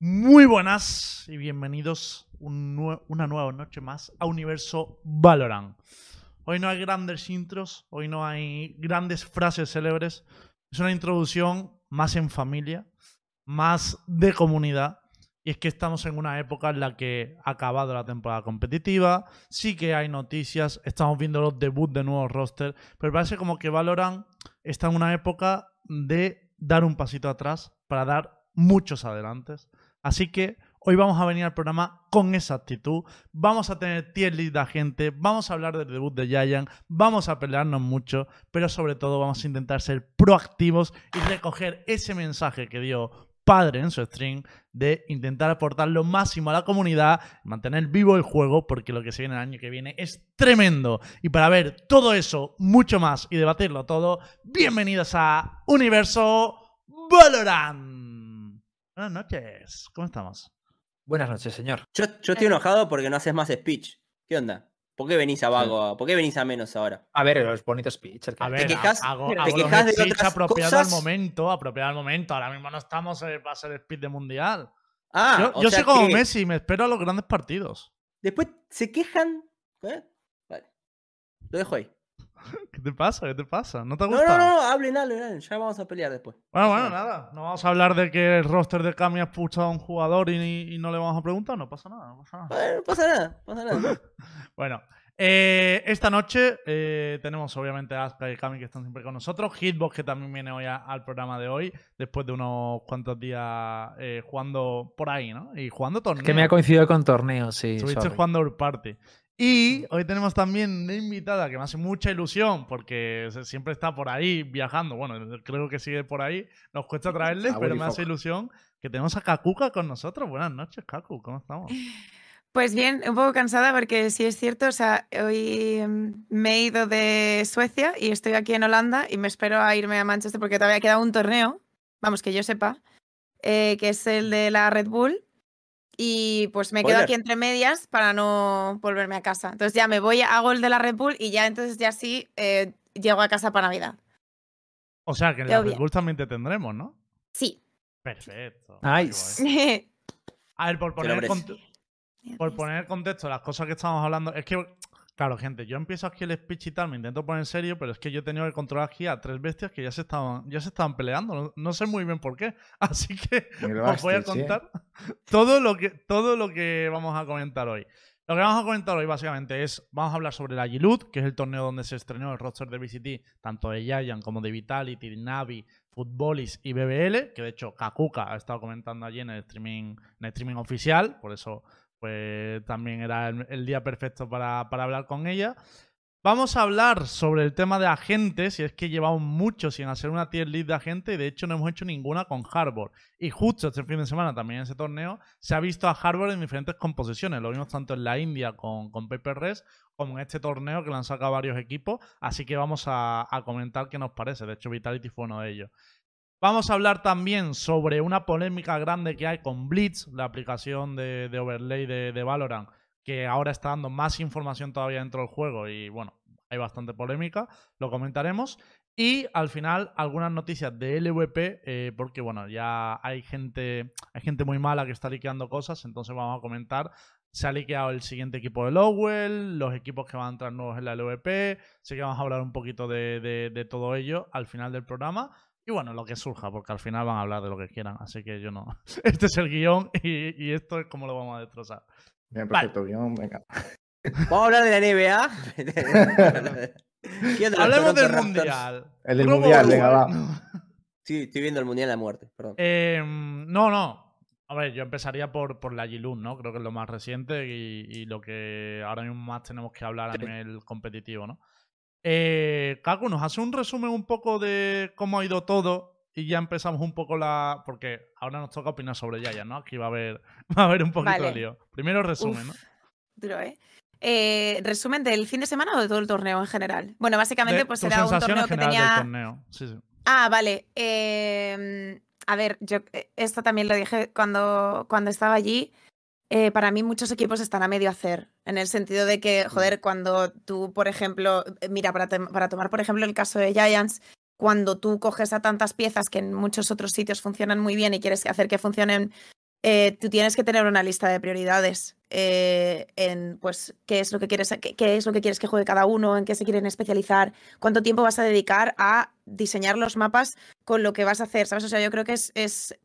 Muy buenas y bienvenidos un una nueva noche más a Universo Valorant. Hoy no hay grandes intros, hoy no hay grandes frases célebres. Es una introducción más en familia, más de comunidad. Y es que estamos en una época en la que ha acabado la temporada competitiva, sí que hay noticias, estamos viendo los debuts de nuevos roster, pero parece como que Valorant está en una época de dar un pasito atrás para dar muchos adelantes. Así que hoy vamos a venir al programa con esa actitud. Vamos a tener tier list de gente, vamos a hablar del debut de Giant, vamos a pelearnos mucho, pero sobre todo vamos a intentar ser proactivos y recoger ese mensaje que dio padre en su stream de intentar aportar lo máximo a la comunidad, mantener vivo el juego, porque lo que se viene el año que viene es tremendo. Y para ver todo eso, mucho más y debatirlo todo, bienvenidos a Universo Valorant. Buenas noches, ¿cómo estamos? Buenas noches, señor. Yo, yo estoy enojado porque no haces más speech. ¿Qué onda? ¿Por qué venís a vago? ¿Por qué venís a menos ahora? A ver, los bonitos que- A ver, quejas- hago, te hago quejas de speech otras apropiado al cosas. momento, apropiado al momento. Ahora mismo no estamos eh, para hacer speed de mundial. Ah, yo yo soy como que Messi, me espero a los grandes partidos. Después se quejan. ¿eh? Vale. Lo dejo ahí. ¿Qué te pasa? ¿Qué te pasa? ¿No te No, gusta? no, no, hablen, hablen, hablen. Ya vamos a pelear después. Bueno, No bueno, nada. No vamos a hablar de que el roster de Kami ha expulsado a un jugador y, y no le vamos a preguntar. No pasa nada, no pasa nada. Bueno, no pasa nada, no pasa nada. Bueno, eh, esta noche eh, tenemos obviamente a Aska y Kami que están siempre con nosotros. Hitbox que también viene hoy a- al programa de hoy, después de unos cuantos días eh, jugando por ahí, ¿no? Y jugando torneos. Que me ha coincidido con torneos, sí. Estuviste sorry. jugando Our Party. Y hoy tenemos también una invitada que me hace mucha ilusión porque siempre está por ahí viajando. Bueno, creo que sigue por ahí. Nos cuesta traerle, Ah, pero me hace ilusión que tenemos a Kakuka con nosotros. Buenas noches, Kaku. ¿Cómo estamos? Pues bien, un poco cansada porque sí es cierto, o sea, hoy mm, me he ido de Suecia y estoy aquí en Holanda y me espero a irme a Manchester porque todavía queda un torneo, vamos, que yo sepa, eh, que es el de la Red Bull. Y pues me quedo aquí entre medias para no volverme a casa. Entonces ya me voy, hago el de la Red Bull y ya entonces ya sí eh, llego a casa para Navidad. O sea, que en la Red. Bull también te tendremos, ¿no? Sí. Perfecto. Nice. A ver, por poner, por poner en contexto las cosas que estamos hablando, es que, claro, gente, yo empiezo aquí el speech y tal, me intento poner en serio, pero es que yo he tenido que controlar aquí a tres bestias que ya se estaban, ya se estaban peleando. No, no sé muy bien por qué. Así que os voy a ¿eh? contar todo lo que todo lo que vamos a comentar hoy. Lo que vamos a comentar hoy básicamente es, vamos a hablar sobre la Gilut, que es el torneo donde se estrenó el roster de VCT, tanto de Giant como de Vitality, Navi, Footballis y BBL, que de hecho Kakuka ha estado comentando allí en el streaming, en el streaming oficial, por eso pues también era el, día perfecto para, para hablar con ella. Vamos a hablar sobre el tema de agentes, y es que llevamos mucho sin hacer una tier list de agentes, y de hecho no hemos hecho ninguna con Harbor. Y justo este fin de semana, también en ese torneo, se ha visto a Harbor en diferentes composiciones. Lo vimos tanto en la India con, con Paper Res, como en este torneo que le han sacado varios equipos. Así que vamos a, a comentar qué nos parece. De hecho, Vitality fue uno de ellos. Vamos a hablar también sobre una polémica grande que hay con Blitz, la aplicación de, overlay de, Valorant, que ahora está dando más información todavía dentro del juego y bueno, hay bastante polémica, lo comentaremos. Y al final algunas noticias de LVP, eh, porque bueno, ya hay gente, hay gente muy mala que está liqueando cosas, entonces vamos a comentar. Se ha liqueado el siguiente equipo de Lowell, los equipos que van a entrar nuevos en la LVP, así que vamos a hablar un poquito de todo ello al final del programa. Y bueno, lo que surja, porque al final van a hablar de lo que quieran, así que yo no. Este es el guion y, y esto es como lo vamos a destrozar. Bien, Vale. perfecto, guion, venga. Vamos a hablar de la NBA. ¿Qué onda, Hablemos del Raptors? mundial. El del mundial, venga, va. Sí, estoy viendo el mundial de la muerte, perdón. Eh, no, no. A ver, yo empezaría por, por la Gilun, ¿no? Creo que es lo más reciente y, y lo que ahora mismo más tenemos que hablar a nivel competitivo, ¿no? Eh, Kaku, ¿nos hace un resumen un poco de cómo ha ido todo? Y ya empezamos un poco la. Porque ahora nos toca opinar sobre Yaya, ¿no? Aquí va a haber, va a haber un poquito de Vale. lío. Primero resumen, ¿no? Duro, ¿eh? Eh, ¿Resumen del fin de semana o de todo el torneo en general? Bueno, básicamente De pues era un torneo que tenía... del torneo. Sí, sí. Ah, vale. em, a ver, yo eh, esto también lo dije cuando, cuando estaba allí. Eh, para mí muchos equipos están a medio hacer, en el sentido de que, joder, cuando tú, por ejemplo, eh, mira, para, para tomar, por ejemplo, el caso de Giants, cuando tú coges a tantas piezas que en muchos otros sitios funcionan muy bien y quieres hacer que funcionen, eh, tú tienes que tener una lista de prioridades eh, en, pues, qué es lo que quieres, qué, qué es lo que quieres que juegue cada uno, en qué se quieren especializar, cuánto tiempo vas a dedicar a diseñar los mapas con lo que vas a hacer, ¿sabes? O sea, yo creo que es, es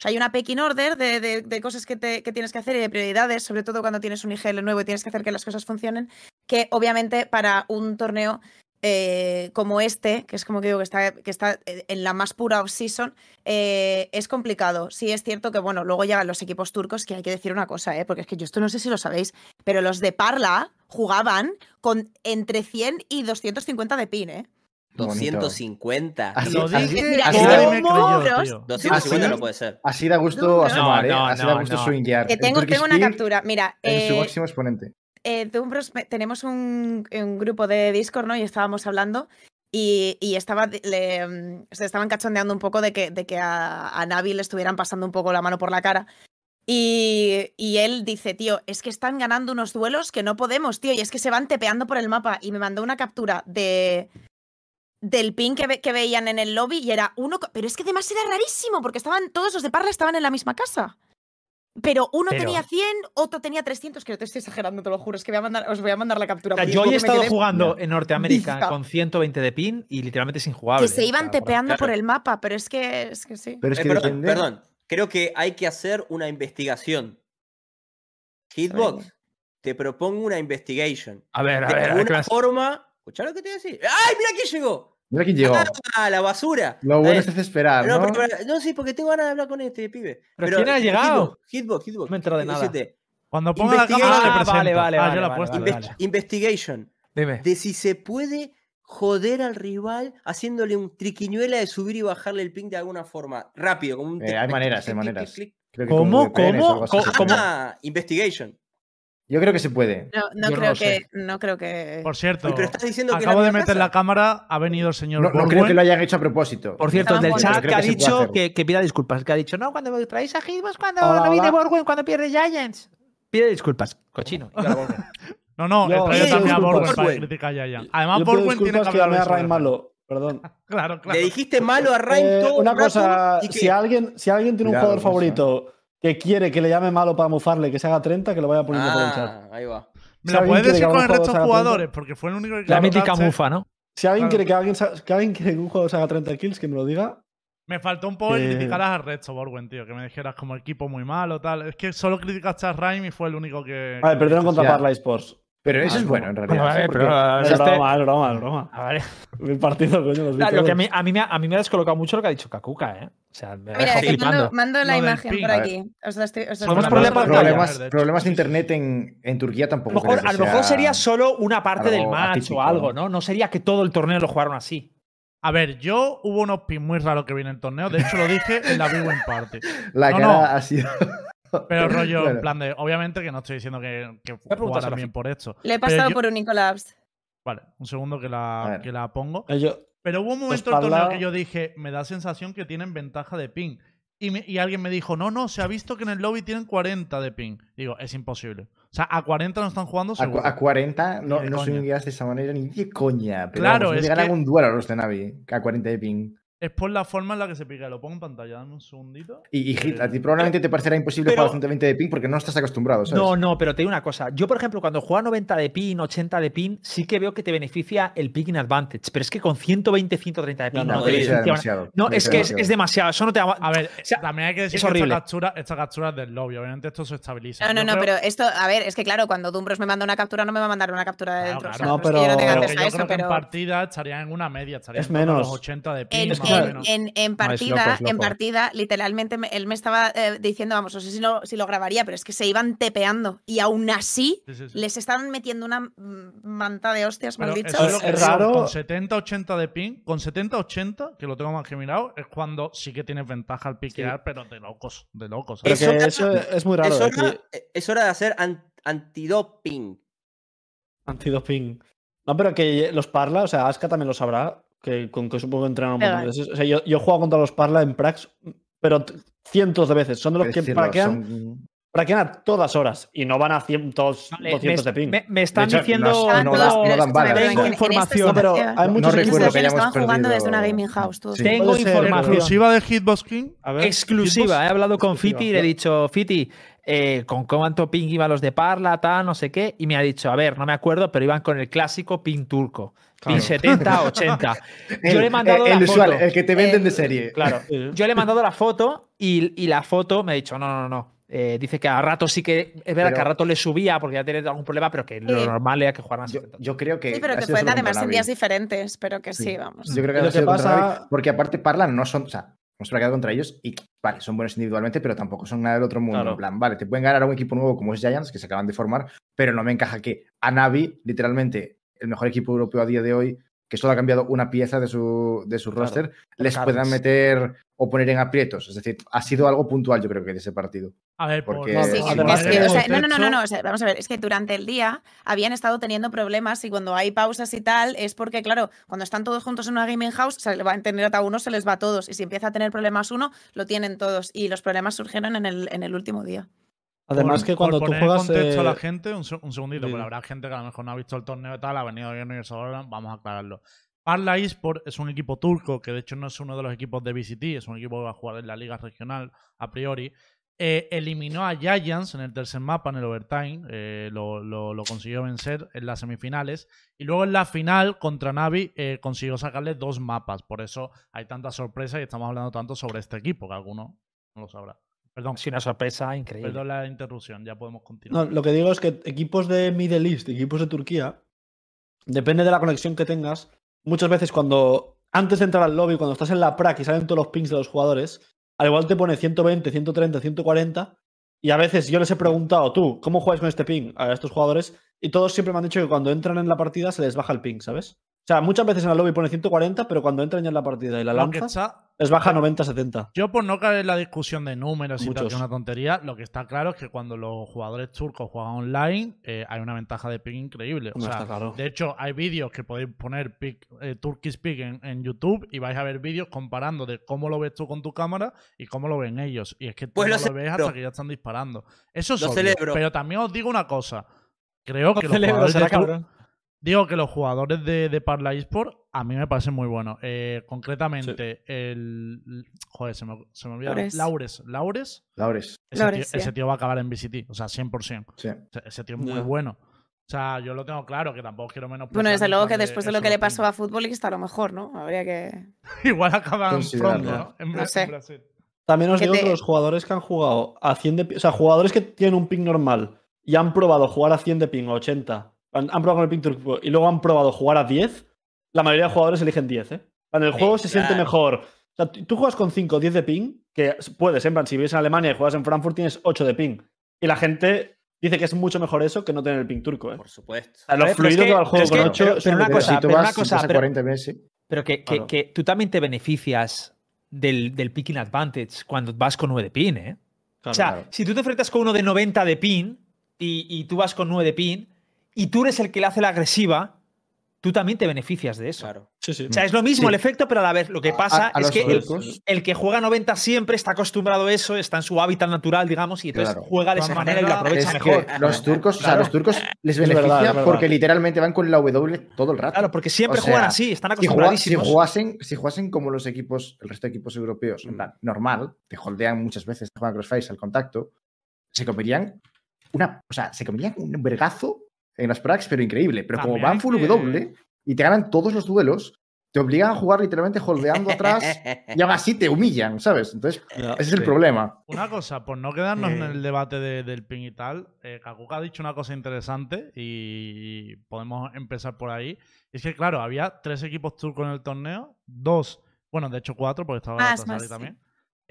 o sea, hay una pecking order de, cosas que, tienes que hacer y de prioridades, sobre todo cuando tienes un IGL nuevo y tienes que hacer que las cosas funcionen, que obviamente para un torneo eh, como este, que es como que digo que está, en la más pura off-season, eh, es complicado. Sí es cierto que, bueno, luego llegan los equipos turcos, que hay que decir una cosa, ¿eh? porque es que yo esto no sé si lo sabéis, pero los de Parla jugaban con entre 100 y 250 de pin, ¿eh? Bonito. 250. Así- Lo así- dije y Mira, nadie me ¿cómo? creyó, Bros? tío. 250 Así- no puede ser. Así da gusto No, no. asomar, ¿eh? No, Así da gusto no. swinguear. Que tengo, tengo una captura. Mira, En su eh, máximo exponente. eh, tenemos un, un grupo de Discord, ¿no? Y estábamos hablando y, y estaba, le, mm, se estaban cachondeando un poco de que, de que a, a Navi le estuvieran pasando un poco la mano por la cara. Y, y él dice, tío, es que están ganando unos duelos que no podemos, tío, y es que se van tepeando por el mapa. Y me mandó una captura de del ping que, ve- que veían en el lobby y era uno, pero es que además era rarísimo porque estaban todos los de Parla estaban en la misma casa. Pero uno Pero- tenía 100, otro tenía 300, que no te estoy exagerando, te lo juro, es que voy a mandar, os voy a mandar la captura. O sea, yo he estado jugando en Norteamérica bizca. con 120 de pin y literalmente es injugable. Que se o iban sea, tepeando por el mapa, pero es que, es que sí. Pero es Eh, que perdón, creo que hay que hacer una investigación. Hitbox, te propongo una investigation. A ver, a De ver, a ver, alguna ¿qué vas- forma. ¿Escuchá lo que te voy a decir? ¡Ay, mira quién llegó! Mira quién llegó. ¡Ah, la basura! Lo bueno Eh, es desesperar, no, ¿no? pero- pero- no, sí, porque tengo ganas de hablar con este pibe. ¿Pero quién ha llegado? Hitbox, Hitbox, Hitbox. No me he enterado de nada. Cuando ponga la cámara le Ah, presento. vale, vale, ah, vale, yo la vale. Investigation. Dime. De si se puede joder al rival haciéndole un triquiñuela de subir y bajarle el ping de alguna forma. Rápido, como un Eh, hay maneras, hay maneras. ¿Cómo? ¿Cómo? cómo? Ah, investigation. Yo creo que se puede. No, no Yo no creo que, no creo que. Por cierto, Oye, pero estás diciendo que acabo de meter la cámara, ha venido el señor No, no creo que lo hayan hecho a propósito. Por cierto, el del chat que ha dicho que, que pida disculpas. Que ha dicho, no, cuando traéis a Hitbox, cuando Hola, viene hola. Borwen, cuando pierde Giants. Pide disculpas, cochino. No, no, he traído también a disculpas. para criticar ya ya. Además, Borwen tiene que hablar a el- malo. Perdón. Claro, claro. Le dijiste malo a Rain Eh, todo una cosa, si alguien, si alguien tiene un jugador favorito que quiere que le llame malo para mufarle, que se haga 30, que lo vaya poniendo por el chat. Ah, ahí va. ¿Me lo puedes decir con el resto de jugadores? Porque fue el único que La mítica mufa, ¿no? Si alguien Claro. quiere que alguien, que alguien quiere que un jugador se haga 30 kills, que me lo diga. Me faltó un poco que Eh. criticaras al resto, Borwen, tío. Que me dijeras como equipo muy malo, tal. Es que solo criticaste a Raim y fue el único que. Ver, perdieron contra. Parla Sports. Pero eso Ah, es bueno, en realidad. A porque- pero, a Es este- broma, es broma, es broma. a ver. El partido, coño, los vi Claro, lo que a mí, a, mí me ha, a mí me ha descolocado mucho lo que ha dicho Kakuka, ¿eh? O sea, me ha Mira, flipando. mando, mando la imagen por A aquí. Os la estoy, os la Podemos estoy ponerle mandando. pantalla. problemas, de hecho. problemas de internet en, en Turquía A tampoco. lo mejor, a lo mejor sea- sería solo una parte del match atípico, o algo, ¿no? ¿no? No sería que todo el torneo lo jugaron así. A ver, yo hubo unos pins muy raros que vi en el torneo. De hecho, lo dije en la Big Win Party. La No, cara no. ha sido. Pero rollo, en plan de. Obviamente que no estoy diciendo que, que preguntar a jugaran Rafi. bien por esto. Le he Pero pasado yo- por Unicolabs. Vale, un segundo que la, que la pongo. Eh, yo- Pero hubo un momento del torneo que yo dije, me da sensación que tienen ventaja de ping. Y, me- y alguien me dijo, no, no, se ha visto que en el lobby tienen 40 de ping. Digo, es imposible. O sea, a 40 no están jugando A, seguro. a 40 no, no coña. swingueas de esa manera ni de coña. Pero Claro, vamos, es le ganan que- un duelo a los de Navi a 40 de ping. Es por la forma en la que se pica. Lo pongo en pantalla, dame un segundito. Y, y Hit, Eh, a ti probablemente te parecerá imposible pero- jugar 120 de ping porque no estás acostumbrado, ¿sabes? No, no, pero te digo una cosa. Yo, por ejemplo, cuando juega 90 de pin, 80 de pin, sí que veo que te beneficia el picking advantage. Pero es que con 120, 130 de pin No, no, no, te beneficia. demasiado. Es que es, demasiado. es demasiado. Eso no te va- A ver, sea, también hay que decir es que esta captura, esta captura es del lobby. Obviamente esto se estabiliza. No, no, no, creo- pero esto, a ver, es que claro, cuando Dumbros me manda una captura, no me va a mandar una captura de Claro, dentro. o claro. sea, No, no es que yo no tenga pero- Pero que acceso yo a creo eso, que en pero. partida estarían en una media. Estarían Es a los menos. 80 de ping. En, No, partida, loco, en partida, literalmente me- él me estaba eh, diciendo, vamos, no sé si lo, si lo grabaría, pero es que se iban tepeando y aún así Sí, sí, sí. les estaban metiendo una manta de hostias, Pero mal dicho. eso es, raro. Con 70-80 de ping, con 70-80, que lo tengo más que mirado, es cuando sí que tienes ventaja al piquear, pero de locos, de locos. Pero ¿sabes? que Eso- eso es muy raro. es, hora, es hora de hacer an- antidoping. Antidoping. No, pero que los Parla, o sea, Aska también lo sabrá, que con que supongo que entrenan un montón de veces. O sea, yo, yo he jugado contra los Parla en Prax, pero cientos de veces. Son de los que decirlo, praquean son- practican a todas horas y no van a 100, 200 Vale, me, de ping. me- me están hecho, diciendo. no- Estaban no dan- no balas. Tengo en esta información, No, pero hay No muchos esta recuerdo que hayamos estaban jugando perdido- desde una gaming house. todos. Sí. Tengo información. Exclusiva de Hitbox King. A ver, Exclusiva, he hablado con Exclusiva. Fiti y le he dicho, Fiti, eh, ¿con cuánto ping iban los de Parla, tal, no sé qué? Y me ha dicho, a ver, no me acuerdo, pero iban con el clásico ping turco. Ping Claro. 70, 80. El, Yo le he mandado el la usual, foto. el que te venden de El- serie. Claro. Yo le he mandado la foto y, y la foto me ha dicho, no, no, no. Eh, dice que a rato sí que, es verdad Pero- que a rato le subía porque ya tenía algún problema, pero que lo Sí. normal era que jugaran Yo, 70. yo creo que. Sí, pero que solo además en días diferentes, pero que sí, Sí. vamos. Yo creo que Lo ha sido que contra pasa- Porque aparte Parla no son. O sea, hemos quedado contra ellos y vale, son buenos individualmente, pero tampoco son nada del otro mundo. Claro. En plan, vale, te pueden ganar a un equipo nuevo como es Giants, que se acaban de formar, pero no me encaja que a Navi, literalmente, el mejor equipo europeo a día de hoy, que solo ha cambiado una pieza de su, de su Claro. roster, les puedan meter o poner en aprietos. Es decir, ha sido algo puntual, yo creo que de ese partido. A ver, por- Porque- por Sí, Sí, es además que, de o sea, no, no, no, no, no, o sea, vamos a ver, es que durante el día habían estado teniendo problemas y cuando hay pausas y tal, es porque, claro, cuando están todos juntos en una gaming house, se le va a tener a uno, se les va a todos. Y si empieza a tener problemas uno, lo tienen todos. Y los problemas surgieron en el, en el último día. Además por- que cuando por tú poner en juegas... contexto a la eh, gente, un, se- un segundito, sí. porque habrá gente que a lo mejor no ha visto el torneo y tal, ha venido eso ahora vamos a aclararlo. Parla Esport es un equipo turco que de hecho no es uno de los equipos de VCT, es un equipo que va a jugar en la liga regional a priori. Eh, eliminó a Giants en el tercer mapa, en el overtime, eh, lo, lo- lo consiguió vencer en las semifinales. Y luego en la final contra Navi eh, consiguió sacarle dos mapas. Por eso hay tanta sorpresa y estamos hablando tanto sobre este equipo, que alguno no lo sabrá. Perdón, sido una sorpresa increíble. perdón la interrupción, ya podemos continuar. No, lo que digo es que equipos de Middle East, equipos de Turquía, depende de la conexión que tengas. Muchas veces cuando antes de entrar al lobby, cuando estás en la prac y salen todos los pings de los jugadores, al igual te pone 120, 130, 140. Y a veces yo les he preguntado, tú, ¿cómo juegas con este ping a estos jugadores? Y todos siempre me han dicho que cuando entran en la partida se les baja el ping, ¿sabes? O sea, muchas veces en el lobby pone 140, pero cuando entran ya en la partida y la Lo que lanzas, está- les baja 90, 70. Yo por no caer en la discusión de números y tal, que es una tontería, lo que está claro es que cuando los jugadores turcos juegan online eh, hay una ventaja de ping increíble. O sea, está claro. de hecho, hay vídeos que podéis poner pick, eh, Turkish Pick en, en YouTube y vais a ver vídeos comparando de cómo lo ves tú con tu cámara y cómo lo ven ellos. Y es que tú Pues no lo lo ves hasta que ya están disparando. Eso es Lo obvio, celebro. Pero también os digo una cosa. Creo que los jugadores de será cabrón. Digo que los jugadores de, de Parla Esport a mí me parecen muy buenos. Eh, concretamente, el. Joder, se me, se me olvida. Laures. Laures. Laures. Laures. Ese, Laures, tío, sí. ese tío va a acabar en VCT. O sea, 100%. Sí. Ese, ese tío es muy bueno. O sea, yo lo tengo claro, que tampoco quiero menos. Bueno, desde luego que después de lo que le pasó a futbolista, a lo mejor, ¿no? Habría que. Igual acaban pronto, ¿no? En, No sé. en Brasil. También os digo te- que los jugadores que han jugado a 100 de ping, o sea, jugadores que tienen un ping normal y han probado jugar a 100 de ping o 80, han, han probado con el ping turco y luego han probado jugar a 10, la mayoría de jugadores eligen 10, ¿eh? En el Sí, juego se siente claro. mejor. O sea, tú juegas con 5 o 10 de ping, que puedes, en plan, si vives en Alemania y juegas en Frankfurt tienes 8 de ping. Y la gente dice que es mucho mejor eso que no tener el ping turco, ¿eh? Por supuesto. O sea, lo Pero fluido que- que va el juego con que- 8 pero- pero una Pero cosa, si tú pero vas, una cosa, pero- 40 meses, Pero que, que- Claro. que tú también te beneficias del, del picking advantage cuando vas con 9 de pin, ¿eh? Claro, o sea, claro. si tú te enfrentas con uno de 90 de pin y, y tú vas con 9 de pin y tú eres el que le hace la agresiva, tú también te beneficias de eso. Claro. sí, sí. O sea, es lo mismo Sí. el efecto, pero a la vez lo que pasa a- a es que el, que juega 90 siempre está acostumbrado a eso, está en su hábitat natural, digamos, y entonces Claro. juega de esa manera y lo aprovecha es mejor. que los turcos, o sea, los turcos les verdad, beneficia verdad. porque literalmente van con la W todo el rato. Claro, porque siempre O sea, juegan así, están si, jugua- si acostumbradísimos. jugasen, si jugasen como los equipos, el resto de equipos europeos, en plan, normal, te holdean muchas veces, te juegan crossface al contacto, se comerían una, o sea, se comerían un vergazo en las pracs, pero increíble. Pero como van full W y te ganan todos los duelos, te obligan a jugar literalmente holdeando atrás y aún así te humillan, ¿sabes? Entonces, ese es el problema. Una cosa, por no quedarnos en Eh. el debate de- del ping y tal, eh, Kakuka ha dicho una cosa interesante y podemos empezar por ahí. Es que, claro, había tres equipos turcos en el torneo, dos, bueno, de hecho cuatro, porque estaba Ah, es Galatasaray sí. también.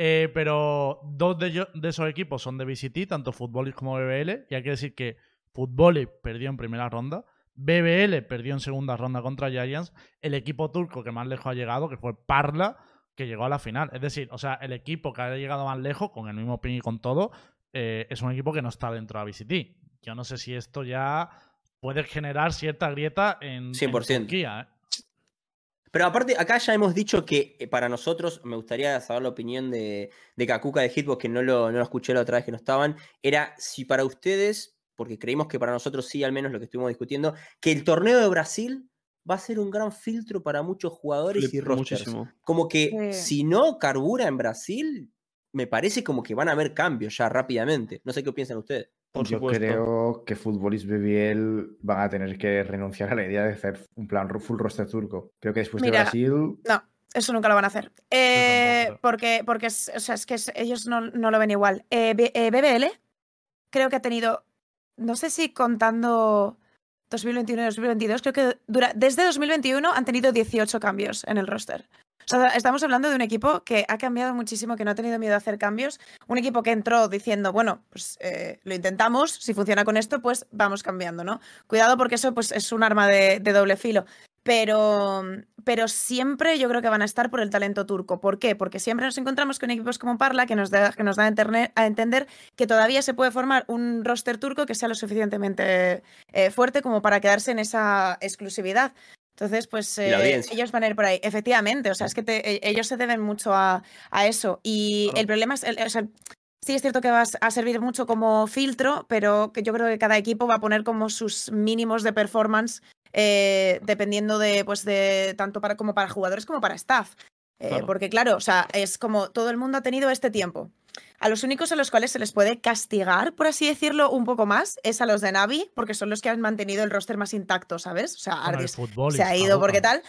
Eh, pero dos de, ellos- de esos equipos son de VCT, tanto Futbolis como BBL, y hay que decir que Futbolis perdió en primera ronda, BBL perdió en segunda ronda contra Giants, el equipo turco que más lejos ha llegado, que fue Parla, que llegó a la final. Es decir, o sea, el equipo que ha llegado más lejos, con el mismo ping y con todo, eh, es un equipo que no está dentro de VCT. Yo no sé si esto ya puede generar cierta grieta en, en 100%. Turquía. ¿eh? Pero aparte, acá ya hemos dicho que eh, para nosotros, me gustaría saber la opinión de, de Kakuka de Hitbox, que no lo, no lo escuché la otra vez que no estaban, era si para ustedes, porque creímos que para nosotros sí, al menos lo que estuvimos discutiendo, que el torneo de Brasil va a ser un gran filtro para muchos jugadores y rosters. muchísimo. Como que Sí. si no carbura en Brasil, me parece como que van a haber cambios ya rápidamente. No sé qué piensan ustedes. Por Yo supuesto. creo que Futbolist BBL van a tener que renunciar a la idea de hacer un plan full roster turco. Creo que después Mira, de Brasil. No, eso nunca lo van a hacer. Eh, porque porque es, o sea, es que es- ellos no, no lo ven igual. Eh, B- eh, BBL creo que ha tenido, no sé si contando 2021 y 2022, creo que dura, desde 2021 han tenido 18 cambios en el roster. Estamos hablando de un equipo que ha cambiado muchísimo, que no ha tenido miedo a hacer cambios. Un equipo que entró diciendo, bueno, pues eh, lo intentamos, si funciona con esto, pues vamos cambiando, ¿no? Cuidado porque eso pues, es un arma de, doble filo. Pero, pero siempre yo creo que van a estar por el talento turco. ¿Por qué? Porque siempre nos encontramos con equipos como Parla que nos da, que nos da a, enterne- a entender que todavía se puede formar un roster turco que sea lo suficientemente eh, fuerte como para quedarse en esa exclusividad. Entonces, pues eh, ellos van a ir por ahí. Efectivamente, o sea, es que te- e- ellos se deben mucho a, a eso. Y Claro. el problema es, el- o sea, sí es cierto que va a servir mucho como filtro, pero que yo creo que cada equipo va a poner como sus mínimos de performance eh, dependiendo de, pues, de tanto para como para jugadores como para staff. Eh, Claro. Porque claro, o sea, es como todo el mundo ha tenido este tiempo. A los únicos a los cuales se les puede castigar, por así decirlo, un poco más, es a los de Navi, porque son los que han mantenido el roster más intacto, ¿sabes? O sea, Ardis se ha ido porque tal.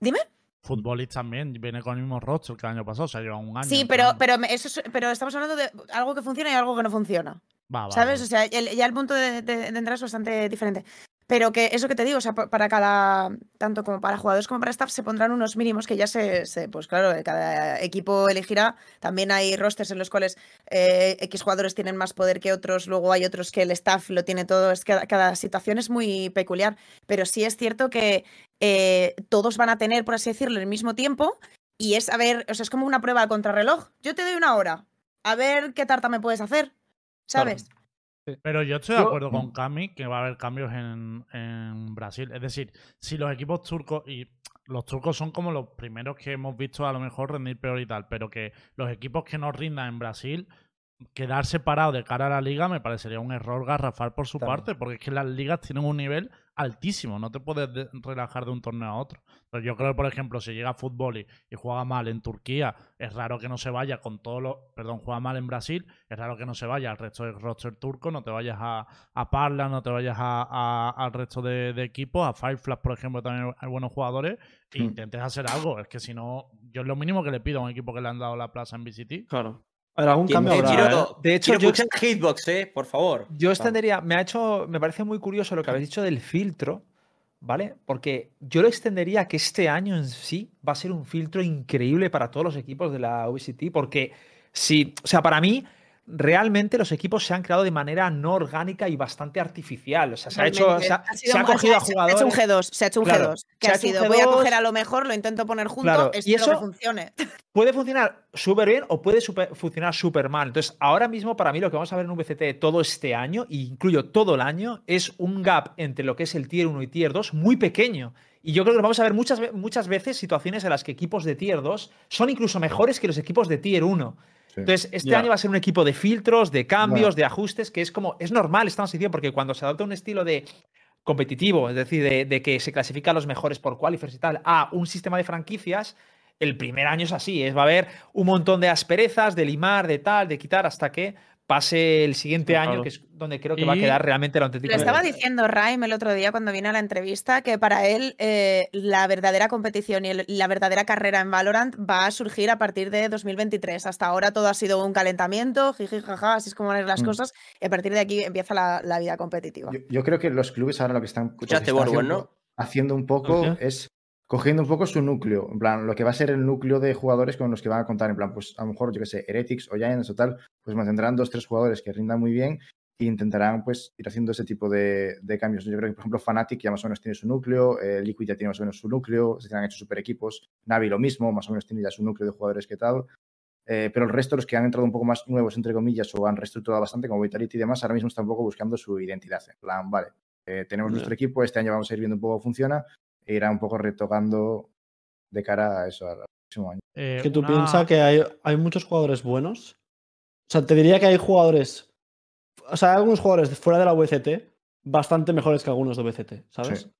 Dime. Futbolist también viene con el mismo roster que el año pasado, o sea, lleva un año. Sí, pero, pero, eso es- pero estamos hablando de algo que funciona y algo que no funciona. Va, va, ¿Sabes? va. O sea, el- ya el punto de, de- de entrar es bastante diferente. Pero que eso que te digo, o sea, pa- para cada, tanto como para jugadores como para staff, se pondrán unos mínimos que ya se, se- pues claro, cada equipo elegirá. También hay rosters en los cuales eh, X jugadores tienen más poder que otros, luego hay otros que el staff lo tiene todo. Es que cada, cada situación es muy peculiar. Pero sí es cierto que eh, todos van a tener, por así decirlo, el mismo tiempo. Y es, a ver, o sea, es como una prueba a contrarreloj. Yo te doy una hora. A ver qué tarta me puedes hacer. ¿Sabes? Pero yo estoy de Yo- acuerdo con Cami que va a haber cambios en, en Brasil. Es decir, si los equipos turcos, y los turcos son como los primeros que hemos visto a lo mejor rendir peor y tal, pero que los equipos que no rindan en Brasil, quedar separados de cara a la liga me parecería un error garrafal por su Claro. parte, porque es que las ligas tienen un nivel altísimo, no te puedes de- relajar de un torneo a otro. Pero yo creo que, por ejemplo, si llega a fútbol y, y juega mal en Turquía, es raro que no se vaya con todos los. Perdón, juega mal en Brasil, es raro que no se vaya al resto del roster turco, no te vayas a, a Parla, no te vayas a, a- al resto de, de equipos, a Fireflash, por ejemplo, también hay buenos jugadores, e Hmm. intentes hacer algo. Es que si no, yo es lo mínimo que le pido a un equipo que le han dado la plaza en VCT. Claro. A ver, algún cambio habrá, quiero, ¿eh? De hecho, yo- escuchar Hitbox, eh, por favor. Yo extendería, me ha hecho, me parece muy curioso lo que habéis dicho del filtro, ¿vale? Porque yo lo extendería a que este año en sí va a ser un filtro increíble para todos los equipos de la OVCT, porque si, o sea, para mí, realmente los equipos se han creado de manera no orgánica y bastante artificial. O sea, se ha hecho, se ha, sido se ha más- cogido a jugadores. Se ha hecho un G2, se ha hecho un Claro, G2. Que ha un sido, voy a G2. coger a lo mejor, lo intento poner junto, Claro, espero y eso- que funcione. puede funcionar súper bien o puede super- funcionar súper mal. Entonces, ahora mismo para mí lo que vamos a ver en VCT todo este año, e incluyo todo el año, es un gap entre lo que es el Tier 1 y Tier 2 muy pequeño. Y yo creo que vamos a ver muchas, muchas veces situaciones en las que equipos de Tier 2 son incluso mejores que los equipos de Tier 1. Sí. Entonces, este año va a ser un equipo de filtros, de cambios, de ajustes, que es como, es normal esta transición, porque cuando se adopta un estilo de competitivo, es decir, de, de que se clasifican los mejores por qualifiers y tal, a un sistema de franquicias, el primer año es así, es, va a haber un montón de asperezas, de limar, de tal, de quitar, hasta que pase el siguiente año, que es donde creo que va a quedar realmente lo auténtico. Lo estaba diciendo Raim el otro día cuando vine a la entrevista que para él eh, la verdadera competición y el- la verdadera carrera en Valorant va a surgir a partir de 2023. Hasta ahora todo ha sido un calentamiento, jiji, jaja, así es como van a ir las Mm. cosas y a partir de aquí empieza la, la vida competitiva. Yo, yo creo que los clubes ahora lo que están, lo que Escuchaste, están Borbón, haciendo, ¿no? haciendo un poco es cogiendo un poco su núcleo. En plan, lo que va a ser el núcleo de jugadores con los que van a contar. En plan, pues a lo mejor, yo que sé, Heretics o Giants o tal, pues mantendrán dos, tres jugadores que rindan muy bien e intentarán pues ir haciendo ese tipo de, de cambios. Yo creo que, por ejemplo, Fnatic ya más o menos tiene su núcleo, eh, Liquid ya tiene más o menos su núcleo, se han hecho super equipos, Navi lo mismo, más o menos tiene ya su núcleo de jugadores que tal. Eh, pero el resto, los que han entrado un poco más nuevos, entre comillas, o han reestructurado bastante, como Vitality y demás, ahora mismo están un poco buscando su identidad. En plan, vale, eh, tenemos nuestro equipo, este año vamos a ir viendo un poco cómo funciona e irá un poco retocando de cara a eso, al próximo año. Eh, Es que tú una- piensas que hay, hay muchos jugadores buenos. O sea, te diría que hay jugadores. O sea, hay algunos jugadores de fuera de la VCT bastante mejores que algunos de VCT, ¿sabes? Sí.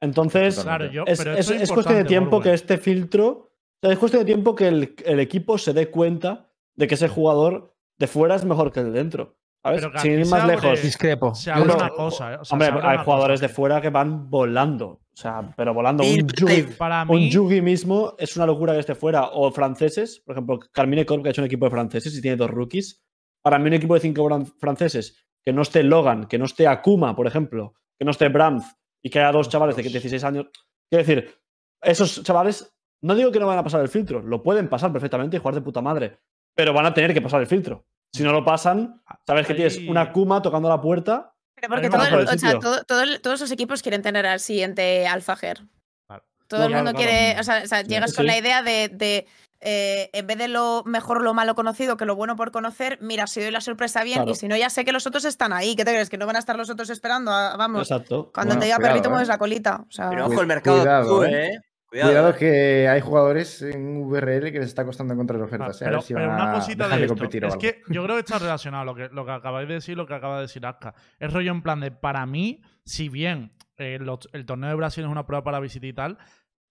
Entonces. Claro, yo, es, pero es- es cuestión de tiempo que este filtro. O sea, es cuestión de tiempo que el, el equipo se dé cuenta de que ese jugador de fuera es mejor que el de dentro. ¿Sabes? Pero Sin ir más abre- lejos. Discrepo. Se abre una cosa, ¿eh? O sea, Hombre, se abre hay jugadores cosa de fuera que van volando. O sea, pero volando. Un Yugi. Para un mí, Yugi mismo es una locura que esté fuera. O franceses, por ejemplo, Carmine Corp, que ha hecho un equipo de franceses y tiene dos rookies. Para mí, un equipo de cinco fran- franceses que no esté Logan, que no esté Akuma, por ejemplo, que no esté Bramth y que haya dos chavales de 16 años. Quiero decir, esos chavales, no digo que no van a pasar el filtro, lo pueden pasar perfectamente y jugar de puta madre, pero van a tener que pasar el filtro. Si no lo pasan, sabes que tienes una Akuma tocando la puerta. Pero porque todo, o sea, todo- todo todos los equipos quieren tener al siguiente Alfajer. Claro. Todo No, el mundo claro. quiere, o sea, o sea, llegas sí. con la idea de, de, eh, en vez de lo mejor lo malo conocido que lo bueno por conocer, mira, si doy la sorpresa bien Claro. y si no ya sé que los otros están ahí. ¿Qué te crees? Que no van a estar los otros esperando. a- vamos, Exacto. cuando Bueno, te diga cuidado, perrito ¿eh? mueves la colita. O sea, Pero ojo el mercado cuidado, actúe, eh. ¿Eh? Cuidado, Cuidado eh. que hay jugadores en VRL que les está costando encontrar Ah, ofertas. ¿eh? A pero, ver si pero van una a cosita dejar de esto. competir o es algo. que yo creo que está relacionado lo que, lo que acabáis de decir, lo que acaba de decir Aska. Es rollo en plan de, para mí, si bien eh, los- el torneo de Brasil es una prueba para visitar y tal,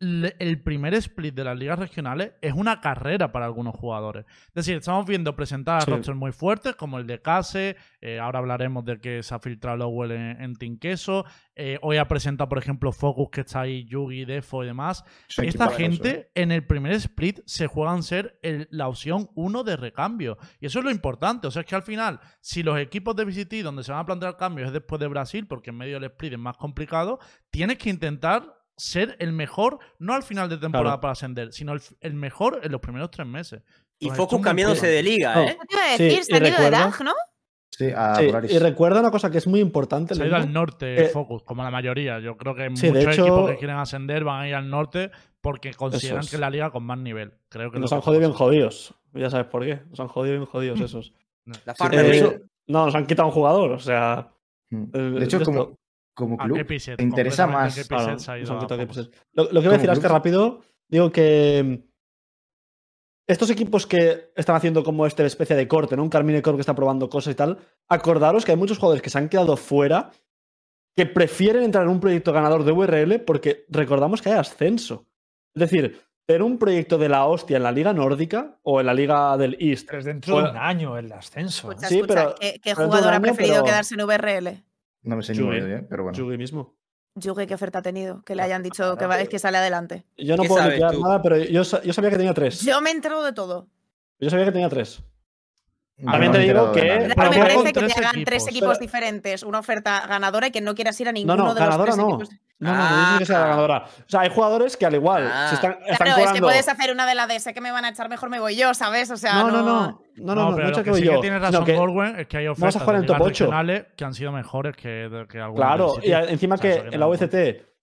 el primer split de las ligas regionales es una carrera para algunos jugadores. Es decir, estamos viendo presentar Sí. rosters muy fuertes, como el de Case. eh, ahora hablaremos de que se ha filtrado Lowell en, en Team Queso. eh, hoy ha presentado, por ejemplo, Focus, que está ahí, Yugi, Defo y demás. Esta gente ¿eh? en el primer split se juegan ser el- la opción 1 de recambio. Y eso es lo importante. O sea, es que al final, si los equipos de VCT donde se van a plantear cambios es después de Brasil, porque en medio del split es más complicado, tienes que intentar ser el mejor, no al final de temporada Claro. para ascender, sino el, el mejor en los primeros tres meses. Y Pues Focus cambiándose de liga, No. ¿eh? ¿Qué te iba a decir? De recuerda- DAG, ¿no? Sí, a Sí, y recuerda una cosa que es muy importante. Se ha ido al norte Eh, Focus, como la mayoría. Yo creo que Sí, de muchos hecho- equipos que quieren ascender van a ir al norte porque consideran es. que es la liga con más nivel. Creo que Nos han jodido bien jodidos. Ya sabes por qué. Nos han jodido bien jodidos esos. La Sí, Eh, League. hecho- no, nos han quitado un jugador. O sea. Mm. De hecho, de como, esto- como A club, te interesa más. Claro, se ha ido a Lo, lo que voy a decir es que rápido, digo que estos equipos que están haciendo como esta especie de corte, ¿no? Un Carmine Corp que está probando cosas y tal, acordaros que hay muchos jugadores que se han quedado fuera que prefieren entrar en un proyecto ganador de URL porque recordamos que hay ascenso. Es decir, tener un proyecto de la hostia en la liga nórdica o en la liga del East. Pero es dentro de un año el ascenso. Escucha, Sí, escucha, pero- ¿qué, jugador ha preferido pero- quedarse en VRL? No me sé ni ¿eh? pero bueno. Yugi mismo. Yugi, ¿qué oferta ha tenido? Que le hayan dicho que, va, que sale adelante. Yo no ¿Qué puedo tú? nada, pero yo, yo sabía que tenía tres. Yo me entero de todo. Yo sabía que tenía tres. No También me te he digo enterado que- Pero me parece que te tres hagan tres equipos. diferentes, una oferta ganadora y que no quieras ir a No, ninguno no, de los ganadora tres no. equipos. No, no, no ah, que sea la ganadora. O sea, hay jugadores que al igual ah. se están, están claro, es que puedes hacer una de las de sé que me van a echar, mejor me voy yo, ¿sabes? O sea, no, no, no. No, no, no, no, no que, sí yo. que tienes razón, Borwen, es que hay ofertas vamos a jugar en top 8. que han sido mejores que, que algunos Claro, y encima o sea, que, en la UCT,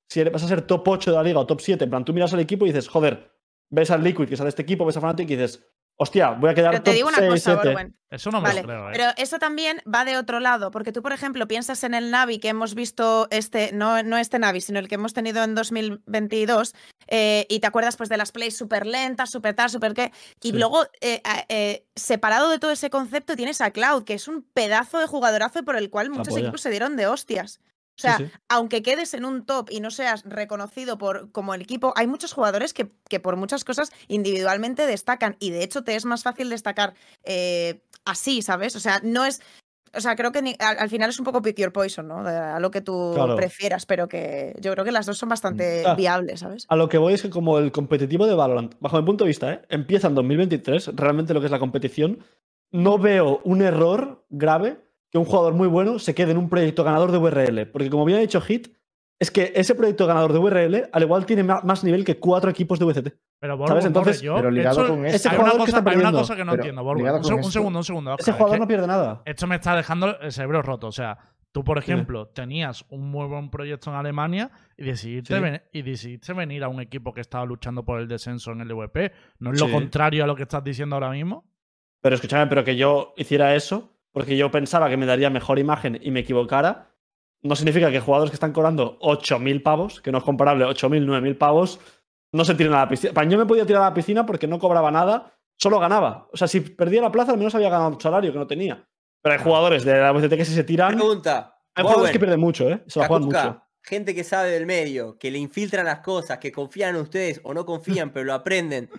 si vas a ser top 8 de la liga o top 7, en plan, tú miras al equipo y dices, joder, ves al Liquid que sale este equipo, ves a Fnatic y dices, hostia, voy a quedar Pero te top digo una 6, cosa, 7. Borwen. Eso no me Vale, lo creo, ¿eh? pero eso también va de otro lado, porque tú, por ejemplo, piensas en el Navi que hemos visto, este, no, no este Navi, sino el que hemos tenido en 2022, eh, y te acuerdas pues de las plays súper lentas, súper tal, súper qué, y Sí. luego, eh, eh, separado de todo ese concepto, tienes a Cloud, que es un pedazo de jugadorazo por el cual muchos equipos se dieron de hostias. O sea, sí. aunque quedes en un top y no seas reconocido por como el equipo, hay muchos jugadores que, que por muchas cosas individualmente destacan y de hecho te es más fácil destacar eh, así, ¿sabes? O sea, no es... O sea, creo que ni- al, al final es un poco pick your poison, ¿no? A lo que tú Claro. prefieras, pero que yo creo que las dos son bastante Ah. viables, ¿sabes? A lo que voy es que como el competitivo de Valorant, bajo mi punto de vista, ¿eh? empieza en 2023, realmente lo que es la competición, no veo un error grave que un jugador muy bueno se quede en un proyecto ganador de VRL. Porque como bien ha dicho Hit, es que ese proyecto ganador de VRL al igual tiene más nivel que cuatro equipos de VCT. Pero ¿sabes? Borwen, Entonces, yo, pero ligado eso- con ese hay, jugador una que cosa, está hay una cosa que no Pero entiendo, ligado Un, segundo, un segundo. Ese Oscar, es jugador que no pierde nada. Esto me está dejando el cerebro roto. O sea, tú, por ejemplo, tenías un muy buen proyecto en Alemania y decidiste, Sí. ven- y decidiste venir a un equipo que estaba luchando por el descenso en el LVP. ¿No es lo contrario a lo que estás diciendo ahora mismo? Pero escúchame, pero que yo hiciera eso porque yo pensaba que me daría mejor imagen y me equivocara, no significa que jugadores que están cobrando 8.000 pavos, que no es comparable, 8.000, 9.000 pavos, no se tiren a la piscina. Para yo me podía tirar a la piscina porque no cobraba nada, solo ganaba. O sea, si perdía la plaza, al menos había ganado un salario que no tenía. Pero hay jugadores de la VCT que si se tiran. Pregunta. Hay jugadores que pierden mucho, ¿eh? Se la juegan mucho. gente que sabe del medio, que le infiltran las cosas, que confían en ustedes o no confían, pero lo aprenden.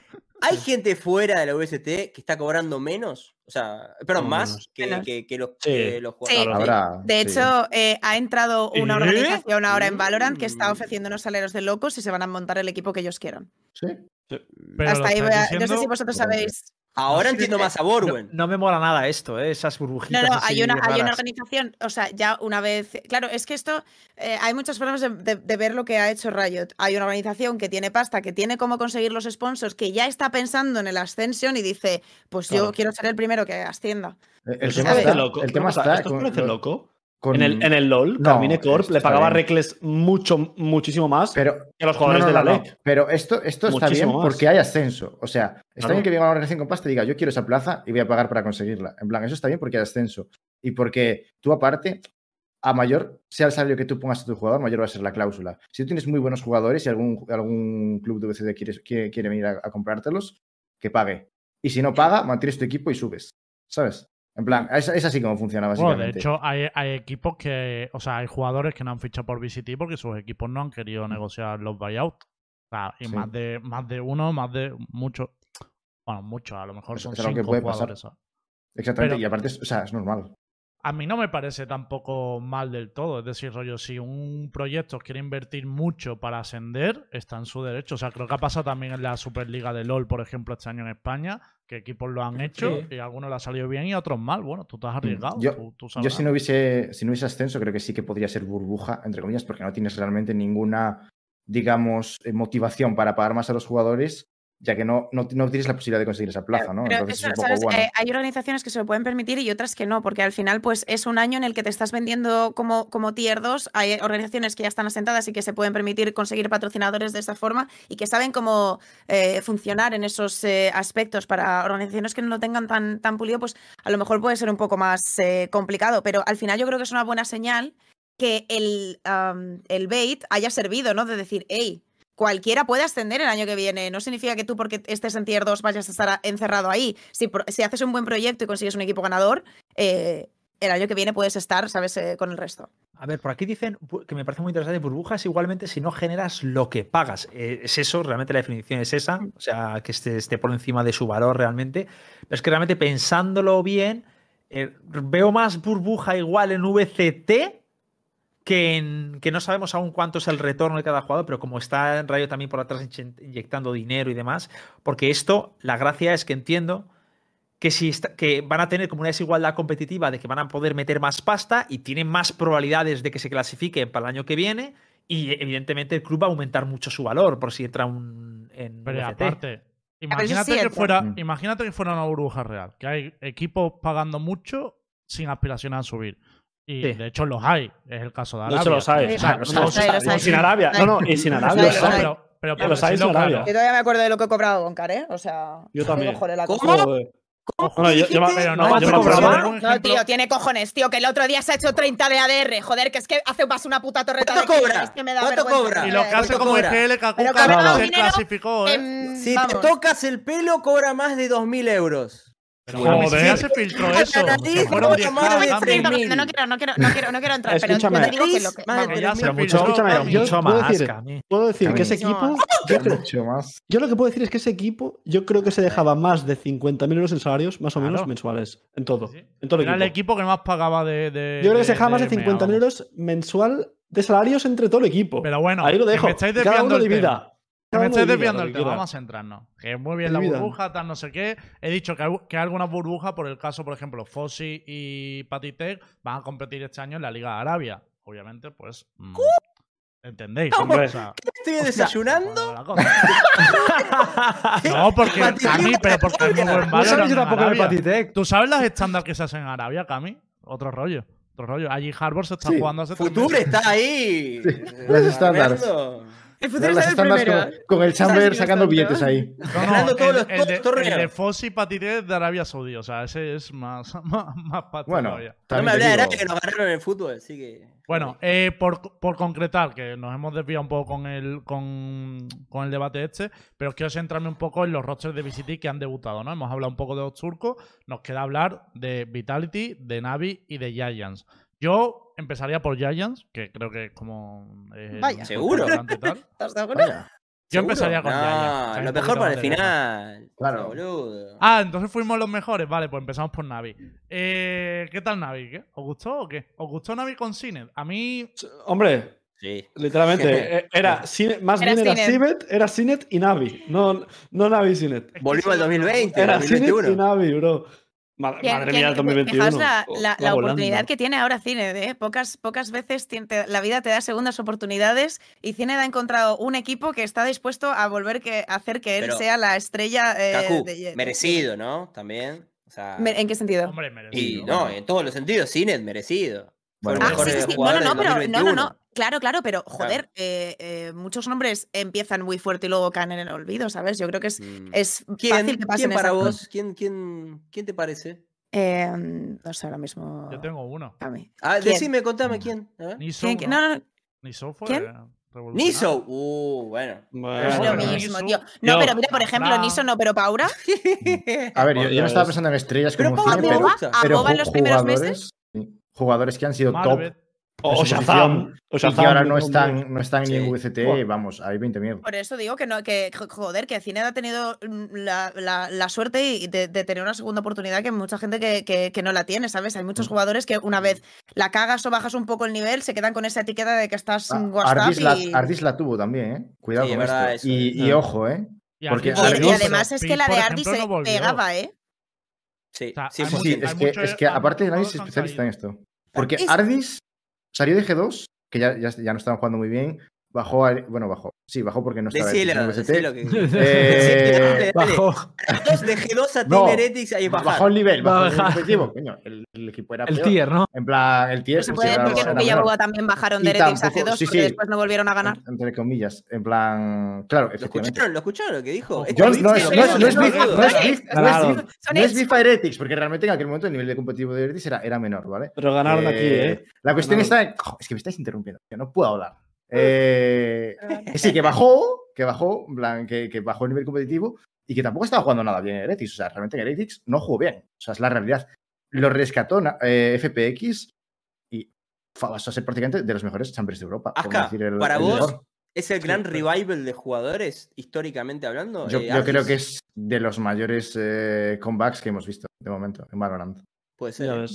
¿Hay gente fuera de la UST que está cobrando menos? O sea, perdón, No, más menos. que, Menos. que- que los, Sí. que los Sí. jugadores. De sí. hecho, eh, ha entrado una ¿Eh? organización ahora en Valorant que está Mm. ofreciendo unos salarios de locos y se van a montar el equipo que ellos quieran. Sí. Pero Hasta ahí voy a- No sé si vosotros sabéis. Ahora Sí, entiendo más a No, Borwen. no me mola nada esto, ¿eh? esas burbujitas. No, no, hay una, hay una organización, o sea, ya una vez. Claro, es que esto. eh, hay muchas formas de, de- de ver lo que ha hecho Riot. Hay una organización que tiene pasta, que tiene cómo conseguir los sponsors, que ya está pensando en el Ascension y dice: Pues yo Claro. quiero ser el primero que ascienda. El, el Pero tema está, loco. el tema ¿Esto está os con- parece loco? Con- En el, en el LOL, No, Carmine Corp le pagaba. Reckless mucho, muchísimo más Pero que a los jugadores no, de la. LEC. Pero esto, esto está bien más. porque hay ascenso. O sea, está bien que venga una organización con pasta y diga, yo quiero esa plaza y voy a pagar para conseguirla. En plan, eso está bien porque hay ascenso. Y porque tú aparte, a mayor sea el salario que tú pongas a tu jugador, mayor va a ser la cláusula. Si tú tienes muy buenos jugadores y algún, algún club de VCD quiere, quiere, quiere venir a, a comprártelos, que pague. Y si no paga, mantienes tu equipo y subes. ¿Sabes? En plan, es, es así como funciona Bueno, básicamente. de hecho, hay, hay equipos que. O sea, hay jugadores que no han fichado por VCT porque sus equipos no han querido negociar los buyouts. O sea, y Sí. más, de, más de uno, más de muchos. Bueno, muchos, a lo mejor Es- son es algo que cinco puede jugadores. Exactamente. pero- Y aparte, o sea, es normal. A mí no me parece tampoco mal del todo. Es decir, rollo, si un proyecto quiere invertir mucho para ascender, está en su derecho. O sea, creo que ha pasado también en la Superliga de LOL, por ejemplo, este año en España, que equipos lo han hecho Sí. y a algunos le ha salido bien y a otros mal. Bueno, tú te has arriesgado. Yo- tú, tú Yo si no hubiese, si no hubiese ascenso, creo que sí que podría ser burbuja, entre comillas, porque no tienes realmente ninguna, digamos, eh, motivación para pagar más a los jugadores, ya que no, no, no tienes la posibilidad de conseguir esa plaza, ¿no? Pero Entonces eso, es un poco ¿sabes? bueno. Eh, hay organizaciones que se lo pueden permitir y otras que no, porque al final pues es un año en el que te estás vendiendo como, como tier 2. Hay organizaciones que ya están asentadas y que se pueden permitir conseguir patrocinadores de esa forma y que saben cómo eh, funcionar en esos eh, aspectos. Para organizaciones que no lo tengan tan, tan pulido, pues a lo mejor puede ser un poco más complicado, pero al final yo creo que es una buena señal que el, am, el bait haya servido, ¿no? De decir, hey, cualquiera puede ascender el año que viene. No significa que tú, porque estés en tier 2, vayas a estar encerrado ahí. Si, si haces un buen proyecto y consigues un equipo ganador, eh, el año que viene puedes estar, ¿sabes?, Eh, con el resto. A ver, por aquí dicen que me parece muy interesante, burbujas igualmente si no generas lo que pagas. Eh, es eso, realmente la definición es esa, o sea, que esté, esté por encima de su valor realmente. Pero es que realmente pensándolo bien, veo más burbuja igual en VCT que, en, que no sabemos aún cuánto es el retorno de cada jugador, pero como está en Rayo también por atrás inyectando dinero y demás, porque esto, la gracia es que entiendo que, si está- que van a tener como una desigualdad competitiva de que van a poder meter más pasta y tienen más probabilidades de que se clasifiquen para el año que viene y evidentemente el club va a aumentar mucho su valor por si entra un en Pero aparte, es imagínate que, fuera, Mm. imagínate que fuera una burbuja real, que hay equipos pagando mucho sin aspiración a subir. Y Sí. de hecho los hay, es el caso de De Arabia. hecho, los hay. O sea, los los hay, los hay, sin Arabia. No, no, y sin Arabia. Pero, los hay. pero, pero por Los hay sin Arabia. Yo todavía me acuerdo de lo que he cobrado Goncar, ¿eh? O sea, Yo también. joder, la ¿Cómo? Ojo, No, yo- yo pero no, no, yo pero me No, tío, tiene cojones, tío, que el otro día se ha hecho 30 de ADR. Joder, que es que hace más una puta torreta ¿Cuánto de cobra? que me da ¿Cuánto cobra? Y lo que hace ¿Cuánto como cobra? EGL Pero Kakuka cabrón, se clasificó, ¿eh? Si vamos. te tocas el pelo, cobra más de 2.000 euros. Pero Joder. ya se filtró eso. nariz, Que fueron cobra 10 más de No, cambio. no, no, 3.000. no quiero, no quiero, no quiero, no quiero entrar, pero yo Escúchame. te digo que lo que. Más de vamos. Que ya se Pero mucho, escúchame, yo puedo más, decir- Cami. Puedo decir que ese equipo. Yo, creo- Mucho más. yo lo que puedo decir es que ese equipo, yo creo que se dejaba más de 50.000 euros en salarios, más o menos Claro. mensuales. En todo. Sí. En todo el Era el equipo. que más pagaba de. de- Yo creo que se dejaba más de de 50.000 MEA, vamos. euros mensual de salarios entre todo el equipo. Pero bueno, Ahí lo dejo. me estáis Cada uno el divida. Me divida desviando lo el que tema, vamos a centrarnos. Que muy bien la burbuja, tal, no sé qué. He dicho que hay, que hay algunas burbujas, por el caso, por ejemplo, Fossi y Patitec van a competir este año en la Liga de Arabia. Obviamente, pues. mm, ¿Entendéis? Hombre. Estoy desayunando. no, porque Cami, pero porque es muy buen No valor sabes yo en tampoco de Arabia. Patitec. ¿Tú sabes las estándares que se hacen en Arabia, Cami? Otro rollo. Otro rollo. Allí Harbor se está Sí. jugando hace meses. está ahí. las estándares. El futuro Las el con, con el Chamber sacando billetes ahí. No, no, todos el, los- el todos de, el de Fossi Patité de Arabia Saudí, o sea, ese es más, más, más Bueno, todavía. No me hablé de Arabia que nos ganaron en el fútbol, así que. Bueno, eh, por, por concretar, que nos hemos desviado un poco con el, con, con el debate este, pero quiero centrarme un poco en los rosters de VCT que han debutado, ¿no? Hemos hablado un poco de los turcos, nos queda hablar de Vitality, de Navi y de Giants. Yo empezaría por Giants, que creo que es como... eh, Vaya. ¿Seguro? ¿Estás seguro? Vaya. Yo ¿Seguro? empezaría con no, Giants. Lo mejor para el de final. Claro. Boludo. Ah, entonces fuimos los mejores. Vale, pues empezamos por Navi. Eh, ¿Qué tal Navi? ¿Qué? ¿Os gustó o qué? ¿Os gustó Navi con Sinet? A mí... Hombre, Sí. literalmente, eh, era Sinet- más Era bien era. Sinet, era Sinet y Navi. No, no Navi y que Volvimos al es lo que me 2020. gusta. Era Sinet 2021. y Navi, bro. Que- Madre que- mía, el 2021. Fijaos la, Oh, la- va la oportunidad que tiene ahora Cine, ¿eh? Pocas, pocas veces te- la vida te da segundas oportunidades y Cine ha encontrado un equipo que está dispuesto a volver que, a hacer que él Pero, sea la estrella eh, Kaku, de- merecido, ¿no? También. O sea, Me- ¿En qué sentido? Hombre, y merecido. no, en todos los sentidos, Cinet merecido. Bueno, Ah, sí, sí, sí. No, no, no, pero no, no, 2021. no. Claro, claro, pero joder, eh, eh, muchos nombres empiezan muy fuerte y luego caen en el olvido, ¿sabes? Yo creo que es, Mm. es ¿Quién, fácil que pasen ¿quién para vos? ¿Quién, quién, ¿Quién te parece? Eh, no sé, ahora mismo. Yo tengo uno. a mí. Ah, ¿Quién? decime, contame quién. A ver. Niso, ¿Quién- quién- ¿no? no, no, Niso fue ¿Quién? revolucionario. Niso. Uh, bueno. Bueno, no es lo Bueno, bueno. mismo, tío. No, Yo- pero mira, por ejemplo, Fra- Niso no, pero Paura. A ver, yo, yo no estaba pensando en estrellas Pero como pero, gusta. pero Aboba en ju- los primeros meses. Sí, jugadores que han sido top O, Shazam. O y que ahora no están, no están ni en Sí. VCT, vamos, hay 20 miedo. Por eso digo que no, que jo- joder, que Cine ha tenido mm, la, la- la suerte y de, de tener una segunda oportunidad que mucha gente que, que- que no la tiene, ¿sabes? Hay muchos Mm. jugadores que una vez la cagas o bajas un poco el nivel, se quedan con esa etiqueta de que estás Ah, Ardis, la, y... Ardis la tuvo también, ¿eh? Cuidado Sí, con esto. eso, y, y Ah. ojo, ¿eh? Y Porque Ardis Y- Ardis- y volvió, además es que la de Ardis ejemplo, se no pegaba, ¿eh? Sí, O sea, sí, Sí, sí, sí, es que, mucho- es que aparte nadie es especialista en esto. Porque Es- Ardis salió de G2, que ya, ya, ya no estaban jugando muy bien, bajó, a- bueno, bajó. Sí, bajó porque no estaba Decilo, en decilo que. Eh. Bajo. Dos de G2 a No, Team Heretics ahí Bajó el nivel, a bajó el. Coño, el, el equipo era El peor. tier, ¿no? En plan, el tier No se puede Nuke y menor. Yabuga también bajaron de Heretics hace tampoco- dos sí, porque sí. después no volvieron a ganar. Entre comillas. En plan, claro, ¿Lo escucharon? ¿Lo escucharon lo que dijo? Yo- Yo, Este no, es, no, es, no es boludo. beef, no es beef, no es Claro. beef, Son no es hits. beef a Heretics, porque realmente en aquel momento el nivel de competitivo de Heretics era, era menor, ¿vale? Pero ganaron aquí, ¿eh? La cuestión está en. Es que me estáis interrumpiendo, que no puedo hablar. Eh, que sí, que bajó, que bajó, en plan, que, que bajó el nivel competitivo y que tampoco estaba jugando nada bien en Heretics. O sea, realmente en Heretics no jugó bien. O sea, es la realidad. Lo rescató eh, FPX y pasó a ser prácticamente de los mejores chambers de Europa. por Aska, decir el- para el vos, mejor. ¿Es el gran Sí, revival de jugadores, históricamente hablando? Yo, Eh, yo creo que es de los mayores eh, comebacks que hemos visto de momento en Valorant. Puede ser.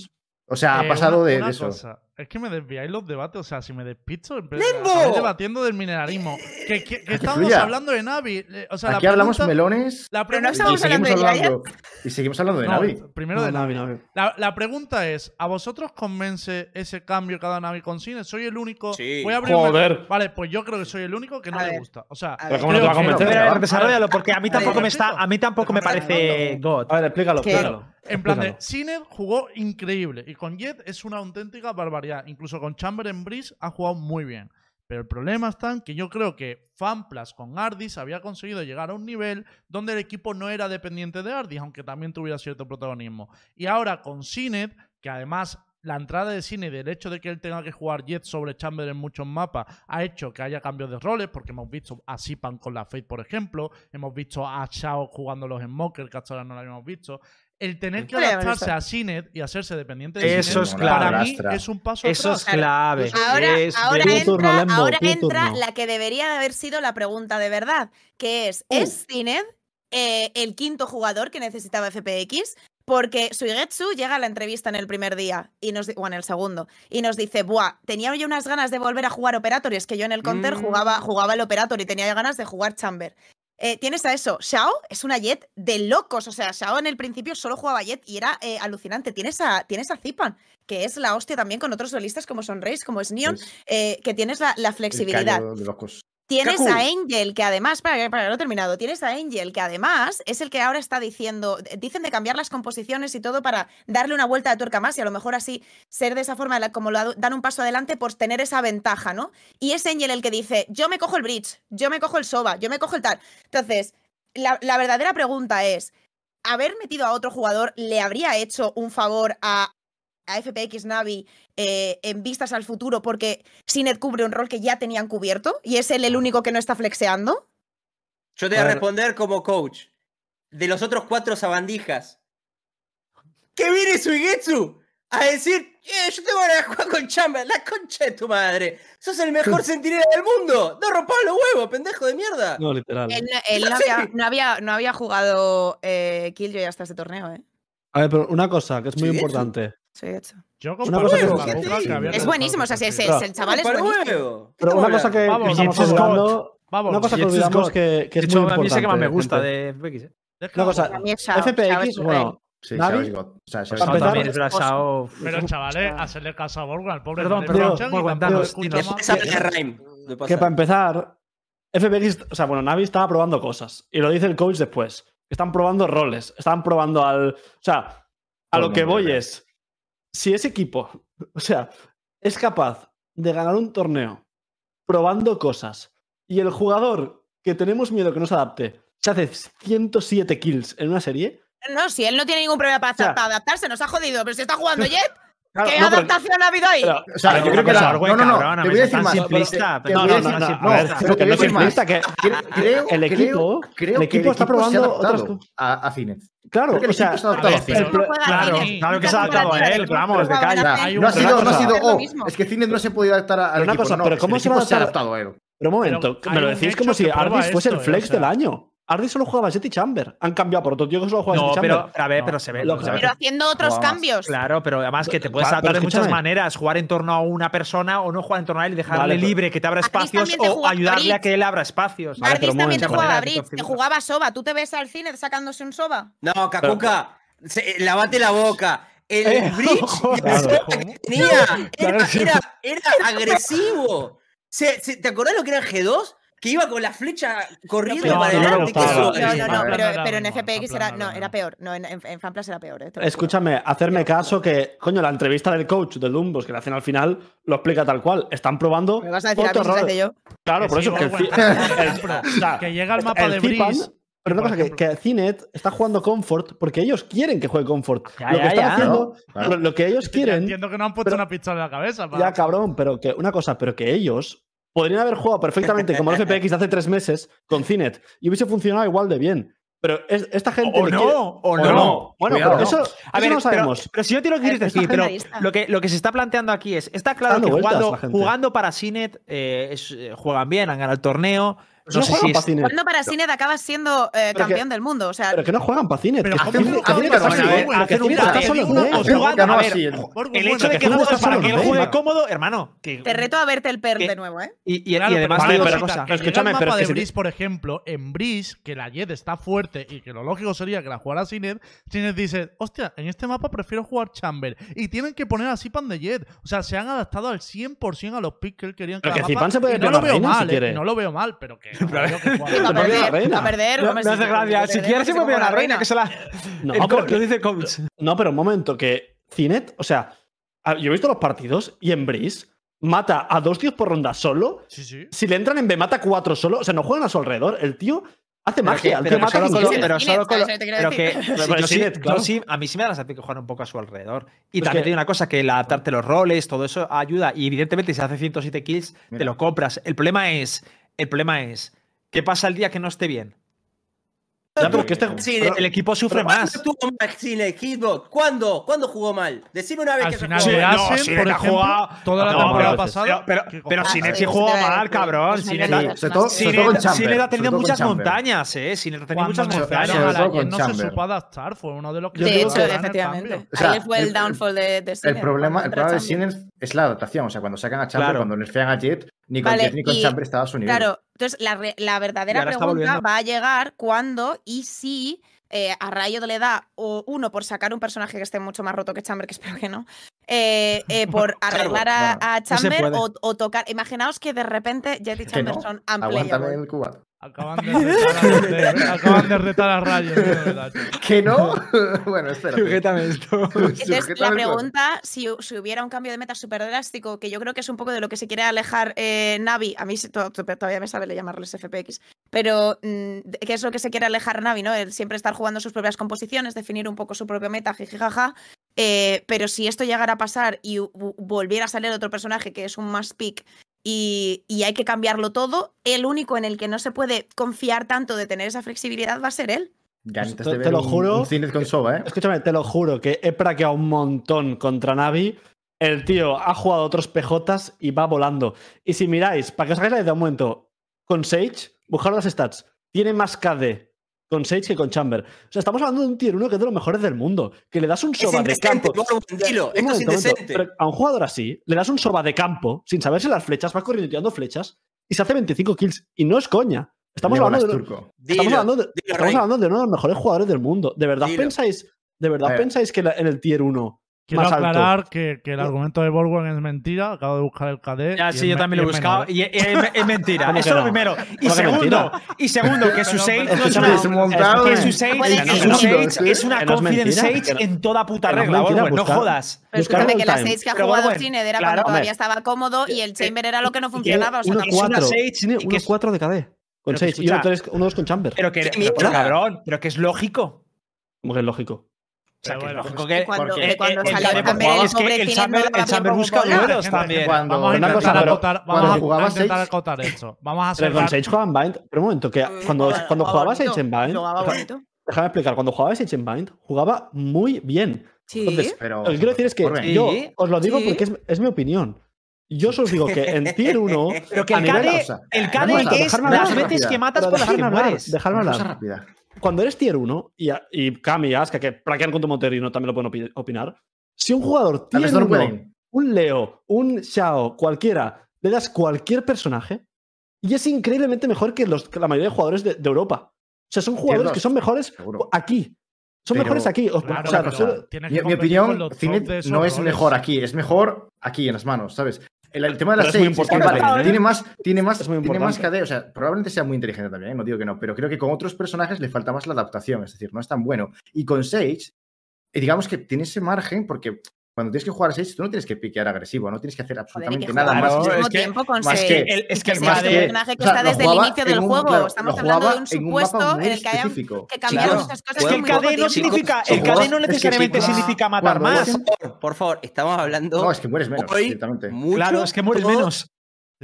O sea, ha pasado una- de, una de eso. cosa, es que me desviáis los debates, o sea, si me despisto, estar debatiendo del mineralismo. Que, que, que que estábamos fluya. hablando de Navi. eh, O sea, la Aquí hablamos pregunta- melones La Pero no pregunta, y estamos hablando seguimos de hablando, y seguimos hablando de No, Navi. primero No, de Navi. La, la pregunta es, ¿a vosotros convence ese cambio cada Navi con Cine? ¿Soy el único? Sí. Voy a abrir un- Joder. Vale, pues yo creo que soy el único que no A le ver. gusta. O sea, Pero. ¿cómo no te va a convencer? Pero, desarrollalo, porque a mí A ver, tampoco me está, a mí tampoco me Pero parece God. A ver, explícalo, explícalo. En plan de. Sinner jugó increíble y con Jet es una auténtica barbaridad. Incluso con Chamber en Breeze ha jugado muy bien. Pero el problema está en que yo creo que Fanplas con Ardis había conseguido llegar a un nivel donde el equipo no era dependiente de Ardis, aunque también tuviera cierto protagonismo. Y ahora con Sinet, que además la entrada de Cine y el hecho de que él tenga que jugar Jet sobre Chamber en muchos mapas ha hecho que haya cambios de roles, porque hemos visto a Sipan con la Fate, por ejemplo, hemos visto a Shao jugando los Smoker, que hasta ahora no lo habíamos visto. El tener que adaptarse a Cinet y hacerse dependiente de Eso Cinet, es para clave. mí Lastra. es un paso Eso es atrás. clave. Ahora, Es ahora de- Tu turno, entra, ahora entra la que debería de haber sido la pregunta de verdad, que es, Uh. ¿es Zined eh, el quinto jugador que necesitaba FPX? Porque Suigetsu llega a la entrevista en el primer día, y nos, o en el segundo, y nos dice, buah, tenía yo unas ganas de volver a jugar Operator, y es que yo en el Counter Mm. jugaba, jugaba el Operator y tenía ganas de jugar Chamber. Eh, tienes a eso, Shao es una Jet de locos, o sea, Shao en el principio solo jugaba Jet y era eh, alucinante. Tienes a, tienes a Zipan, que es la hostia también con otros duelistas como Sonrace, como es Neon, eh, que tienes la, flexibilidad. de locos. Tienes Kaku. a Angel, que además, para que, para no he terminado, tienes a Angel, que además es el que ahora está diciendo, dicen de cambiar las composiciones y todo para darle una vuelta de tuerca más y a lo mejor así ser de esa forma, como la- dan un paso adelante por tener esa ventaja, ¿no? Y es Angel el que dice, yo me cojo el bridge, yo me cojo el soba, yo me cojo el tal. Entonces, la, la verdadera pregunta es, ¿haber metido a otro jugador le habría hecho un favor a, a FPX Navi eh, en vistas al futuro porque Sinet cubre un rol que ya tenían cubierto y es él el único que no está flexeando? Yo te voy a responder como coach. De los otros cuatro sabandijas. Que viene Suigetsu a decir, eh, yo te voy a jugar con Chamber, la concha de tu madre. Sos el mejor centinela del mundo. No rompas los huevos, pendejo de mierda. No, literal. Él, no- él no, había, no, había, no había jugado eh, Killjoy hasta este torneo, ¿eh? A ver, pero una cosa que es muy importante. Sí, hecho. Yo Una cosa que boca que Es buenísimo, o sea, si es- Claro. es- el chaval es buenísimo. huevo. ¿Qué Pero una cosa que hablando? Vamos, estamos olvidando. Vamos, Una cosa que olvidamos que, que es De muy hecho, a mí sí que más importante. me gusta gente. de FPX. ¿eh? Una cosa, FPX, bueno, Sí, Navi, Xavi. O sea, Xavi también es Shao. Pero chavales, hacerle caso a Borgo, al pobre Perdón, perdón, Borgo, danos, que para empezar, FPX, o sea, bueno, Navi estaba probando cosas. Y lo dice el coach después. Están probando roles. Están probando al. O sea, a lo que voy es. Si ese equipo, o sea, es capaz de ganar un torneo probando cosas y el jugador que tenemos miedo que no se adapte se hace 107 kills en una serie. No, si él no tiene ningún problema para, O sea- para adaptarse, nos ha jodido. Pero si está jugando Jet, Claro, ¿qué no, pero- adaptación ha habido ahí? pero- O sea, pero yo creo que la. No, no, no. cabrón, Te voy a decir más. simplista, Te pero voy No, a no, decir- no, que no es simplista, que Cre- Creo, el equipo, creo, creo el equipo está probando otras cosas. a, a Zined. Claro, o sea, Claro, claro que se ha adaptado a él, vamos, no de calle. No ha sido, no ha sido, Es oh, es que Zined no se puede adaptar a- una equipo. cosa, no, pero ¿cómo se ha adaptar? adaptado a él. Pero un momento, me lo decís como si Ardis fuese el eh, flex del año. Ardis solo jugaba Jet y Chamber. Han cambiado por otro tío que solo juega No, y Chamber. pero, pero a ver, No, pero se ve. lo-. Pero haciendo otros cambios. Claro, pero además que te puedes Claro, adaptar pero de muchas maneras, jugar en torno a una persona o no jugar en torno a él y dejarle Vale, pero- libre, que te abra espacios te o ayudarle a que él abra espacios. Vale, pero Ardis también te jugaba Bridge, te jugaba Soba. ¿Tú te ves al cine sacándose un Soba? No, Kakuka, lavate la boca. El Eh, bridge claro. que tenía era, agresivo. era- era agresivo. Se- se- ¿Te acordás lo que era el G2? Que iba con la flecha corriendo No, para adelante. No, no, no, pero, en FPX era, no, era peor. No, en, en, en Fanplas era peor. eh. Escúchame, hacerme caso que, coño, la entrevista del coach del Dumbos que le hacen al final lo explica tal cual. Están probando. Me vas a decir a mí otro si rol. hace yo. Claro, Que por sí, eso que el, o sea, que llega el mapa el de Breeze. Pero una cosa, que, que Cinet está jugando Comfort porque ellos quieren que juegue Comfort. Ya, lo que ya, están ya. haciendo, lo, lo que ellos Ya quieren, Entiendo que no han puesto pero- una pistola en la cabeza. para- ya cabrón, pero que una cosa, pero que ellos podrían haber jugado perfectamente como el FPX de hace tres meses con Cinet y hubiese funcionado igual de bien. Pero es- esta gente. O no, quiere- o o no. no. Bueno, Cuidado. pero eso, A eso ver, no pero, sabemos. pero si yo te lo quieres Es decir, pero lo que, lo que se está planteando aquí es, está claro que vueltas jugando, para Sinet eh, es- eh, juegan bien, han ganado el torneo. No sé juegan si es- Cinet. Cuando para Sinet acabas siendo eh, Pero campeón del mundo. O sea, Pero que no juegan para Cinet. Pero que ¿cómo Cinet- Cinet Cinet así el- hecho de que Cinet está para que él juegue cómodo, hermano. Te reto a verte el perl de nuevo, ¿eh? y, además otra pero cosa. Escúchame, el pero que Breeze, por ejemplo, en Breeze, que la Jet está fuerte y que lo lógico sería que la jugara Sinet, Sinet dice, hostia, en este mapa prefiero jugar Chamber. Y tienen que poner a Zipan de Jet. O sea, se han adaptado al 100% a los picks que él querían Pero que mapa, Zipan se puede no lo veo mal, eh, no lo veo mal, pero que... no creo que Sí, juegue va a Te pone la perder, reina. va a perder. No, hombre, me sí, hace sí, gracia. perder, Si quieres, se como me pide la la reina, que se la. No, el pero coach, que- lo dice el coach. No, pero un momento, que Cinet, o sea, a- yo he visto los partidos y en Breeze mata a dos tíos por ronda solo. Sí, sí. Si le entran en B, mata cuatro solo. O sea, no juegan a su alrededor. El tío hace Pero magia. que- el pero tío mata solo con pero Cinet, solo con lo- ¿sabes lo que te pero que yo sí- Cinet, yo claro. sí- a mí sí me da la sensación que juegan un poco a su alrededor. Y Pues también que- te digo una cosa, que el adaptarte los roles, todo eso ayuda. Y evidentemente si hace 107 kills, te Mira. lo compras. El problema es, el problema es, ¿qué pasa el día que no esté bien? Pero este, Sí, pero- El equipo sufre ¿Pero más. ¿Cuándo estuvo mal Cine Hitbox? ¿Cuándo? ¿Cuándo jugó mal? Decime una vez Al que se final jugó de mal. Asen, Sinet por ha ejemplo, jugado- toda la No, temporada pero- pasada... Pero, ¿qué pero? Sinet Ah, sí jugó mal, cabrón. Sinet no, ha- no, tenido muchas Chamber. montañas, ¿eh? Sinet ha tenido muchas montañas. no se supo adaptar, fue uno de los que De hecho, efectivamente. Ahí fue el, downfall de, de El Sinet, problema, de. Siemens es la adaptación. O sea, cuando sacan a Chamber, cuando nerfean a Jet, ni con Vale, Jet ni con y- Chamber estaba a su nivel. Claro, entonces la, re- la verdadera pregunta va a llegar cuando y si eh, a Riot le da o uno por sacar un personaje que esté mucho más roto que Chamber, que espero que no, eh, eh, por arreglar a, a no se Chamber o, o tocar. Imaginaos que de repente Jet y Chamber no. son Aguántame unplayable. el cuba. Acaban de retar a, de- acaban de retar a Rayo. ¿Que no? bueno, espera. Sujétame esto. Entonces, la pregunta, si, si hubiera un cambio de meta súper drástico, que yo creo que es un poco de lo que se quiere alejar eh, Navi, a mí todavía me sabe llamarles FPX, pero mm, ¿qué es lo que se quiere alejar Navi? ¿no? El siempre estar jugando sus propias composiciones, definir un poco su propio meta, jijijaja. Eh, pero si esto llegara a pasar y volviera a salir otro personaje que es un más pick y, y hay que cambiarlo todo, el único en el que no se puede confiar tanto de tener esa flexibilidad va a ser él. Ganitas Te- lo un- juro. Un cine con Soba, ¿eh? Escúchame, te lo juro que he praqueado un montón contra Navi. El tío ha jugado otros PJs y va volando. Y si miráis, para que os hagáis la idea de un momento, con Sage, buscar las stats, tiene más KD con Sage que con Chamber. O sea, estamos hablando de un tier 1 que es de los mejores del mundo. Que le das un Es soba de campo. Tranquilo, esto es indecente. Pero a un jugador así, le das un soba de campo, sin saberse las flechas, va corriendo y tirando flechas, y se hace 25 kills. Y no es coña. Estamos hablando de, Turco. Estamos, hablando de, dilo, estamos hablando de uno de los mejores jugadores del mundo. ¿De verdad Dilo. pensáis, de verdad pensáis que la- en el tier 1 Quiero más alto? aclarar que, que el argumento de Borgwen es mentira. Acabo de buscar el KD. Ya, sí, es yo también lo he buscado. Y, es, es mentira. ¿Cómo Eso es lo primero. Y ¿Cómo que segundo, y segundo, que su Sage no es una. Que en- su Sage, ¿eh? es una confident Sage en toda puta regla, no jodas. Pero escúchame, que la. Sage que ha jugado Cine era cuando todavía estaba cómodo y el Chamber era lo que no funcionaba. O sea, es una 4, Sage tiene y que es- 1-4 de KD. Con Pero que Sage y uno escucha- 3 uno dos con Chamber. Que, cabrón, pero que es lógico. Como que es lógico. Pero bueno, cuando- porque que cuando el- salió el- el- es que el no el busca también. Cuando- Vamos a intentar cosa, pero- acotar, vamos cuando a jugaba intentar Sage- acotar eso. Vamos a Pero con. Sage Bind. Pero un momento, que cuando, cuando jugaba jugaba Sage bonito, en Bind. Déjame explicar. Cuando jugaba Sage en Bind, jugaba muy bien. Sí. Entonces, Pero, Lo que quiero decir es que Sí. yo os lo digo Sí. porque es, es mi opinión. Yo solo os digo que en tier 1. Pero que a el es dejarme las veces que matas por las que mueres. una hablar. Cuando eres tier 1, y, y Cami y Aska, que plaquean con tu Monterino, también lo pueden opi- opinar. Si un jugador tier vez no lo 1, pueden. un Leo, un Xiao, cualquiera, le das cualquier personaje y es increíblemente mejor que, los, que la mayoría de jugadores de, de Europa. O sea, son jugadores que son mejores seguro. aquí. Son Pero- mejores aquí. Claro, o sea, Mi, mi opinión, esos no es mejor aquí, es mejor aquí en las manos, ¿sabes? El, el tema de la Pero es muy 6 es que, importante vale, también, ¿eh? tiene más, tiene más, Es muy tiene más o sea, probablemente sea muy inteligente también, ¿eh? no digo que no, pero creo que con otros personajes le falta más la adaptación, es decir, no es tan bueno. Y con Sage, eh, digamos que tiene ese margen porque cuando tienes que jugar a Sage, tú no tienes que piquear agresivo, no tienes que hacer absolutamente que nada Claro, más. al que- mismo es que- tiempo con más que- el- es que el KD un personaje que o sea, está desde el inicio del un- juego. claro, Estamos hablando de un en un mapa supuesto en el que hayan específico. que cambiar Chicos, muchas cosas Es que el KD no significa, el KD no es que necesariamente significa matar más. Por favor, por favor, estamos hablando No, es que mueres menos, hoy directamente. mucho, Claro, es que mueres todos- menos.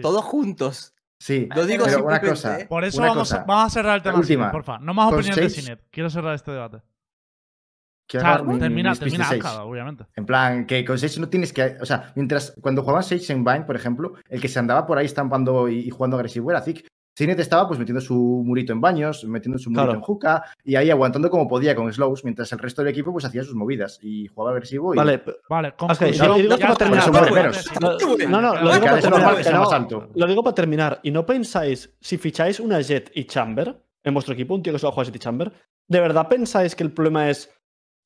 Todos juntos. Sí, Lo digo pero una cosa. ¿eh? Por eso vamos, a, cosa. vamos a cerrar el tema. última. Porfa. No más opiniones de Sinet. Quiero cerrar este debate. Quiero O sea, dar mi- termina, mis termina obviamente. En plan, que con Sage no tienes que. O sea, mientras cuando jugaba Sage en Vine, por ejemplo, el que se andaba por ahí estampando y, y jugando agresivo era Zik. Zinet estaba pues metiendo su murito en baños, metiendo su murito Claro. en hookah y ahí aguantando como podía con slows, mientras el resto del equipo pues hacía sus movidas y jugaba agresivo. Y... Vale, Vale, Ok, conclusión. yo- yo digo Ya para está, terminar, ya por está, menos. ya está. No, no, lo Claro, digo para terminar. no. Lo digo para terminar. Y no pensáis, si ficháis una Jet y Chamber en vuestro equipo, un tío que solo juega Jet y Chamber, ¿de verdad pensáis que el problema es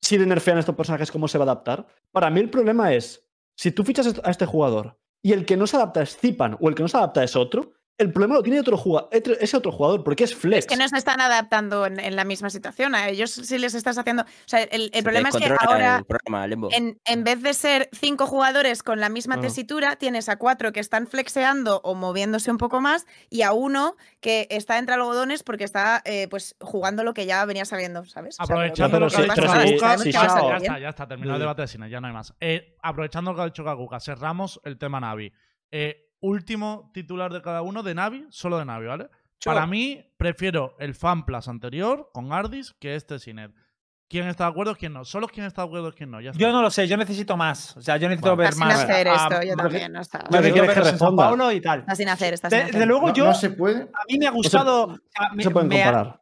si le nerfean a estos personajes, cómo se va a adaptar? Para mí el problema es, si tú fichas a este jugador y el que no se adapta es Zipan o el que no se adapta es otro, el problema lo tiene otro jugador, ese otro jugador, porque es flex. Es que no se están adaptando en, en la misma situación. A ellos sí les estás haciendo. O sea, el, el Se te problema es que ahora. programa. En, en vez de ser cinco jugadores con la misma Ah. tesitura, tienes a cuatro que están flexeando o moviéndose un poco más y a uno que está entre algodones porque está eh, pues jugando lo que ya venía sabiendo, ¿sabes? Aprovechando lo que ha dicho Kakuka, ya, está, ya está, terminado el debate de cine, ya no hay más. Eh, aprovechando lo que ha dicho Kakuka, cerramos el tema Navi. Eh, último titular de cada uno de Navi, solo de Navi, ¿vale? Para mí, prefiero el FanPlus anterior con Ardis que este Sinet. ¿Quién está de acuerdo? ¿Quién no? Solo quien está de acuerdo, ¿quién no? Ya está. Yo no lo sé, yo necesito más. O sea, yo necesito Vale. ver Está sin más. hacer a- esto, yo también. No está, Yo ¿quieres que responda? Paulo y tal. está sin hacer, está sin De- hacer. Desde luego No, yo, no se puede. a mí me ha gustado... o sea, No me- se pueden me ha- comparar.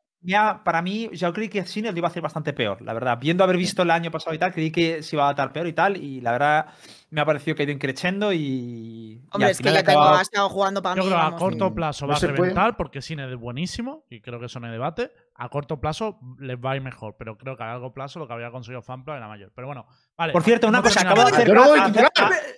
Para mí, yo creí que Cine lo iba a hacer bastante peor, la verdad. Viendo haber visto el año pasado y tal, creí que se iba a adaptar peor y tal, y la verdad me ha parecido que ha ido increciendo y. y Hombre, al es que ya ha tengo, ha estado jugando para Yo mí. creo que a corto plazo no va a se puede. reventar porque Sined es buenísimo y creo que eso no hay debate. A corto plazo les va a ir mejor, pero creo que a largo plazo lo que había conseguido Fanpla era mayor. Pero bueno, vale. Por cierto, una cosa, acabo de hacer.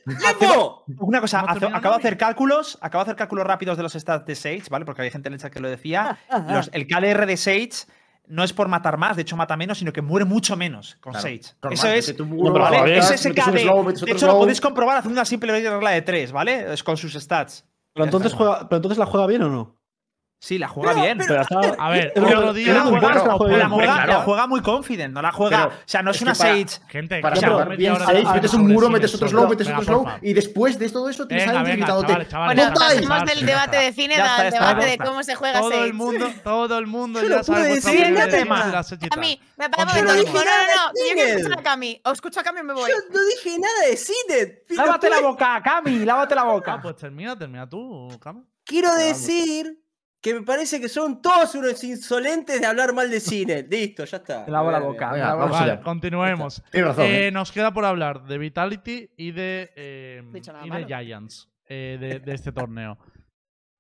¡Lembo! Una cosa, ¿Hemos hace- terminado, acabo de hacer cálculos, acabo de hacer cálculos rápidos de los stats de Sage, ¿vale? Porque había gente en el chat que lo decía. Los- el KDR de Sage no es por matar más, de hecho mata menos, sino que muere mucho menos con Claro, Sage. normal, Eso es. No, ¿vale? Es ese KD. slow, De hecho, lo podéis comprobar haciendo una simple regla de 3, ¿vale? Es con sus stats. Pero entonces, juega, pero entonces la juega bien o no? Sí, la juega bien. Pero está- A ver, que- otro día. que juega- que la juega, claro. la juega muy confident, no la juega. Pero o sea, no es, es una que para- Sage. Gente, Para que pero jugar bien Sage, de- metes un muro, metes otro slow, metes otro slow. Y después de todo eso tienes a alguien gritándote. Bueno, ya del debate de cine al debate de cómo se juega Todo Sage. el mundo, todo el mundo Yo ya no sabe A mí, me Yo parece no que dije no, no, nada no, yo Sined. escuchar a Cami. O escucho a Cami y me voy. Yo no dije nada de pero Lávate la boca, Cami, lávate la Ah, boca. pues termina, termina tú, Cami. Quiero decir que me parece que son todos unos insolentes de hablar mal de Cinet. Listo, ya está. Te lavo la boca. Venga, Vale, vamos Vale, allá. continuemos. Tienes razón. Eh, ¿eh? nos queda por hablar de Vitality y de, eh, y de. Giants eh, de, de este torneo.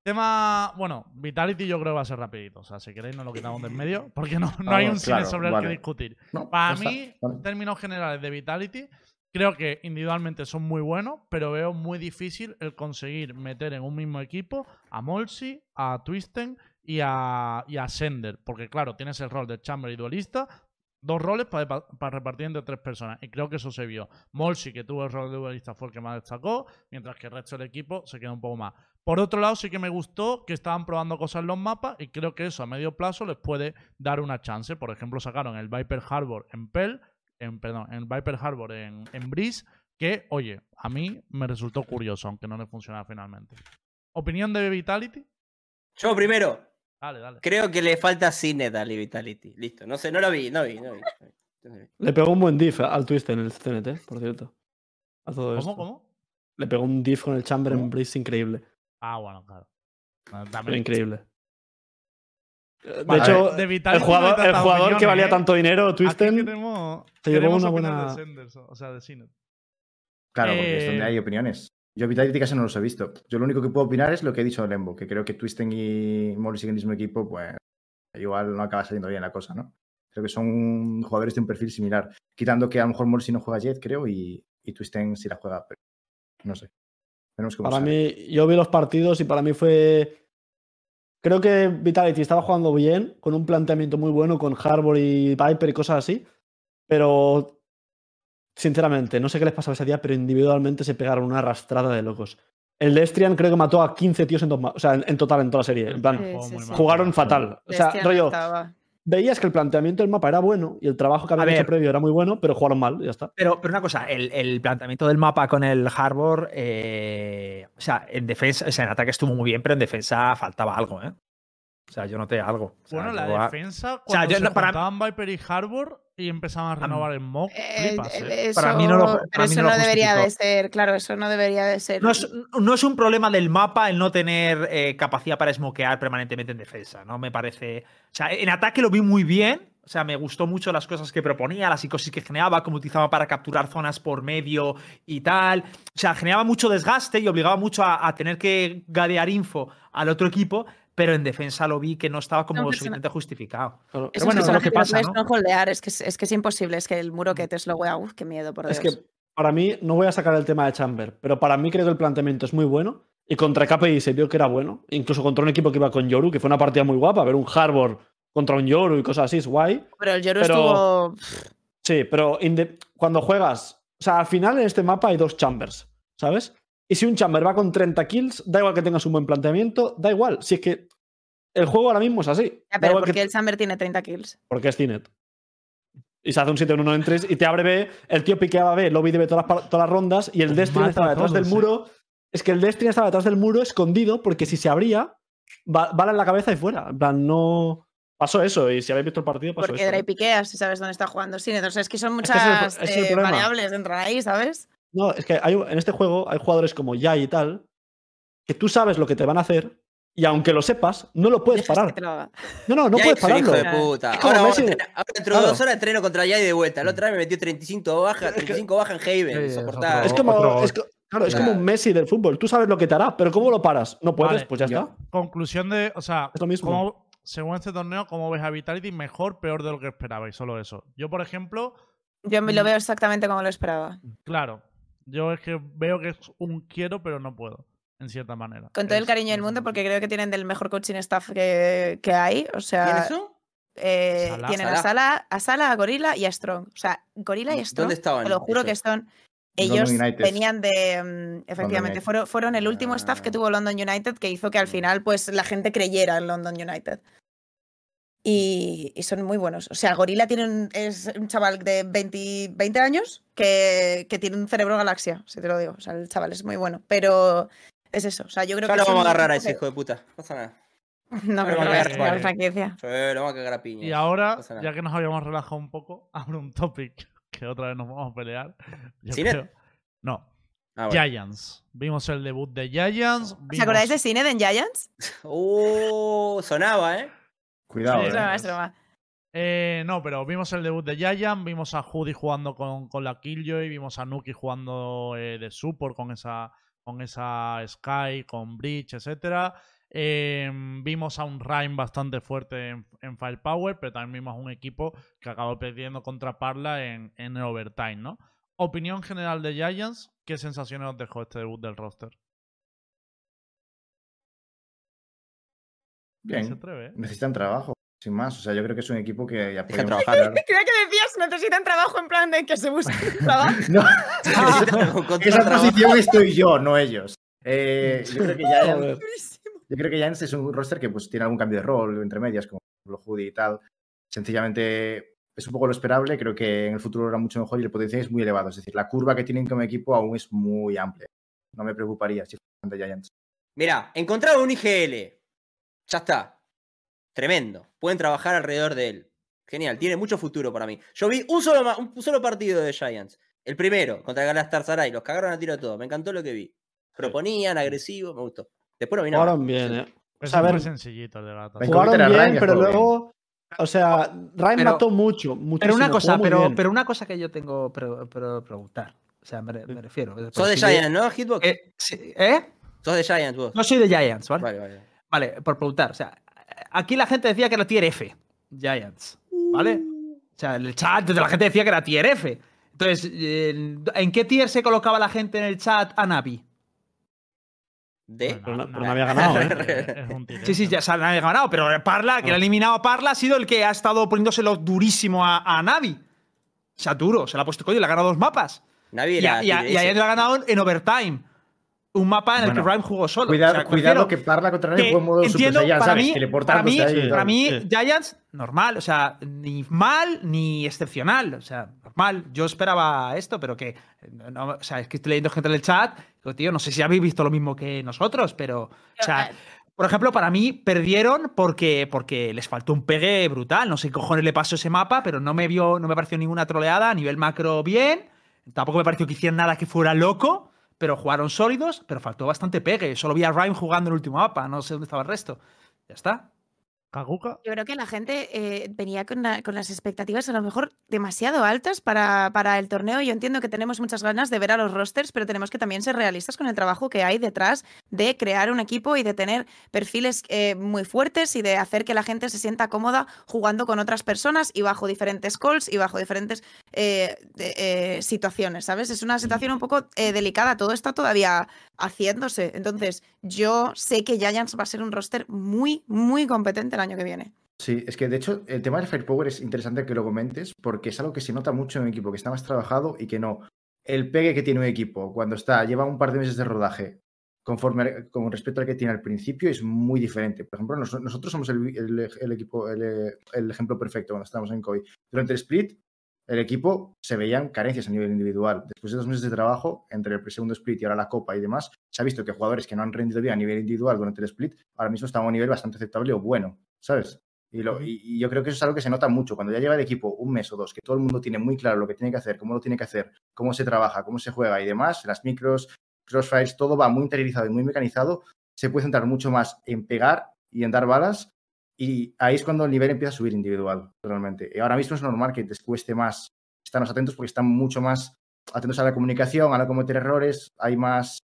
Tema, bueno, Vitality yo creo que va a ser rapidito. O sea, si queréis nos lo quitamos del medio, porque no, no Ah, hay un cine sobre el que discutir. No, Para mí, vale. en términos generales de Vitality, creo que individualmente son muy buenos, pero veo muy difícil el conseguir meter en un mismo equipo a Molsi, a Twisten y a, y a Sender. Porque claro, tienes el rol de Chamber y duelista, dos roles para, para repartir entre tres personas. Y creo que eso se vio. Molsi, que tuvo el rol de duelista, fue el que más destacó, mientras que el resto del equipo se queda un poco más. Por otro lado, sí que me gustó que estaban probando cosas en los mapas y creo que eso a medio plazo les puede dar una chance. Por ejemplo, sacaron el Viper Harbor en Pell, en, perdón, en Viper Harbor en, en Breeze, que, oye, a mí me resultó curioso, aunque no le funcionara finalmente. ¿Opinión de Vitality? Yo primero, Dale, dale. creo que le falta Cinet a Vitality. Listo, no sé, no lo vi, no vi, no vi. no vi. Le pegó un buen diff al twist en el CNT, por cierto. A todo ¿Cómo, esto. cómo? Le pegó un diff con el Chamber en. Breeze increíble. Ah, bueno, claro. Pero también- increíble. De Vale, hecho, de el jugador, el jugador que valía ¿eh? tanto dinero, Twisten, queremos, se llevó una buena- de Senders, o sea, de. Claro, porque es Eh, donde hay opiniones. Yo Vitality casi no los he visto. Yo lo único que puedo opinar es lo que he dicho Lembo, que creo que Twisten y Molly siguen en el mismo equipo, pues igual no acaba saliendo bien la cosa, ¿no? Creo que son jugadores de un perfil similar. Quitando que a lo mejor Molly no juega Jet, creo, y, y Twisten sí la juega, pero no sé. Para sale. mí, yo vi los partidos y para mí fue. Creo que Vitality estaba jugando bien, con un planteamiento muy bueno, con Harbor y Viper y cosas así. Pero, sinceramente, no sé qué les pasaba ese día, pero individualmente se pegaron una arrastrada de locos. El Destrian creo que mató a 15 tíos en, dos ma- o sea, en, en total en toda la serie. En plan, Sí, sí, sí. jugaron fatal. O sea, rollo, estaba. Veías que el planteamiento del mapa era bueno y el trabajo que A habían hecho previo era muy bueno, pero jugaron mal y ya está. Pero, pero una cosa, el, el planteamiento del mapa con el Harbor, eh, o sea, en defensa, o sea, en ataque estuvo muy bien, pero en defensa faltaba algo, ¿eh? O sea, yo noté algo. O sea, Bueno, la defensa, cuando yo se no- para- juntaban Viper y Harbor y empezaban a renovar el mock, Eh, flipas, eso, Para mí no lo- pero para mí eso no lo debería de ser, claro, eso no debería de ser. No es, no es un problema del mapa el no tener eh, capacidad para smokear permanentemente en defensa, ¿no? Me parece. O sea, en ataque lo vi muy bien. O sea, me gustó mucho las cosas que proponía, la psicosis que generaba, cómo utilizaba para capturar zonas por medio y tal. O sea, generaba mucho desgaste y obligaba mucho a, a tener que gadear info al otro equipo, pero en defensa lo vi que no estaba como No, lo suficientemente justificado. Claro. Es Pero bueno, es lo que pasa, ¿no? no holdear, es que es, es que es imposible, es que el muro que te slowea, uf, qué miedo, por Dios. Es que para mí, no voy a sacar el tema de Chamber, pero para mí creo que el planteamiento es muy bueno. Y contra KPI se vio que era bueno. Incluso contra un equipo que iba con Yoru, que fue una partida muy guapa. Ver un Harbor contra un Yoru y cosas así es guay. Pero el Yoru pero- estuvo. Sí, pero cuando juegas. O sea, al final en este mapa hay dos Chambers, ¿sabes? Y si un Chamber va con 30 kills, da igual que tengas un buen planteamiento, da igual. Si es que el juego ahora mismo es así. Ya, pero porque que- el Chamber tiene 30 kills. porque es Cinet. Y se hace un 7 1 en 3 y te abre B, el tío piqueaba B, lobby de B todas las, todas las rondas y el Os Destiny estaba detrás del todos, muro. Es que el Destiny estaba detrás del muro escondido porque si se abría, va, bala en la cabeza y fuera. En plan, no. Pasó eso y si habéis visto el partido, pasó Porque eso. ¿eh? piqueas si sabes dónde está jugando Sin. Entonces es que son Es que es el- muchas es el eh, variables dentro de ahí, ¿sabes? No, es que hay, en este juego hay jugadores como Yai y tal, que tú sabes lo que te van a hacer Y aunque lo sepas, no lo puedes Dejas parar. No, no, no puedes hijo pararlo. de puta. Es como Ahora, Messi. ahora dentro de Claro. dos horas entreno contra Yai de vuelta. La otra vez me metió 35 bajas, 35 bajas en Haven. Sí, es como, es, claro, es Claro. como un Messi del fútbol. Tú sabes lo que te hará, pero ¿cómo lo paras? No puedes, Vale, pues ya yo- está. Conclusión de. O sea, Es lo mismo. ¿cómo- según este torneo, ¿cómo ves a Vitality? Mejor, peor de lo que esperabais. Solo eso. Yo, por ejemplo, Yo me lo Mm. veo exactamente como lo esperaba. claro. Yo es que veo que es un quiero, pero no puedo. En cierta manera. Con todo el cariño del mundo, porque creo que tienen del mejor coaching staff que, que hay. O sea, ¿Quiénes son? eh, tienen a. Sala, a Sala, a Gorila y a Strong. O sea, Gorila y Strong, ¿Dónde estaban? te lo juro que son. Ellos venían de. mm, efectivamente, fueron, fueron el último staff que Ah. tuvo London United que hizo que al final pues la gente creyera en London United. Y, y son muy buenos. O sea, Gorila tiene un, es un chaval de 20, 20 años que, que tiene un cerebro galaxia, si te lo digo. O sea, el chaval es muy bueno. Pero es eso. O sea, yo creo Ya que. lo vamos a agarrar a ese hijo de puta. No pasa nada. que- No, pero Vamos a no, agarrar, es la franquicia. Vamos a cagar a piña. Y ahora, nada. ya que nos habíamos relajado un poco, abro un topic que otra vez nos vamos a pelear. Yo ¿Cinet? creo- No, Ah, bueno. Giants. Vimos el debut de Giants. ¿Os vimos- acordáis de Cine en Giants? Uh, sonaba, ¿eh? Cuidado, Sí, Es eh. broma, es broma. Eh, no, pero vimos el debut de Giants, vimos a Judy jugando con, con la Killjoy, vimos a Nuki jugando eh, de support con esa, con esa Sky, con Breach, etcétera. Eh, vimos a un Rhyme bastante fuerte en, en Firepower, pero también vimos a un equipo que acabó perdiendo contra Parla en, en el overtime, ¿no? Opinión general de Giants, ¿qué sensaciones os dejó este debut del roster? ¿Se Bien. atreve? eh? Necesitan trabajo, sin más. O sea, yo creo que es un equipo que ya podemos trabajar. Creo que decías, necesitan trabajo en plan de que se busque trabajo. No, esa posición estoy yo, no ellos. Eh, yo creo que Giants, Joder. yo creo que Giants es un roster que pues, tiene algún cambio de rol entre medias, como lo Judy y tal. Sencillamente es un poco lo esperable. Creo que en el futuro era mucho mejor y el potencial es muy elevado. Es decir, la curva que tienen como equipo aún es muy amplia. No me preocuparía si fueran de Giants. Mira, encontraron un IGL. Ya está. Tremendo. Pueden trabajar alrededor de él. Genial, tiene mucho futuro para mí. Yo vi un solo, un solo partido de Giants. El primero, contra Galatasaray. Los cagaron a tiro todo. Me encantó lo que vi. Proponían, agresivos, me gustó. Después no vino más. Jugaron bien, eh. Es a ver, muy sencillito el de. Venga. Jugaron bien, Ryan, pero luego. O sea, Ryan Pero- mató mucho, muchísimo. Pero una cosa, pero, pero una cosa que yo tengo pero, pero preguntar. O sea, me, re- me refiero. Sos de si Giants, ¿no, Hitbox? Eh, sí, ¿eh? Sos de Giants vos. No soy de Giants, ¿vale? Vale, vale. Vale, por preguntar. O sea, aquí la gente decía que era tier F, Giants, ¿vale? O sea, en el chat la gente decía que era tier F. Entonces, eh, ¿en qué tier se colocaba la gente en el chat a Navi? ¿De? Pero no- pero no había ganado, ¿eh? Sí, sí, ya se han ganado, pero Parla, que le ha eliminado a Parla, ha sido el que ha estado poniéndoselo durísimo a, a Navi. O sea, duro, se le ha puesto coño, le ha ganado dos mapas. Navi Y, a- y, a- y ayer S. lo ha ganado en overtime. Un mapa en el Bueno, que Rhyme jugó solo. Cuidado, O sea, cuidado que Parla contra que fue en modo Super entiendo, Saiyan, para ¿sabes? mí, para mí, ahí y para tal. mí, Sí. Giants, normal, o sea, ni mal ni excepcional, o sea, normal. Yo esperaba esto, pero que, no, o sea, es que estoy leyendo gente en el chat, digo, tío, no sé si habéis visto lo mismo que nosotros, pero, o sea, por ejemplo, para mí perdieron porque, porque les faltó un pegue brutal. No sé qué cojones le pasó ese mapa, pero no me vio, no me pareció ninguna troleada. A nivel macro, bien. Tampoco me pareció que hicieran nada que fuera loco, pero jugaron sólidos, pero faltó bastante pegue. Solo vi a Rhyme jugando en el último mapa, no sé dónde estaba el resto. Ya está. Kaguka. Yo creo que la gente eh, venía con, la- con las expectativas a lo mejor demasiado altas para, para el torneo. Yo entiendo que tenemos muchas ganas de ver a los rosters, pero tenemos que también ser realistas con el trabajo que hay detrás de crear un equipo y de tener perfiles eh, muy fuertes y de hacer que la gente se sienta cómoda jugando con otras personas y bajo diferentes calls y bajo diferentes eh, de- situaciones, ¿sabes? Es una situación un poco delicada. Todo está todavía haciéndose. Entonces, yo sé que Giants va a ser un roster muy, muy competente el año que viene. Sí, es que de hecho el tema del Firepower es interesante que lo comentes porque es algo que se nota mucho en un equipo que está más trabajado y que no. El pegue que tiene un equipo cuando está, lleva un par de meses de rodaje, conforme con respecto al que tiene al principio, es muy diferente. Por ejemplo, nos- nosotros somos el, equipo, el, ejemplo perfecto cuando estábamos en COI. Durante el split, el equipo se veían carencias a nivel individual. Después de dos meses de trabajo, entre el segundo split y ahora la Copa y demás, se ha visto que jugadores que no han rendido bien a nivel individual durante el split, ahora mismo están a un nivel bastante aceptable o bueno, ¿sabes? Y, lo- y- y yo creo que eso es algo que se nota mucho. Cuando ya lleva el equipo un mes o dos, que todo el mundo tiene muy claro lo que tiene que hacer, cómo lo tiene que hacer, cómo se trabaja, cómo se juega y demás, las micros, crossfires, todo va muy interiorizado y muy mecanizado, se puede centrar mucho más en pegar y en dar balas. Y ahí es cuando el nivel empieza a subir individual, realmente. Y ahora mismo es normal que te cueste más estarnos atentos porque están mucho más atentos a la comunicación, a no cometer errores, hay más,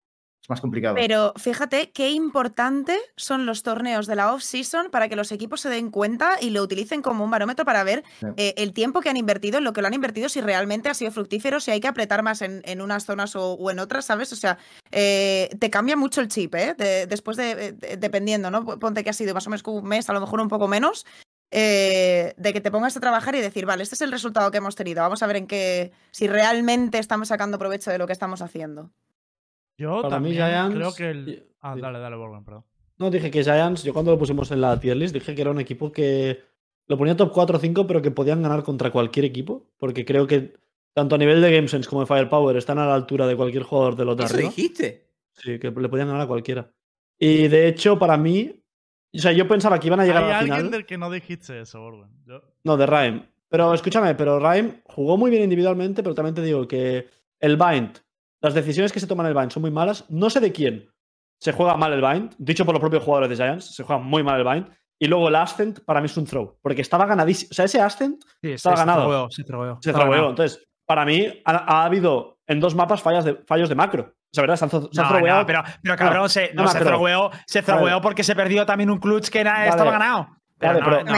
es más complicado. Pero fíjate qué importante son los torneos de la off-season para que los equipos se den cuenta y lo utilicen como un barómetro para ver Sí. eh, el tiempo que han invertido, en lo que lo han invertido, si realmente ha sido fructífero, si hay que apretar más en, en unas zonas o, o en otras, ¿sabes? O sea, eh, te cambia mucho el chip, ¿eh? De- después de, de- dependiendo, ¿no? Ponte que ha sido más o menos como un mes, a lo mejor un poco menos. eh, de que te pongas a trabajar y decir, vale, este es el resultado que hemos tenido. Vamos a ver en qué. si realmente estamos sacando provecho de lo que estamos haciendo. Yo Para mí, también Giants- creo que el... Ah, dale, dale, Borgen, perdón. No, dije que Giants, yo cuando lo pusimos en la tier list, dije que era un equipo que lo ponía top 4 o 5, pero que podían ganar contra cualquier equipo, porque creo que tanto a nivel de GameSense como de Firepower están a la altura de cualquier jugador de los de ¿Eso arriba. dijiste? Sí, que le podían ganar a cualquiera. Y de hecho, para mí, o sea, yo pensaba que iban a llegar a la alguien del que no dijiste eso, Borgen. Yo... No, de Rhyme. Pero escúchame, pero Rhyme jugó muy bien individualmente, pero también te digo que el Bind, las decisiones que se toman en el Bind son muy malas. No sé de quién se juega mal el Bind, dicho por los propios jugadores de Giants, se juega muy mal el Bind. Y luego el Ascent para mí es un throw, porque estaba ganadísimo. O sea, ese Ascent Sí, Estaba se ganado. se trogueó. se ganado. Entonces, para mí ha, ha habido en dos mapas fallas de, fallos de macro. O sea, ¿verdad? Se han, zo- se han No, no, pero, pero cabrón, se, no se porque se perdió también un clutch que era- Vale. estaba ganado. Pero Vale, no,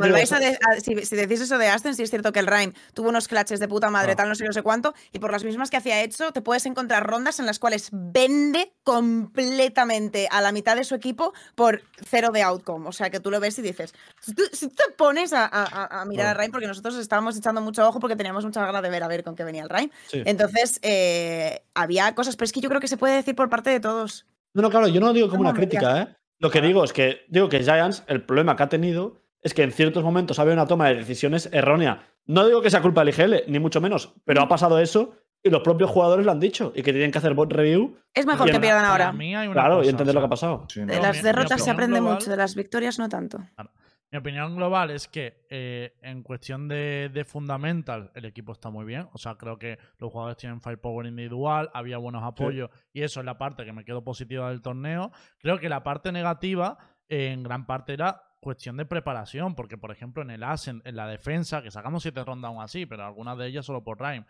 pero- a a a- si, decís eso de Aston, sí es cierto que el Rhyme tuvo unos clutches de puta madre, tal, no sé, no sé cuánto, y por las mismas que hacía hecho, te puedes encontrar rondas en las cuales vende completamente a la mitad de su equipo por cero de outcome. O sea, que tú lo ves y dices, si tú, si tú te pones a, a- a- a mirar al Rhyme, porque nosotros estábamos echando mucho ojo porque teníamos mucha ganas de ver a ver con qué venía el Rhyme. Sí. Entonces, eh, había cosas, pero es que yo creo que se puede decir por parte de todos. No, no, claro, yo no lo digo como una crítica, ¿eh? Lo que digo es que digo que Giants, el problema que ha tenido es que en ciertos momentos ha habido una toma de decisiones errónea. No digo que sea culpa del IGL, ni mucho menos, pero ha pasado eso y los propios jugadores lo han dicho y que tienen que hacer bot review, Es mejor que pierdan ahora. mí hay una claro, cosa, y entender o lo que ha pasado. Sí, De no. Las mi- mi derrotas se aprende global- mucho, de las victorias no tanto. Mi opinión global es que eh, en cuestión de, de fundamental el equipo está muy bien. O sea, creo que los jugadores tienen firepower individual, había buenos apoyos y eso es la parte que me quedo positiva del torneo. Creo que la parte negativa eh, en gran parte era cuestión de preparación, porque por ejemplo en el As, en, en la defensa, que sacamos siete rondas aún así, pero algunas de ellas solo por Rhyme.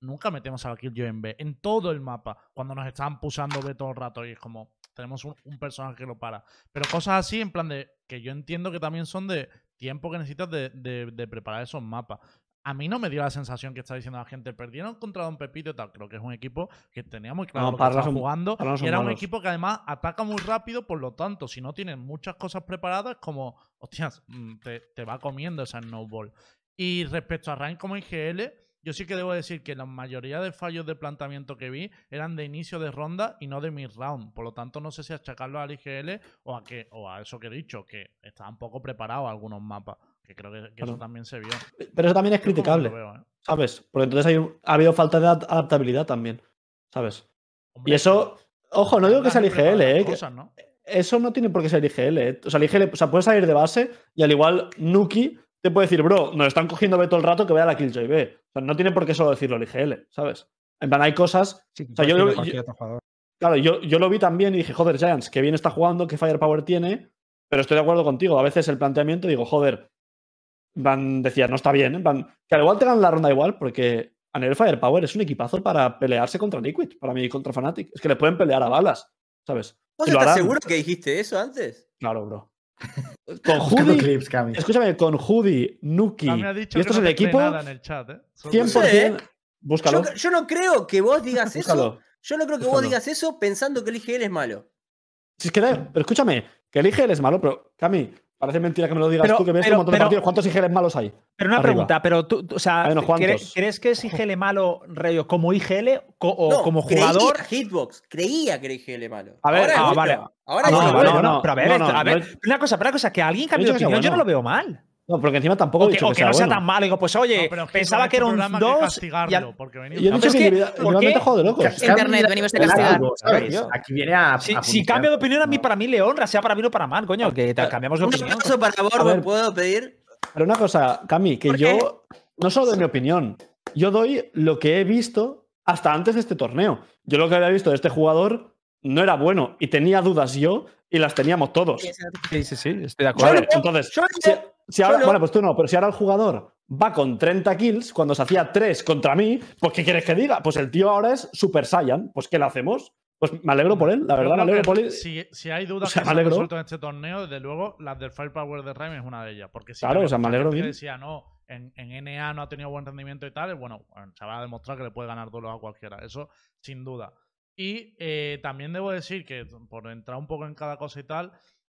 Nunca metemos a la Killjoy en B, en todo el mapa, cuando nos estaban pusando B todo el rato y es como, tenemos un, un personaje que lo para. Pero cosas así, en plan de que yo entiendo que también son de tiempo que necesitas de, de- de preparar esos mapas. A mí no me dio la sensación que está diciendo la gente, perdieron contra Don Pepito y tal. Creo que es un equipo que tenía muy claro No, lo que estaba son- jugando. Y era un equipo que además ataca muy rápido, por lo tanto, si no tienen muchas cosas preparadas, como, hostias, mm, te, te va comiendo esa snowball. Y respecto a Ryan como IGL, yo sí que debo decir que la mayoría de fallos de planteamiento que vi eran de inicio de ronda y no de mid round. Por lo tanto, no sé si achacarlo al IGL o a que, o a eso que he dicho, que estaban poco preparados algunos mapas. Que creo que, que eso también se vio. Pero eso también es criticable, veo, ¿eh? ¿sabes? Porque entonces hay un- ha habido falta de ad- adaptabilidad también, ¿sabes? Hombre, Y eso, ojo, no digo que sea el IGL, ¿eh? que- cosas, ¿no? eso no tiene por qué ser IGL. ¿eh? O sea, el IGL, o sea, puede salir de base y al igual Nuki te puede decir, bro, nos están cogiendo B todo el rato que vea la Killjoy B. O sea, no tiene por qué solo decirlo el IGL, ¿sabes? En plan, hay cosas. Sí, O sea, yo- jugador. Claro, yo, yo lo vi también y dije, joder, Giants, que bien está jugando, qué firepower tiene, pero estoy de acuerdo contigo. A veces el planteamiento digo, joder, van, decía, no está bien, ¿eh? van, que al igual te ganan la ronda igual, porque a nivel firepower es un equipazo para pelearse contra Liquid, para mí y contra Fnatic. Es que le pueden pelear a balas, ¿sabes? ¿Vos Y lo estás seguro que dijiste eso antes? Claro, bro. Con Cami. escúchame, con Hoodie, Nuki, Ya me ha dicho y esto que es el equipo, nada en el chat, ¿eh? Solo- 100%. Búscalo. Yo, yo no creo que vos digas eso. Yo no creo que vos digas eso pensando que el IGL es malo. Si es que, pero escúchame, que el IGL es malo, pero Cami, parece mentira que me lo digas Pero- tú, que ves pero- un montón de pero- partidos. ¿Cuántos IGLs malos hay? Pero una Arriba. pregunta, pero tú, tú- o sea, Hay unos ¿cre- cuantos. ¿crees que es IGL malo, Rayo, como IGL co- o No, como creía- jugador? Hitbox, creía que era IGL malo. A ver, Ahora ah, vale. Ahora Ah, no, bueno, no, pero a ver, no, no, a ver, no una cosa, una cosa, que alguien cambie dicho de opinión, yo no lo veo mal. No, porque encima tampoco O he que, dicho o que que sea no sea bueno. tan malo. Digo, pues oye, No, pero es que pensaba que era un programa hay que 2. castigarlo, porque venimos Y yo he dicho que que, individual- ¿por individualmente juego de locos. Internet, venimos de a castigar. algo, ¿sabes? Tío. Aquí viene a. Si, a si cambio de opinión, a mí, para mí le honra, sea para bien o para mal, coño, que te- cambiamos de Un opinión. aplauso para Borbo. ¿puedo pedir? Pero una cosa, Cami, que ¿Por yo no solo doy mi opinión, yo doy lo que he visto hasta antes de este torneo. Yo lo que había visto de este jugador no era bueno y tenía dudas yo y las teníamos todos. Sí, sí, sí, estoy de acuerdo. Vale, entonces, si, ahora, bueno, pues tú no, pero si ahora el jugador va con 30 kills cuando se hacía 3 contra mí, pues ¿qué quieres que diga? Pues el tío ahora es Super Saiyan. Pues ¿qué le hacemos? Pues me alegro por él, la verdad, me alegro por él. Si, si hay dudas O sea, que se han resuelto en este torneo, desde luego, las del Firepower de Rhyme es una de ellas. Porque si Claro, o sea, me alegro bien. decía, no, en, en NA no ha tenido buen rendimiento y tal, bueno, bueno, se va a demostrar que le puede ganar duelos a cualquiera. Eso, sin duda. Y eh, también debo decir que, por entrar un poco en cada cosa y tal,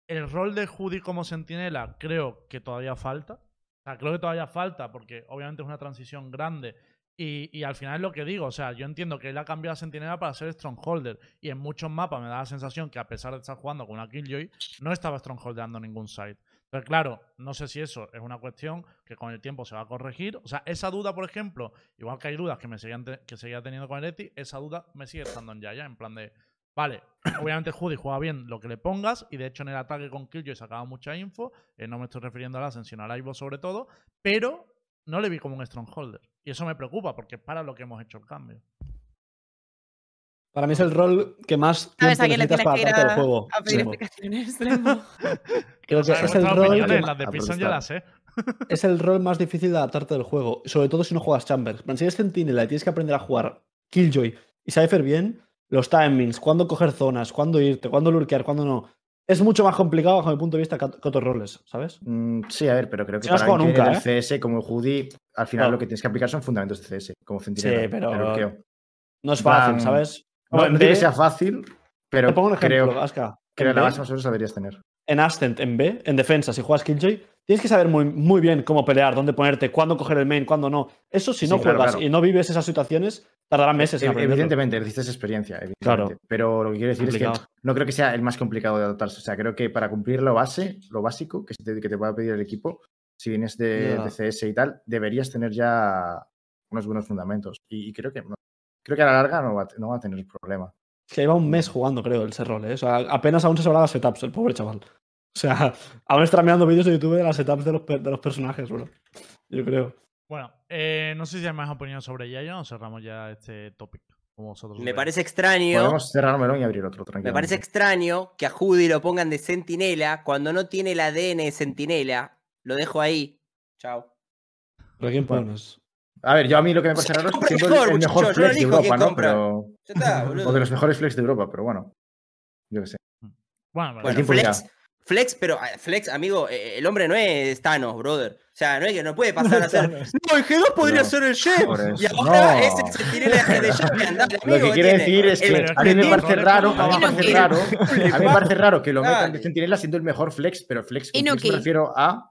el rol de Judy como sentinela creo que todavía falta. O sea, creo que todavía falta porque obviamente es una transición grande y, y al final es lo que digo, o sea, yo entiendo que él ha cambiado a Sentinela para ser Strongholder y en muchos mapas me da la sensación que a pesar de estar jugando con una Killjoy, no estaba Strongholdeando ningún site. Pero claro, no sé si eso es una cuestión que con el tiempo se va a corregir. O sea, esa duda, por ejemplo, igual que hay dudas que me seguían te- que seguía teniendo con el Eti, esa duda me sigue estando en Yaya, en plan de, vale, obviamente Judy juega bien lo que le pongas y de hecho en el ataque con Killjoy sacaba mucha info, eh, no me estoy refiriendo a Lassen, sino a Ivo sobre todo, pero no le vi como un Strongholder. Y eso me preocupa porque es para lo que hemos hecho el cambio. Para mí es el rol que más ¿Sabes tiempo a quién le necesitas tiene para que ir atarte a, el juego. a pedir Sí. explicaciones? Creo O sea, es el rol opiniones, que- las de Prison ya las sé. es el rol más difícil de adaptarte del juego. Sobre todo si no juegas Chambers. Si eres Sentinela y tienes que aprender a jugar Killjoy y Cypher bien, los timings, cuándo coger zonas, cuándo irte, cuándo lurkear, cuándo no. Es mucho más complicado bajo mi punto de vista que, otros roles, ¿sabes? Mm, sí, a ver, pero creo que Si no para nunca, del CS como Judy, al final Claro. lo que tienes que aplicar son fundamentos de CS, como centinela. Sí, pero-. No es fácil, ¿sabes? No, que sea fácil, pero Te pongo un ejemplo, creo Aska. que la base más o menos la deberías tener. En Ascent, en B, en defensa, si juegas Killjoy, tienes que saber muy, muy bien cómo pelear, dónde ponerte, cuándo coger el main, cuándo no. Eso si no Sí, juegas claro. y no vives esas situaciones, tardará meses en aprenderlo. Evidentemente, necesitas experiencia, evidentemente. Claro. Pero lo que quiero decir es que no creo que sea el más complicado de adaptarse. O sea, creo que para cumplir lo base, lo básico que, te, que te pueda pedir el equipo, si vienes de, de CS y tal, deberías tener ya unos buenos fundamentos. Y, y creo que creo que a la larga no va, no va a tener problema. Que lleva un mes jugando, creo, ese rol. ¿eh? O sea, apenas aún se sabrá las setups, el pobre chaval. O sea, aún está mirando vídeos de YouTube de las setups de los, de los personajes, bro. Yo creo. Bueno, eh, no sé si hay más opiniones sobre Yaya o cerramos ya este topic. Como vosotros Me parece extraño. Podemos cerrar melón y abrir otro, Me tranquilamente. parece extraño que a Judy lo pongan de sentinela cuando no tiene el ADN de sentinela. Lo dejo ahí. Chao. ¿Pero quién pones? A ver, yo a mí lo que me parece raro es siendo el, mejor, el flex de Europa, ¿no? compra. Pero, Ya está, boludo. o de los mejores flex de Europa, pero bueno. Yo qué sé. Bueno, Bueno, flex, flex, pero ah, flex, amigo, eh, el hombre no es Thanos, brother. O sea, no es que no puede pasar a ser. No, el G2 podría No, ser el chef. Y ahora No. es el de Japan. Dale, Lo amigo, que quiere decir es que a mí me parece raro, a mí me parece raro, a mí me parece raro que lo metan de Centinela siendo el mejor flex, pero flex con flex me refiero a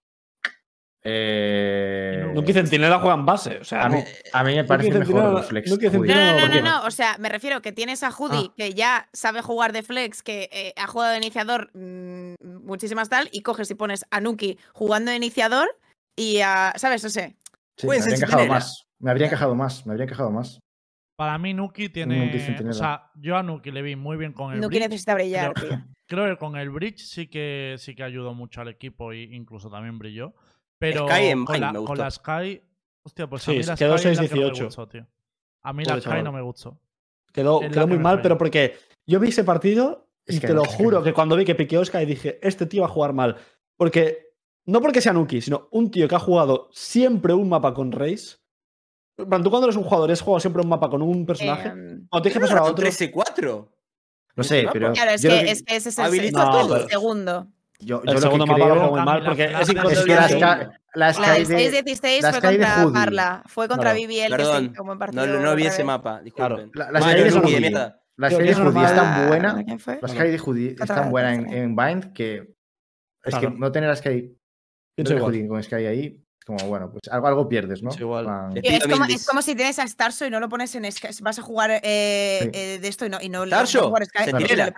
eh, Nuki Centinela juegan base. O sea, a mí, no. a mí me parece Nuki mejor Centinela- el flex. Nuki. No, Centinela no, no, no, no. O sea, me refiero que tienes a Judy que ya sabe jugar de flex, que eh, ha jugado de iniciador mm, muchísimas tal, y coges y pones a Nuki jugando de iniciador y a. ¿Sabes? O sea, Sí, me habría encajado más. Me habría encajado más. Me habría encajado más. Para mí, Nuki tiene. O sea, yo a Nuki le vi muy bien con el Nuki Bridge. necesita brillar, Creo, tío. creo que con el Bridge sí que sí que ayudó mucho al equipo e incluso también brilló. Pero Sky en con, la, me con la Sky. Hostia, pues Sí, a mí la quedó Sky es la que no me 6-18. gustó, tío. A mí la Sky chaval. no me gustó. Quedó, quedó que muy mal, pero porque yo vi ese partido y Es que te no, lo juro no. que cuando vi que piqueó Sky dije, este tío va a jugar mal. Porque, no porque sea Nuki, sino un tío que ha jugado siempre un mapa con plan, Tú cuando eres un jugador, has jugado siempre un mapa con un personaje. Em, Cuando tienes que pasar a ¿Un otro. 13-4? No sé, pero claro, es yo que, que- es que ese es el, segundo. Yo, yo El lo segundo que mapa creo muy mal porque la- es la- es que la inconsistente. Sky, la La Sky de de, 6-16 la fue contra. Parla. Fue contra. BBL, que Perdón, como en no, partido. no, no vi ese mapa, disculpen. La, la Madre Sky de Judy, es Judy es tan buena. ¿De quién fue? La Sky de Judy es tan buena en, Bind que es que no tener no. Judy con Sky ahí, es como bueno, pues algo, algo pierdes, ¿no? Pienso igual. es, como, es si tienes a Starso y no lo pones en Sky. Vas a jugar eh, Sí. eh, de esto y no, y no Starso, no jugar Sky. Sentinela.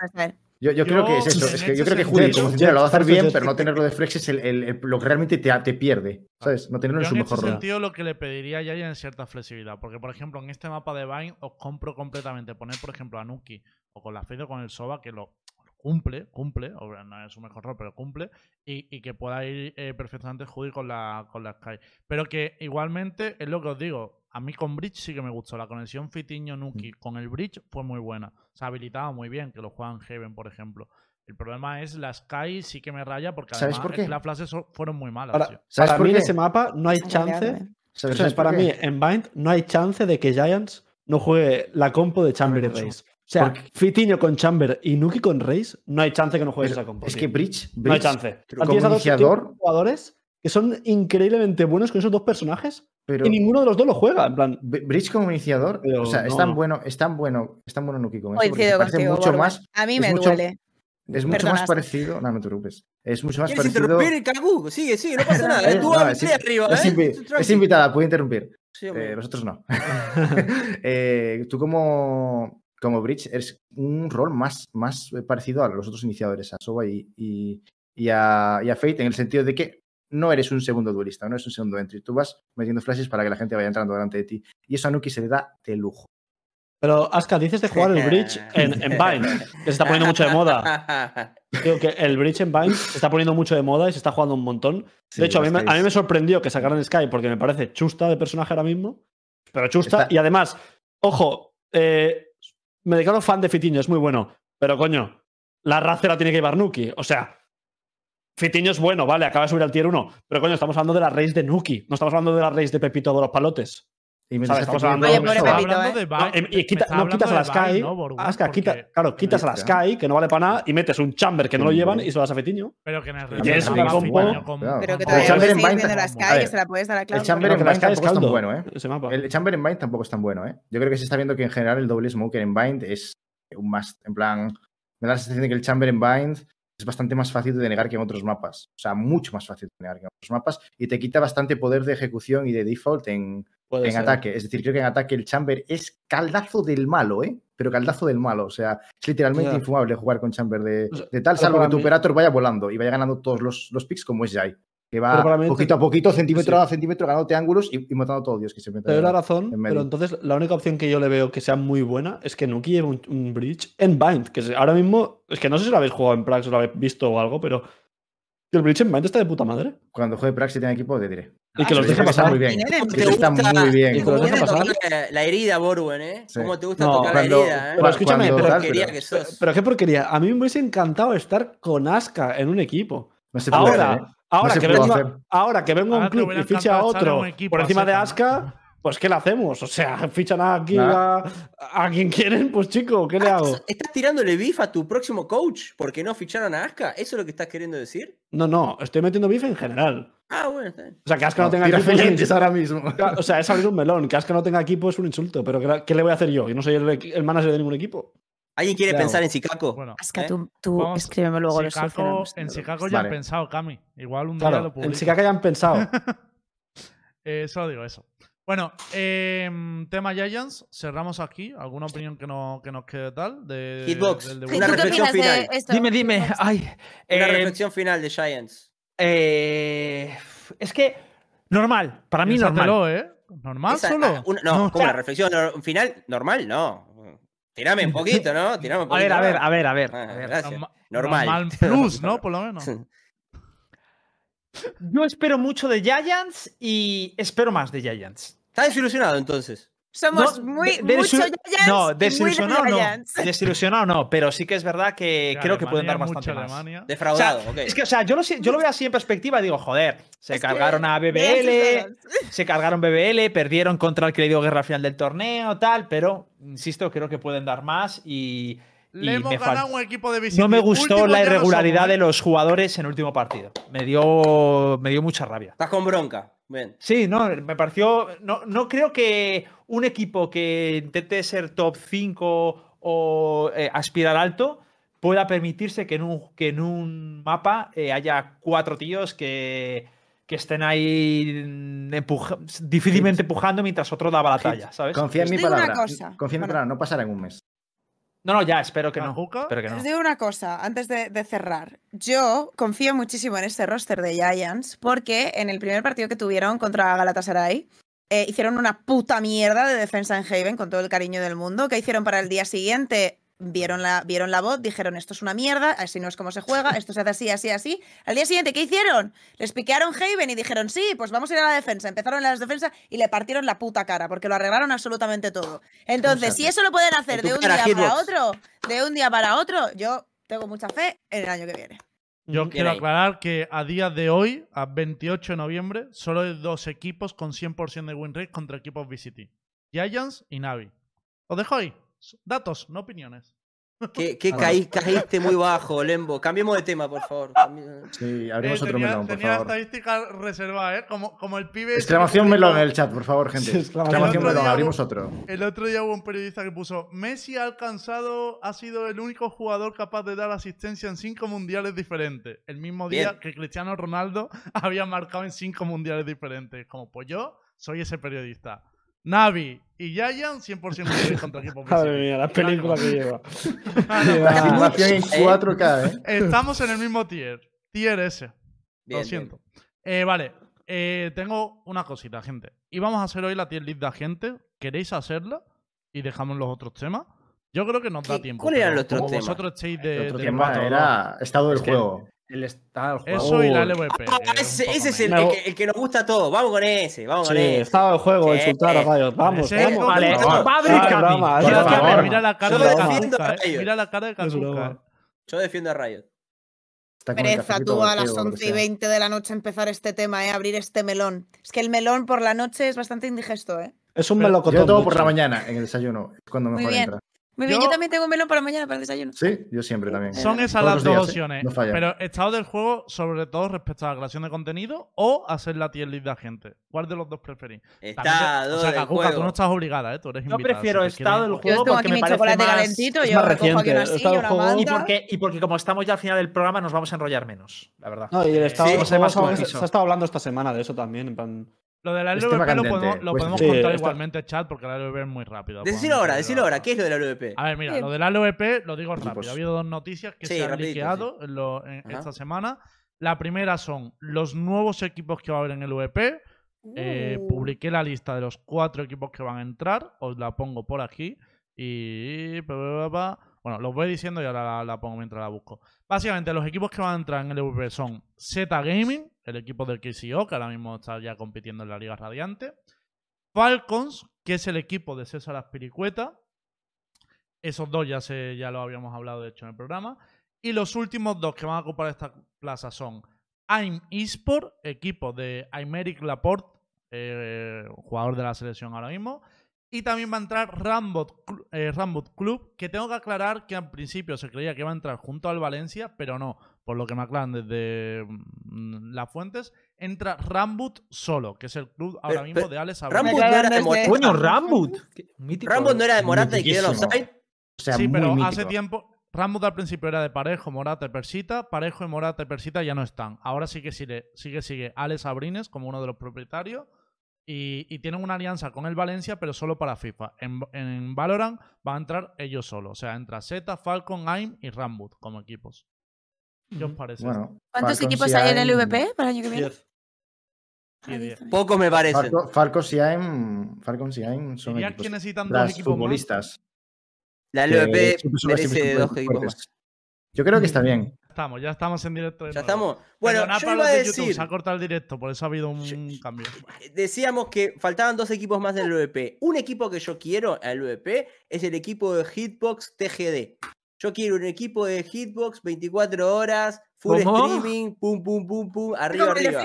Yo, yo creo que es eso, en es que yo ese creo que Judy como Centinela lo va a hacer bien, pero no tenerlo de Flex es el, el- el- lo que realmente te, te pierde, ¿sabes? No tenerlo en su en mejor ese rol. sentido lo que le pediría a Yaya es cierta flexibilidad. Porque, por ejemplo, en este mapa de Vine os compro completamente poner, por ejemplo, a Nuki o con la Fade o con el Soba, que lo cumple, cumple, obvio, no es su mejor rol, pero cumple, y, y que pueda ir eh, perfectamente Judy con la, con la Sky. Pero que igualmente es lo que os digo, a mí con Bridge sí que me gustó. La conexión Fitiño-Nuki Mm. con el Bridge fue muy buena. Se habilitaba muy bien, que lo juegan Heaven, por ejemplo. El problema es la Sky sí que me raya porque ¿Sabes además por es qué? que las flashes so- fueron muy malas. Para, tío. ¿Sabes para por mí en ese mapa no hay chance. ¿eh? ¿Sabes, O sea, sabes para mí en Bind no hay chance de que Giants no juegue la compo de Chamber y. Reis. O sea, Porque- Fitiño con Chamber y Nuki con Reis, no hay chance que no juegues esa compo. es tío. que Bridge, no hay Bridge chance. como iniciador- jugadores que son increíblemente buenos con esos dos personajes pero y ninguno de los dos lo juega. En plan, Bridge como iniciador, Pero o sea, es no. tan bueno, es tan bueno, es tan bueno Nuki con eso, parece contigo, mucho Borba. más, A mí me mucho- duele. es mucho más parecido, no, no te preocupes, es mucho más ¿Quieres parecido. interrumpir? Sigue, sigue, no pasa nada. Eh, eh, Tú no, es, arriba, es ¿eh? es invitada, puede interrumpir. Sí. Eh, nosotros no. Eh, tú como, como Bridge eres un rol más, más parecido a los otros iniciadores, a Soba y, y, y a, y a Fate, en el sentido de que no eres un segundo duelista, no eres un segundo entry. Tú vas metiendo flashes para que la gente vaya entrando delante de ti. Y eso a Nuki se le da de lujo. pero Aska, dices de jugar el Bridge en, en Bind, que se está poniendo mucho de moda. Digo que el Bridge en Bind se está poniendo mucho de moda y se está jugando un montón. Sí, de hecho, a mí, me, a mí me sorprendió que sacaran Sky porque me parece chusta de personaje ahora mismo. Pero chusta. Está- Y además, ojo, eh, me declaro fan de Fitiño, es muy bueno. Pero coño, la raza la tiene que llevar Nuki. O sea, Fitiño es bueno, vale, acaba de subir al tier 1. Pero coño, estamos hablando de la race de Nuki. No estamos hablando de la race de Pepito de los palotes. Y mientras ¿Sabes? Estamos tiempo- Oye, pobre Pepito, hablando ¿eh? de No, y quita- me no quitas a la hablando Sky. ¿no? Aska, quita, claro, quitas a la. Sky, que no vale para nada, y metes un Chamber que no lo llevan y se lo das a Fitiño. Pero que en el Y es una compo-. Pero que todavía Chamber Bind viendo la tampoco. Sky ver, se la puedes dar a Cloud. Chamber Pero en que la Bind tampoco es tan bueno, ¿eh? El Chamber en Bind tampoco es tan bueno, ¿eh? Yo creo que se está viendo que en general el doble smoker en Bind es un must. En plan, me da la sensación de que el Chamber en Bind es bastante más fácil de denegar que en otros mapas. O sea, mucho más fácil de denegar que en otros mapas. Y te quita bastante poder de ejecución y de default en, en ataque. Es decir, creo que en ataque el Chamber es caldazo del malo, ¿eh? Pero caldazo del malo. O sea, es literalmente infumable jugar con Chamber de, de tal, salvo que tu mí- operator vaya volando y vaya ganando todos los, los picks como es Jai. Que va poquito a poquito, centímetro Sí. a centímetro, ganándote ángulos y, y matando a todos Dios que se mete. Te doy la razón, pero entonces la única opción que yo le veo que sea muy buena es que Nuki lleve un, un bridge en Bind. Que ahora mismo, es que no sé si lo habéis jugado en Prax o lo habéis visto o algo, pero que el bridge en Bind está de puta madre. Cuando juegue Praxis tiene equipo, te diré. Y que Ah, los sí, deje pasar. muy bien. Tiene ¿Cómo Que está muy bien. Y que los deje pasar. la herida, Borwen, ¿eh? Sí. ¿Cómo te gusta No, tocar cuando- la herida, eh? Pero escúchame, pero- tal, Porquería pero- que sos. Pero qué porquería. A mí me hubiese encantado estar con Aska en un equipo. No se puede Ahora, ¿eh? Ahora, que venga, ahora que venga un Ahora club y fiche a otro equipo por encima de. Aska, pues ¿qué le hacemos? O sea, fichan aquí Nada. a, a quien quieren, pues chico, ¿qué le Ah, hago? ¿Estás tirándole beef a tu próximo coach porque no ficharon a Aska? ¿Eso es lo que estás queriendo decir? No, no, estoy metiendo bife en general. Ah, bueno, está bien. O sea, que Aska no, No, tenga equipo. ahora mismo. O sea, es abrir un melón. Que Aska no tenga equipo es un insulto. Pero ¿qué, qué le voy a hacer yo? Yo no soy el, el manager de ningún equipo. ¿Alguien quiere ¿Qué pensar en Sikako? Bueno, Aska, ¿Eh? tú, tú Vamos, escríbeme luego lo Chicago- solucionamos. en. Chicago ya Vale. han pensado, Cami. Igual un día Claro, lo en publico. Chicago ya han pensado. Eh, solo digo eso. Bueno, em, tema Giants, cerramos aquí. ¿Alguna opinión que, no, que nos quede tal? De, Hitbox. Una reflexión opinas de final. esto? Dime, dime. Hitbox? Ay, Una eh, reflexión final de Giants. eh, es que normal, para mí normal. ¿eh? ¿Normal Esa- solo? ah, una- no, No, como o sea- una reflexión final normal, no. Tirame un poquito, ¿no? Tirame un A ver, poquito. a ver, más. a ver, a ver. Ah, a ver. Normal. Normal plus, ¿no? Por lo menos. Yo espero mucho de Giants y espero más de Giants. ¿Estás desilusionado entonces? Somos No, muy, de- de mucho Giants No, y muy de desilusionado no. Desilusionado no, pero sí que es verdad que Que creo que pueden dar bastante más. Alemania. Defraudado, O sea, ok. Es que, o sea, yo lo, yo lo veo así en perspectiva digo, joder, se Es que cargaron a BBL, se cargaron BBL, perdieron contra el que le dio guerra al final del torneo, tal, pero, insisto, creo que pueden dar más y, Le y hemos me ganado un equipo de visita. no me gustó Último la no irregularidad somos, de ¿eh? los jugadores en el último partido. Me dio, me dio mucha rabia. Estás con bronca. Bien. Sí, no, me pareció. No, no creo que un equipo que intente ser top 5 o eh, aspirar alto pueda permitirse que en un, que en un mapa eh, haya cuatro tíos que, que estén ahí mm, empuja- difícilmente empujando mientras otro daba la talla, ¿sabes? Confía en mi palabra. cosa. Confía en mi palabra, no pasará en un mes. No, no, ya, espero que no. Espero que no. Os digo una cosa, antes de, de cerrar. Yo confío muchísimo en este roster de Giants porque en el primer partido que tuvieron contra Galatasaray eh, hicieron una puta mierda de defensa en Haven con todo el cariño del mundo. ¿Qué hicieron para el día siguiente? Vieron la, vieron la voz, dijeron esto es una mierda, así no es como se juega, esto se hace así, así, así. Al día siguiente, ¿qué hicieron? Les piquearon Haven y dijeron, sí, pues vamos a ir a la defensa. Empezaron las defensas y le partieron la puta cara, porque lo arreglaron absolutamente todo. Entonces, si eso lo pueden hacer de un día para otro, de un día para otro, yo tengo mucha fe en el año que viene. Yo quiero aclarar que a día de hoy, a 28 de noviembre, solo hay dos equipos con 100% de win rate contra equipos VCT. Giants y Navi. Os dejo ahí. Datos, no opiniones. Que, que Ah. caí- caíste muy bajo, Lembo. Cambiemos de tema, por favor. Sí, Eh, abrimos otro tenía, melón, por tenía favor. estadística reservada, ¿eh? Como, como el pibe. ese que Exclamación melón en el chat, por favor, gente. Sí, exclamación Exclamación melón. melón, abrimos otro. El otro día hubo un periodista que puso: Messi ha alcanzado, ha sido el único jugador capaz de dar asistencia en cinco mundiales diferentes. El mismo día Bien. que Cristiano Ronaldo había marcado en cinco mundiales diferentes. Como, pues yo soy ese periodista. Navi y Giant 100% mundiales contra equipos Madre mía, la película que lleva. Filmación en 4K, ¿eh? Estamos en el mismo tier. Tier S. Bien, Lo siento. Eh, vale. eh, tengo una cosita, gente. Y vamos a hacer hoy la tier list de agente. ¿Queréis hacerla? Y dejamos los otros temas. Yo creo que nos da ¿Qué- tiempo. cuáles eran los otros como temas? vosotros estéis de, El otro tema era estado del Es que- juego. El estado del juego. Eso y la. LVP. Ah, un ese, es el, el que, el que nos gusta a todos. Vamos con ese, vamos con Sí, ese. estado de juego, Sí. insultar a Rayos. Vamos, Ese vamos. Vale, va a abrir favor. favor. Mira la cara de Kazuka, eh. Mira la cara de Kazuka. eh. Yo defiendo a Riot. Está el Pereza, tú a las vacío, lo que 11 y sea. 20 de la noche empezar este tema, ¿eh? Abrir este melón. Es que el melón por la noche es bastante indigesto, ¿eh? Es un melocotón. Yo lo tomo por la mañana en el desayuno. Es cuando Muy mejor bien. entra. Muy bien, Yo- yo también tengo un melón para mañana para el desayuno. Sí, yo siempre también. Son esas Todos las dos días, ¿eh? opciones. No pero estado del juego, sobre todo respecto a la creación de contenido o hacer la tier list de agente. ¿Cuál de los dos preferís? Estado o sea, del Kakuka, tú no estás obligada, ¿eh? Tú eres Yo invitada. prefiero si te estado del Yo juego tengo porque aquí me mi parece chocolate más- calentito, yo más cojo aquí una silla, una Y porque, y porque como estamos ya al final del programa, nos vamos a enrollar menos, la verdad. No, y el estado Sí, del juego se ha estado hablando esta semana de eso también. En plan, Lo de la LVP lo podemos, lo pues, podemos sí, contar está- igualmente, chat, porque la LVP es muy rápida. Decilo ahora, decilo ahora. ¿Qué es lo de la LVP? A ver, mira, lo de la LVP lo digo rápido. Equipos. Ha habido dos noticias que Sí, se han liqueado en lo- en Ajá. esta semana. La primera son los nuevos equipos que va a haber en el VP. Eh, Uh. publiqué la lista de los cuatro equipos que van a entrar. Os la pongo por aquí. Y. Bueno, los voy diciendo y ahora la, la pongo mientras la busco. Básicamente, los equipos que van a entrar en el VP son Z Gaming, el equipo del KCO, que ahora mismo está ya compitiendo en la Liga Radiante. Falcons, que es el equipo de César Aspiricueta. Esos dos ya, se, ya lo habíamos hablado, de hecho, en el programa. Y los últimos dos que van a ocupar esta plaza son AIM Esport, equipo de Aymeric Laporte, eh, jugador de la selección ahora mismo. Y también va a entrar Rambot, eh, Rambot Club, que tengo que aclarar que al principio se creía que iba a entrar junto al Valencia, pero no. Por lo que me aclaran desde mm, las fuentes, entra Rambut solo, que es el club ahora Pero- mismo pero de Alex Rambut Abreu. no era de Morata. Coño, Rambut. Qué mítico. Rambut no era de Morata y quedó offside. O sea, sí, muy pero mítico. hace tiempo. Rambut al principio era de Parejo, Morata y Persita. Parejo y Morata y Persita ya no están. Ahora sí que sigue, sigue, sigue Alex Abrines como uno de los propietarios. Y, y tienen una alianza con el Valencia, pero solo para FIFA. En, en Valorant van a entrar ellos solos. O sea, entra Z, Falcon, AIM y Rambut como equipos. ¿Qué os parece? Bueno, ¿Cuántos Falcons equipos hay en el VP para el año que viene? diez. Ah, diez. Pocos me parecen. Falco- Falcons y AIM, Falcons y AIM son ¿Dirías equipos que necesitan dos equipos más? futbolistas. La LVP merece equipos dos equipos más. Yo creo que está bien. Estamos, ya estamos en directo. de Ya nuevo. estamos. Bueno, yo iba a de YouTube, decir, se ha cortado el directo, por eso ha habido un Yo- cambio. decíamos que faltaban dos equipos más del LVP. Un equipo que yo quiero al LVP es el equipo de Hitbox TGD. Yo quiero un equipo de Hitbox 24 horas, full ¿Cómo? streaming, pum, pum, pum, pum, arriba, arriba.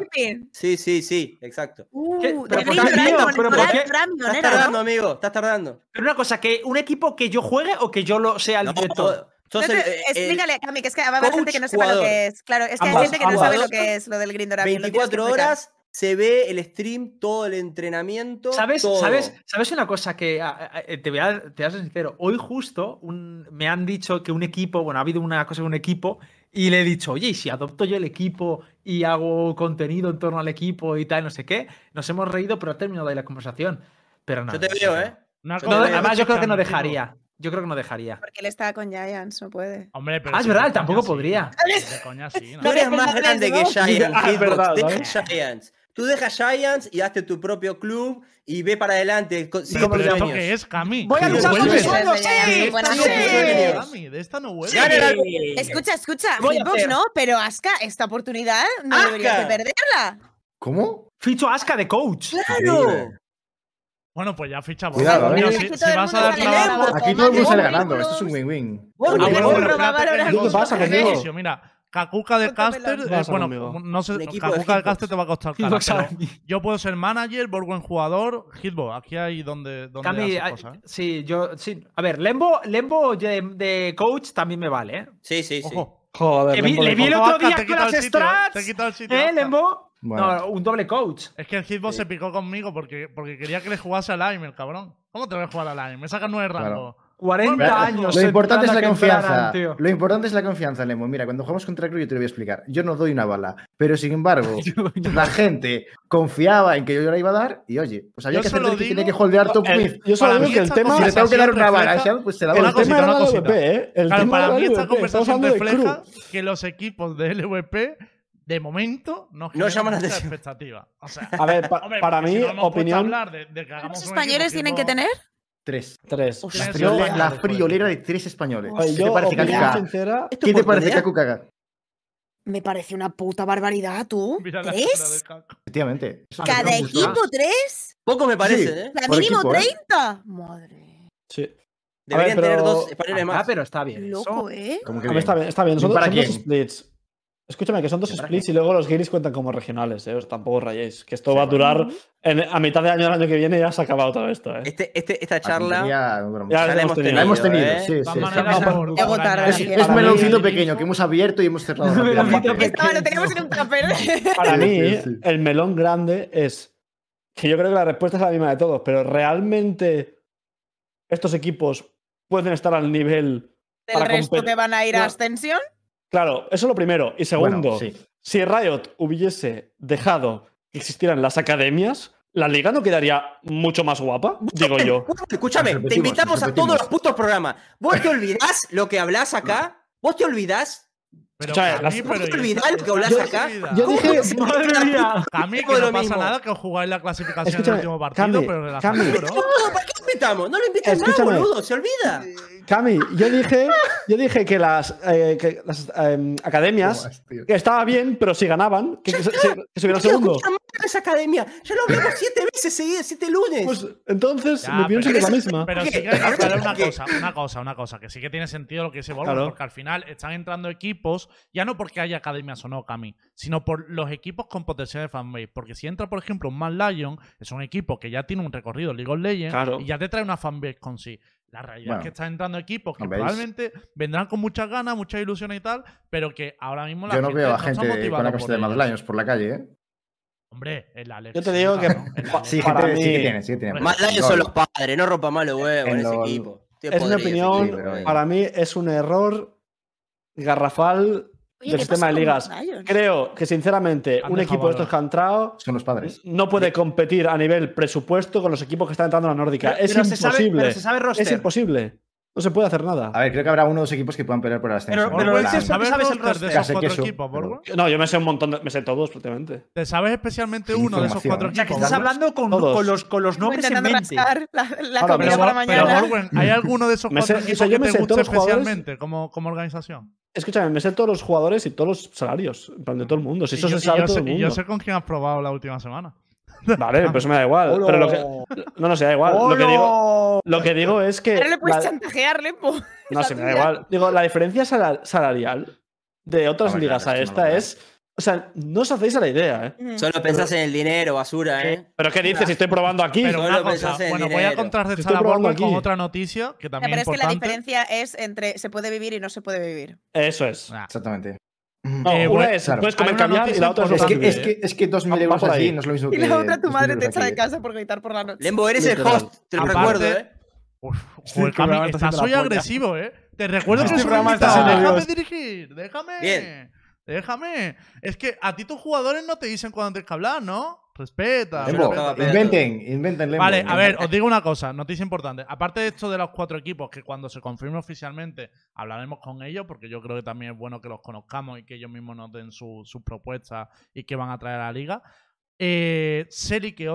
Sí, sí, sí, exacto. Uh, ¿Pero por qué? Dragon Estás era, ¿no? tardando, amigo, estás tardando. Pero una cosa, que un equipo que yo juegue o que yo lo sea el No, director. No el- te- eh, explícale, Cami, que es que va a haber gente que no sepa lo que es. Claro, es que hay Ambas, gente que no ambas. sabe lo que es lo del que 24 explicar. horas se ve el stream, todo el entrenamiento. ¿Sabes, todo. ¿sabes, ¿Sabes una cosa que a- a- a- te voy, a, te voy a ser sincero? Hoy justo un- me han dicho que un equipo, bueno, ha habido una cosa de un equipo y le he dicho, oye, ¿y si adopto yo el equipo y hago contenido en torno al equipo y tal, no sé qué? Nos hemos reído, pero ha terminado ahí la conversación. Pero no. Yo te veo. ¿eh? No, No, además, yo creo que no dejaría. Yo creo que no dejaría. Porque él está con Giants, no puede. Hombre, pero Ah, es verdad, tampoco coña sí, podría. ¿no? De coña sí, ¿no? Tú eres más grande que no. Giants. Tú dejas Giants y hazte tu propio club y ve para adelante. Sí, pero es, Cami. Voy a luchar con mi sueño, sí. Escucha, escucha. No, pero Aska, esta oportunidad no Aska. deberías perderla. ¿Cómo? Ficho a Aska de coach. ¡Claro! Bueno, pues ya fichamos. Cuidado. Aquí todo el mundo sale ganando. Esto es un win-win. ¿Qué pasa, Mira… Kakuka de Caster, eh, bueno, no sé, Kakuka de, Caster te va a costar caro, yo puedo ser manager, buen jugador, Hitbox, aquí hay donde, donde Cami, cosas. ¿eh? Sí, yo, sí. A ver, Lembo, Lembo de, coach también me vale, ¿eh? Sí, sí, sí. Ojo. Joder, Lembo, le, vi, le vi el otro día con las strats. Te quita el sitio. ¿Eh, Lembo? No, un doble coach. Es que el Hitbox se picó conmigo porque, porque quería que le jugase a Lime, el cabrón. ¿Cómo te voy a jugar a Lime? Me sacas nueve rangos. Claro. 40 años. Lo importante es la confianza. Lo importante es la confianza, Lemon. Mira, cuando jugamos contra Cruz, yo te lo voy a explicar. Yo no doy una bala. Pero sin embargo, la gente confiaba en que yo la iba a dar. Y oye, pues había yo que hacer que tenía que holdear top el, Yo solo digo que el tema. Si le tengo que dar una bala, pues se la doy. ¿eh? El tema era la ¿eh? El claro, tema para mí esta conversación refleja que los equipos de LVP de momento no, no llaman la expectativa. O sea, a ver, pa, hombre, para mí, si no opinión. De, de ¿Los españoles tienen que tener? Tres. Tres. La, friolera, de tres españoles. ¿Qué, te parece, sincera, ¿Qué te parece, Kaku Kaga? Me parece una puta barbaridad, tú. ¿Tres? Efectivamente. ¿Cada equipo tres? Poco me parece, sí. ¿eh? La mínimo ¿eh? treinta. Madre. Sí. Deberían tener dos españoles más. Ah, pero está bien. Como ¿eh? que bien. Está bien, está bien. Son, ¿Para son splits. Escúchame, que son dos splits y luego los guiris cuentan como regionales, ¿eh? Os tampoco rayéis. Que esto sí, va a durar en, a mitad de año del año que viene ya se ha acabado todo esto, ¿eh? Este, este, esta charla ya, ya la hemos tenido. La hemos tenido, ¿eh? sí, sí. Es, es, es meloncito pequeño que hemos abierto y hemos cerrado. Lo teníamos en un. Para mí, el melón grande es que yo creo que la respuesta es la misma de todos, pero realmente estos equipos pueden estar al nivel. ¿El resto te van a ir a ascensión? Claro, eso es lo primero. Y segundo, si Riot hubiese dejado que existieran las academias, la liga no quedaría mucho más guapa, digo yo. Escúchame, te invitamos a todos los putos programas. Vos te olvidás lo que hablás acá, vos te olvidás pero o sea, a mí, pero Vidal que hablas acá? Yo dije, madre mía. A mí que no pasa nada que os jugáis la clasificación Escúchame, en el último partido, Cami, pero la Cami. Familia, ¿no? no, ¿para qué invitamos? No lo invitas nada, boludo, se olvida. Cami, yo dije, yo dije que las, eh, que las eh, academias oh, estaba bien, pero si ganaban, que, se, que subieran segundo esa academia. Ya lo hablamos siete veces seguidas, siete lunes. Pues entonces ya, me pienso que es la misma. Pero sí que hay que aclarar una cosa, una cosa, una cosa, que sí que tiene sentido lo que dice Volvo, porque al final están entrando equipos, ya no porque haya academias o no, Cami, sino por los equipos con potencial de fanbase. Porque si entra, por ejemplo, un Mad Lion, es un equipo que ya tiene un recorrido League of Legends claro. y ya te trae una fanbase con sí. La realidad es que están entrando equipos que probablemente vendrán con muchas ganas, muchas ilusiones y tal, pero que ahora mismo la Yo no gente veo a gente con la de Mad Lions por la calle, ¿eh? Hombre, el Alex. Yo te digo que. sí, que tiene, sí que tiene. Más daño son los padres, no rompa malo huevos en ese equipo. Es mi opinión, para mí es un error garrafal del sistema de ligas. Creo que, sinceramente, un equipo de estos que ha entrado son los padres. no puede competir a nivel presupuesto con los equipos que están entrando en la nórdica. Es imposible. Es imposible. No se puede hacer nada. A ver, creo que habrá uno o dos equipos que puedan pelear por el ascenso. Pero, sabes el roster de esos cuatro equipos, Borgo? No, yo me sé un montón, me sé todos prácticamente. ¿Te sabes especialmente uno de esos cuatro equipos? O sea, que estás hablando con, con, los, con los nombres en mente. La, la para mañana. ¿hay alguno de esos cuatro equipos que te guste especialmente como, como organización? Escúchame, me sé todos los jugadores y todos los salarios, en plan de todo el mundo. Si eso se sabe todo yo sé con quién has probado la última semana. Vale, pero eso me da igual. Pero lo que, no, no, se da igual. Lo que, digo, lo que digo es que. Ahora le puedes chantajear, Lepo. No, se me da igual. Digo, la diferencia salarial de otras ligas a esta es. O sea, no os hacéis a la idea, ¿eh? Mm. Solo pensás en el dinero, basura, ¿eh? Pero ¿qué dices? Si estoy probando aquí. Pero una cosa, bueno, voy a contrarrestar a Borman con otra noticia que también Pero es, importante. que la diferencia es entre se puede vivir y no se puede vivir. Eso es. Ah. Exactamente. No, eh, una es, claro. puedes comer caviar y la otra es, es, que, es, que, es que así no es lo mismo que... Y la otra tu madre te echa de casa por gritar por la noche. Lembo, eres el host, te lo recuerdo, ¿eh? Uf, joder, Cami, estás agresivo, ¿eh? Te recuerdo que este programa Déjame dirigir, déjame. Bien. Déjame. Es que a ti tus jugadores no te dicen cuando tienes que hablar, ¿no? Respeta. Inventen, inventen. Vale, a ver, os digo una cosa, noticia importante. Aparte de esto de los cuatro equipos, que cuando se confirme oficialmente hablaremos con ellos, porque yo creo que también es bueno que los conozcamos y que ellos mismos nos den sus su propuestas y que van a traer a la liga. Eh,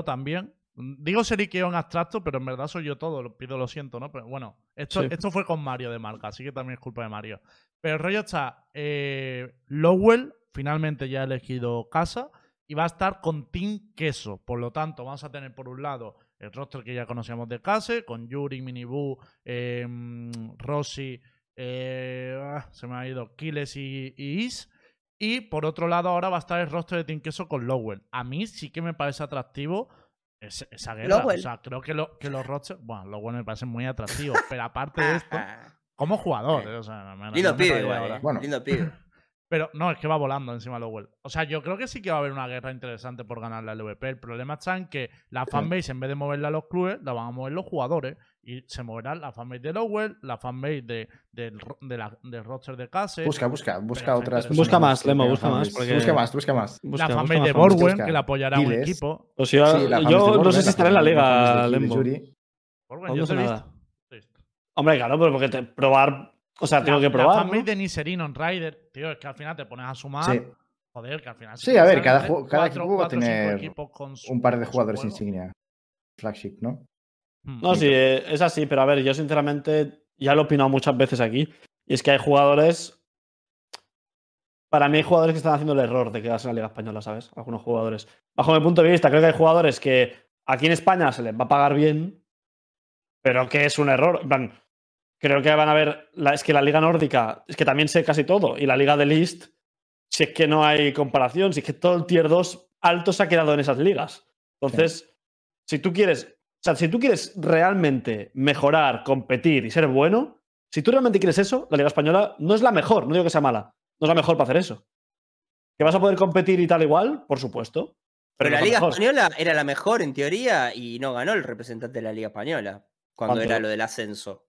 también. Digo se en abstracto, pero en verdad soy yo todo, Lo pido lo siento, ¿no? Pero bueno, esto, esto fue con Mario de marca, así que también es culpa de Mario. Pero el rollo está, eh, Lowell finalmente ya ha elegido casa y va a estar con Team Queso. Por lo tanto, vamos a tener por un lado el roster que ya conocíamos de Case, con Yuri, Minibu, eh, mm, Rossi, eh, ah, se me ha ido, Kiles y, y Is. Y por otro lado, ahora va a estar el roster de Team Queso con Lowell. A mí sí que me parece atractivo esa guerra. Lowell. O sea, creo que, lo- que los rosters. Bueno, Lowell me parece muy atractivo. pero aparte de esto, como jugador. eh, o sea, no me- no Lindo me pibe, igual, eh. Bueno. Lindo pibe. Pero no, es que va volando encima Lowell. O sea, yo creo que sí que va a haber una guerra interesante por ganar la LVP. El problema está en que la fanbase, en vez de moverla a los clubes, la van a mover los jugadores. Y se moverá la fanbase de Lowell, la fanbase de, del, ro- de la- del roster de Case, Busca, busca, busca otras. Busca más, Lemo, busca más, porque- Busca más, busca más. Busca, la fanbase de. Borwen, que le apoyará un Giles. equipo. Sí, la fanbase de yo no sé si estará en la liga, de. Yuri. Borwen, No yo sé te he nada. visto. Hombre, claro, pero porque te, probar. O sea, tengo que probar. La fanbase ¿no? de Niserino en Rider, tío, es que al final te pones a sumar. Sí, Joder, que al final. Sí, a ver, cada cada cuatro- equipo va a tener su- un par de jugadores insignia. Flagship, ¿no? Hmm. No, sí, eh, es así, pero a ver, yo sinceramente ya lo he opinado muchas veces aquí. Y es que hay jugadores. Para mí hay jugadores que están haciendo el error de quedarse en la Liga Española, ¿sabes? Algunos jugadores. Bajo mi punto de vista, creo que hay jugadores que aquí en España se les va a pagar bien, pero que es un error. En plan, creo que van a ver. La, es que la Liga Nórdica, es que también sé casi todo. Y la Liga de List, si es que no hay comparación, si es que todo el tier 2 alto se ha quedado en esas ligas. Entonces, si tú quieres. O sea, si tú quieres realmente mejorar, competir y ser bueno, si tú realmente quieres eso, la Liga Española no es la mejor, no digo que sea mala, no es la mejor para hacer eso. ¿Que vas a poder competir y tal igual? Por supuesto. Pero la Liga mejor. Española era la mejor en teoría y no ganó el representante de la Liga Española cuando ¿Cuánto? era lo del ascenso.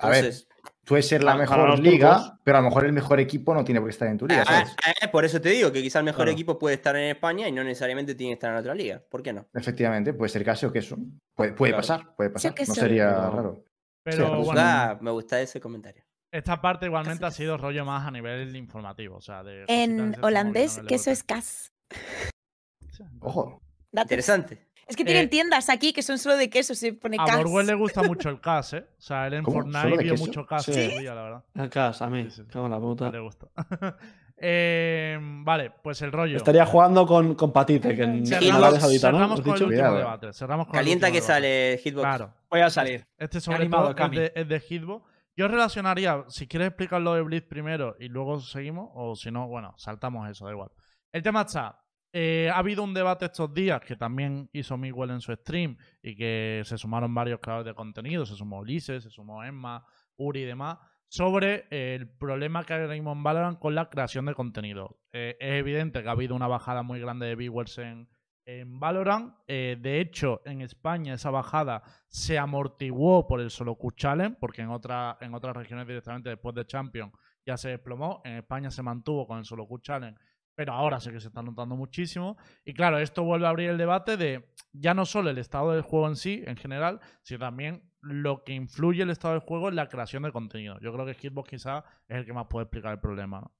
A ver, Entonces, Puede ser la mejor liga, pero a lo mejor el mejor equipo no tiene por qué estar en tu liga, ah, ¿sabes? ah, por eso te digo que quizá el mejor Claro. equipo puede estar en España y no necesariamente tiene que estar en otra liga. ¿Por qué no? Efectivamente, puede ser caso que eso. Puede, puede Claro. pasar, puede pasar. No sería Pero- raro. Pero Sí, me, bueno, gusta, me gusta ese comentario. esta parte igualmente ha sido rollo más a nivel informativo. O sea, de En holandés, queso es cas. Ojo. Interesante. Es que tienen Eh, tiendas aquí que son solo de queso, se pone A cas. Borwell le gusta mucho el CAS, ¿eh? O sea, él en ¿Cómo? ¿Solo Fortnite vio queso? mucho CAS Sí. ese día, la verdad. En casa, a mí. Sí, sí, sí. Cago en la puta. Le gusta. Eh, vale, pues el rollo. Estaría jugando con, con Patite, que en Cerramos- Saudita, ¿no? cerramos ¿Has con el dicho? último Cuidado. debate. Cerramos con el Calienta último que debate. sale Hitbox. Claro. Voy a salir. Este sobre animado, todo es Cami. de, es de Hitbox. Yo relacionaría, si quieres explicar lo de Blitz primero y luego seguimos, o si no, bueno, saltamos eso, da igual. El tema está, eh, ha habido un debate estos días que también hizo Miguel en su stream y que se sumaron varios creadores de contenido, se sumó Ulises, se sumó Emma, Uri y demás, sobre eh, el problema que hay ahora mismo en Valorant con la creación de contenido. Eh, es evidente que ha habido una bajada muy grande de viewers en, en Valorant. De hecho, en España esa bajada se amortiguó por el solo Q Challenge, porque en, otra, en otras regiones directamente después de Champion ya se desplomó. En España se mantuvo con el solo Q Challenge, pero ahora sí que se está notando muchísimo. Y claro, esto vuelve a abrir el debate de ya no solo el estado del juego en sí, en general, sino también lo que influye el estado del juego en la creación de contenido. Yo creo que Hitbox quizá es el que más puede explicar el problema.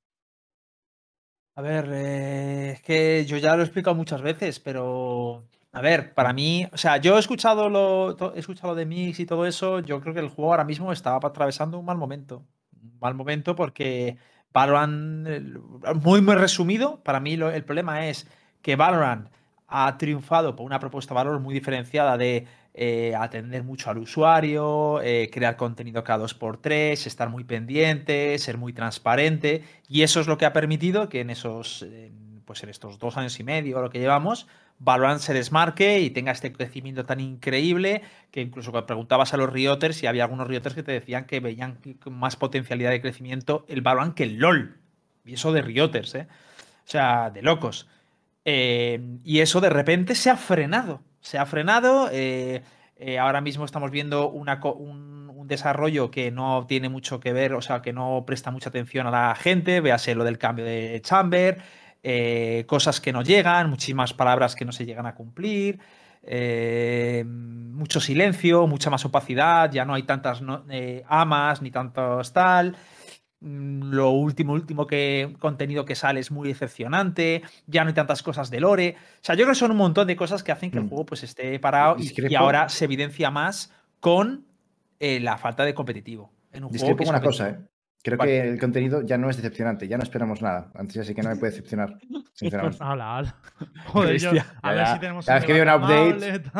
A ver, eh, es que yo ya lo he explicado muchas veces, pero a ver, para mí, o sea, yo he escuchado lo, he escuchado de Mix y todo eso. Yo creo que el juego ahora mismo está atravesando un mal momento. Un mal momento porque Valorant, el- muy, muy resumido, para mí el problema es que Valorant ha triunfado por una propuesta de valor muy diferenciada de eh, atender mucho al usuario, eh, crear contenido cada dos por tres, estar muy pendiente, ser muy transparente. Y eso es lo que ha permitido que en esos, pues en estos dos años y medio, lo que llevamos, Valorant se desmarque y tenga este crecimiento tan increíble que incluso cuando preguntabas a los Rioters y había algunos Rioters que te decían que veían más potencialidad de crecimiento el Valorant que el LOL. Y eso de Rioters, ¿eh? O sea, de locos. Eh, y eso de repente se ha frenado. Se ha frenado. eh, eh, ahora mismo estamos viendo un desarrollo que no tiene mucho que ver, o sea, que no presta mucha atención a la gente. Véase lo del cambio de Chamber, eh, cosas que no llegan, muchísimas palabras que no se llegan a cumplir. eh, mucho silencio, mucha más opacidad, ya no hay tantas no- eh, amas ni tantos tal. mm, lo último, último que contenido que sale es muy decepcionante, ya no hay tantas cosas de lore. O sea, yo creo que son un montón de cosas que hacen que el Mm. juego pues esté parado y, ahora se evidencia más con eh, la falta de competitivo. En un juego Discrepo que con una cosa. ¿eh? Creo Vale. que el contenido ya no es decepcionante, ya no esperamos nada. Antes ya sí que no me puede decepcionar, sinceramente. Hala, hala. Joder, yo, a Ya, ver ya. si tenemos Cada vez que veo un update-.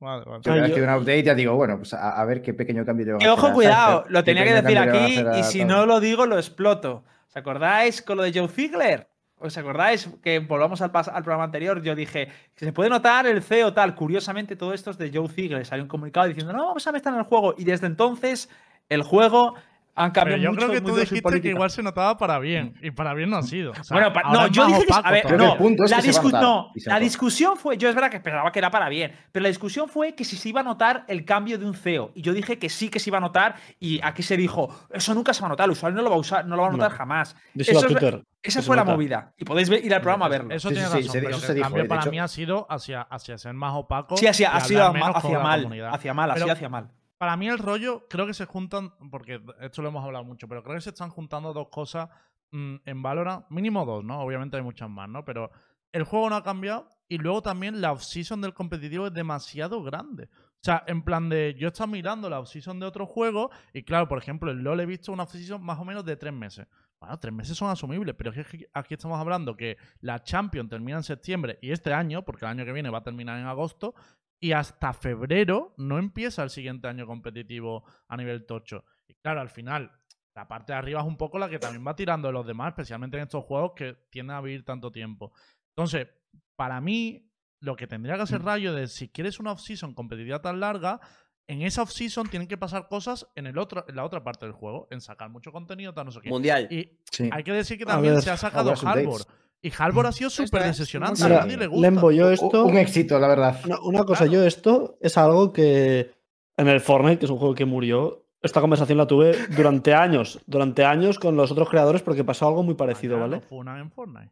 Vale, vale. Cada vez yo- que veo un update ya digo, bueno, pues a, a ver qué pequeño cambio le van a hacer ojo, cuidado, lo tenía que decir aquí y si no lo digo lo exploto. ¿Os acordáis con lo de Joe Ziegler? ¿Os acordáis que volvamos al, al programa anterior? Yo dije que se puede notar el CEO tal. Curiosamente, todo esto es de Joe Ziegler. Salió un comunicado diciendo, no, vamos a meter en el juego. Y desde entonces, el juego han Pero yo mucho. creo que tú dijiste que igual se notaba para bien. Y para bien no ha sido. O sea, bueno, no, yo dije que. A ver, no, el punto es la, discu- notar, no, la discusión fue. Yo es verdad que pensaba que era para bien, pero la discusión fue que si se iba a notar el cambio de un CEO. Y yo dije que sí que se iba a notar. Y aquí se dijo, eso nunca se va a notar, el usuario no lo va a usar, no lo va a notar No. jamás. Eso es-. Esa fue la movida. Y podéis ir al programa a verlo. Eso Sí, tiene sí, sí, razón. se- pero eso que se el dijo, cambio de para hecho- mí ha sido hacia, hacia ser más opaco. Sí, hacia, ha sido hacia mal. Hacia mal, hacia mal. Para mí el rollo, creo que se juntan, porque esto lo hemos hablado mucho, pero creo que se están juntando dos cosas mm, en Valorant, mínimo dos, ¿no? Obviamente hay muchas más, ¿no? Pero el juego no ha cambiado y luego también la off-season del competitivo es demasiado grande. O sea, en plan de, yo he estado mirando la off-season de otro juego y claro, por ejemplo, en LoL he visto una off-season más o menos de tres meses. Bueno, tres meses son asumibles, pero es que aquí estamos hablando que la Champion termina en septiembre y este año, porque el año que viene va a terminar en agosto, y hasta febrero no empieza el siguiente año competitivo a nivel tocho. Y claro, al final, la parte de arriba es un poco la que también va tirando de los demás, especialmente en estos juegos que tienden a vivir tanto tiempo. Entonces, para mí, lo que tendría que hacer Rayo de si quieres una off-season competitiva tan larga, en esa off-season tienen que pasar cosas en, el otro, en la otra parte del juego, en sacar mucho contenido, tal, no sé qué. Mundial. Y Sí. hay que decir que también ver, se ha sacado updates. Y Harbor ha sido súper decepcionante. A nadie le gusta. Lembo, yo esto. Un éxito, la verdad. Una, una cosa, Claro. yo esto es algo que en el Fortnite, que es un juego que murió, esta conversación la tuve durante años, durante años con los otros creadores porque pasó algo muy parecido, Allá ¿vale? en Fortnite.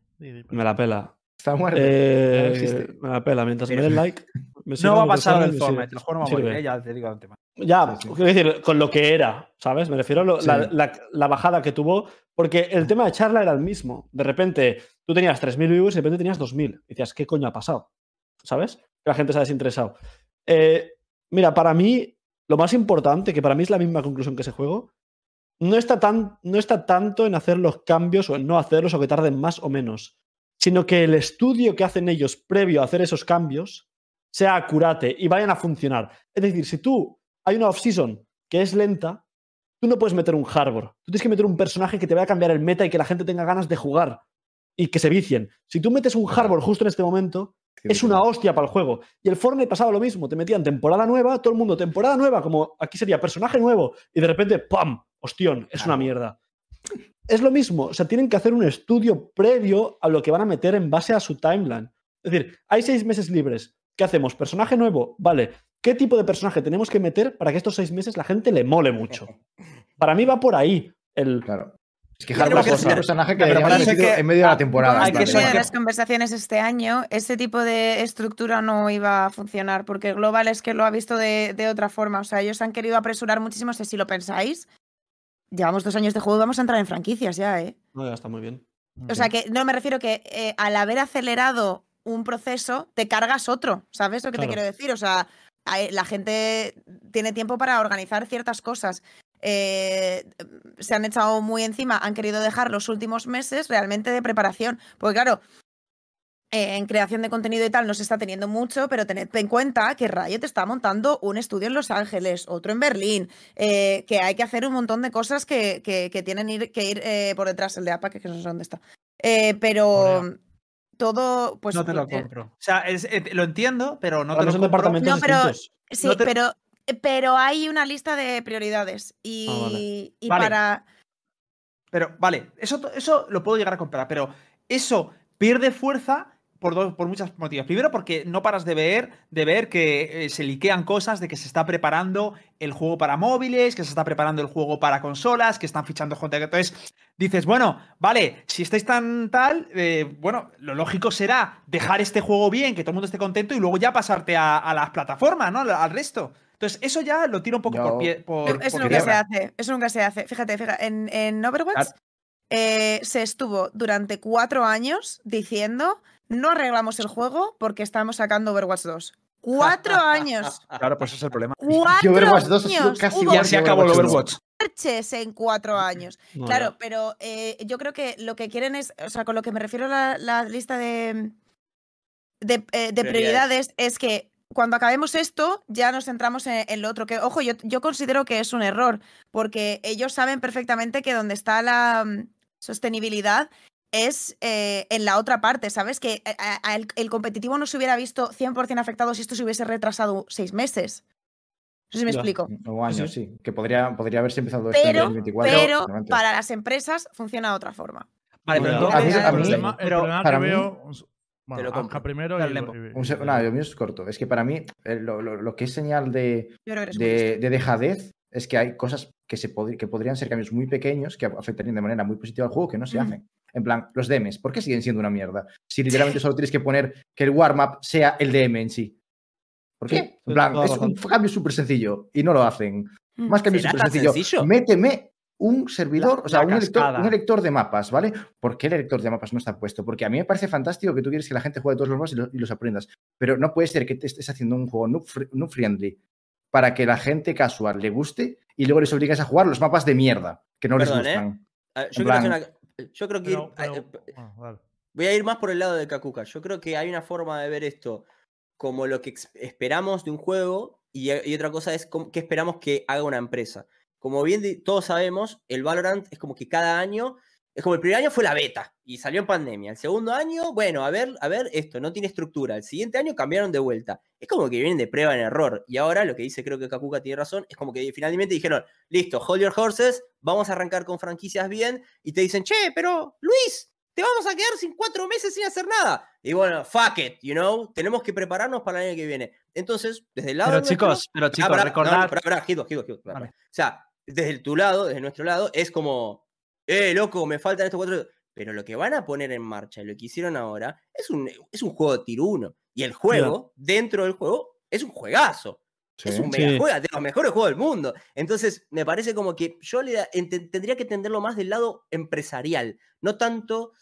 Me la pela. Está muerto. Eh, no me la pela. Mientras me den like. me No va a en pasar Fortnite, el Fortnite. sirve. El juego no va a morir, eh, ya te digo de antemano. Ya, Sí, sí. quiero decir, con lo que era, ¿sabes? Me refiero a lo- Sí. la, la- la bajada que tuvo, porque el tema de charla era el mismo. De repente, tú tenías 3.000 views y de repente tenías 2.000. Y decías, ¿qué coño ha pasado? ¿Sabes? Que la gente se ha desinteresado. Eh, mira, para mí, lo más importante, que para mí es la misma conclusión que ese juego, no está, tan, no está tanto en hacer los cambios o en no hacerlos o que tarden más o menos, sino que el estudio que hacen ellos previo a hacer esos cambios sea acurate y vayan a funcionar. Es decir, si tú hay una off-season que es lenta, tú no puedes meter un harbor. Tú tienes que meter un personaje que te vaya a cambiar el meta y que la gente tenga ganas de jugar y que se vicien. Si tú metes un harbor justo en este momento, es una hostia para el juego. Y el Fortnite pasaba lo mismo. Te metían temporada nueva, todo el mundo temporada nueva, como aquí sería personaje nuevo, y de repente, ¡pam! Hostión, es una mierda. Es lo mismo. O sea, tienen que hacer un estudio previo a lo que van a meter en base a su timeline. Es decir, hay seis meses libres. ¿Qué hacemos? ¿Personaje nuevo? Vale. ¿Qué tipo de personaje tenemos que meter para que estos seis meses la gente le mole mucho? Para mí va por ahí. El, Claro. Es que Pero que es un personaje que Pero hay metido que- en medio de la temporada. Hay has que en las conversaciones este año, ese tipo de estructura no iba a funcionar, porque Global es que lo ha visto de, de otra forma. O sea, ellos han querido apresurar muchísimo. O sea, si lo pensáis, llevamos dos años de juego y vamos a entrar en franquicias ya, ¿eh? no, ya está muy bien. O sea, que no me refiero que eh, al haber acelerado un proceso, te cargas otro, ¿sabes lo que Claro. te quiero decir? O sea, la gente tiene tiempo para organizar ciertas cosas. Eh, se han echado muy encima, han querido dejar los últimos meses realmente de preparación. Porque claro, eh, en creación de contenido y tal no se está teniendo mucho, pero tened en cuenta que Riot está montando un estudio en Los Ángeles, otro en Berlín, eh, que hay que hacer un montón de cosas que, tienen que ir por detrás, el de APA, que no sé dónde está. Pero. Todo, pues... no te lo eh, compro. O sea, es- eh, lo entiendo, pero no Ahora te lo compro. departamentos No, pero- distintos. Sí, No te- pero, pero hay una lista de prioridades y, Ah, vale. y Vale. para... Pero, vale, eso, eso lo puedo llegar a comprar, pero eso pierde fuerza por, dos, por muchos motivos. Primero, porque no paras de ver, de ver que eh, se liquean cosas, de que se está preparando el juego para móviles, que se está preparando el juego para consolas, que están fichando gente. Entonces, dices, bueno, vale, si estáis tan tal, eh, bueno, lo lógico será dejar este juego bien, que todo el mundo esté contento y luego ya pasarte a, a las plataformas, ¿no? Al resto. Entonces, eso ya lo tiro un poco Yo- por pie. Por, Eso por nunca se hace. Eso nunca se hace. Fíjate, fíjate. En, en Overwatch eh, se estuvo durante cuatro años diciendo no arreglamos el juego porque estamos sacando Overwatch 2. Cuatro años. Claro, pues ese es el problema. Cuatro Overwatch 2 ha sido años. casi Hubo Ya se acabó el Overwatch parches en cuatro años. No, Claro, no. pero eh, yo creo que lo que quieren es, o sea, con lo que me refiero a la, la lista de, de, eh, de Prioridades. prioridades es que cuando acabemos esto ya nos centramos en, en lo otro. Que, ojo, yo, yo considero que es un error, porque ellos saben perfectamente que donde está la mm, sostenibilidad es eh, en la otra parte, ¿sabes? Que eh, a- a- el, el competitivo no se hubiera visto 100% afectado si esto se hubiese retrasado seis meses. No sé si me Ya. explico. O años, Sí. sí. Que podría, podría haberse empezado esto en Pero, 2024. pero para las empresas funciona de otra forma. Vale, pero Bueno, a mí- entonces. a el mí- problema, el pero problema para que mí- veo. Te Bueno, lo compro. Primero y, no, lo mío es corto. Es que para mí lo, lo- lo que es señal de, de, dejadez es que hay cosas que, se podri- que podrían ser cambios muy pequeños que afectarían de manera muy positiva al juego que no se Mm. hacen. En plan, los DMs, ¿por qué siguen siendo una mierda? Si literalmente solo tienes que poner que el warm-up sea el DM en sí. ¿Por qué? Sí, en plan, es un cambio súper sencillo y no lo hacen. Mm. Más cambio ¿Será súper sencillo. sencillo? Méteme un servidor, La- o sea, un elector, un elector de mapas, ¿vale? ¿Por qué el elector de mapas no está puesto? Porque a mí me parece fantástico que tú quieres que la gente juegue todos los mapas y, lo- y los aprendas. Pero no puede ser que te estés haciendo un juego noob friendly para que la gente casual le guste y luego les obligues a jugar los mapas de mierda que no Perdón, les ¿eh? gustan. En Yo, quiero hacer plan- una- yo creo que ir- pero- pero- eh, dale. voy a ir más por el lado de Kakuka. Yo creo que hay una forma de ver esto como lo que esperamos de un juego y, y otra cosa es qué esperamos que haga una empresa. Como bien todos sabemos, el Valorant es como que cada año, es como el primer año fue la beta y salió en pandemia. El segundo año, bueno, a ver, a ver, esto no tiene estructura. El siguiente año cambiaron de vuelta. Es como que vienen de prueba en error. Y ahora lo que dice, creo que Kakuka tiene razón, es como que finalmente dijeron, listo, hold your horses, vamos a arrancar con franquicias bien. Y te dicen, che, pero Luis, te vamos a quedar sin cuatro meses sin hacer nada. Y bueno, fuck it, you know, tenemos que prepararnos para el año que viene. Entonces, desde el lado Pero nuestro- chicos, pero Ah, chicos, pará, no, recordad. no, pará, Vale. pará. O sea, desde tu lado, desde nuestro lado, es como, eh, loco, me faltan estos cuatro. Pero lo que van a poner en marcha, lo que hicieron ahora, es un, es un juego de tiro uno. Y el juego, dentro del juego, es un juegazo. Es Sí. un Sí. mega juego, de los mejores juegos del mundo. Entonces, me parece como que yo le da- tendría que entenderlo más del lado empresarial, no tanto.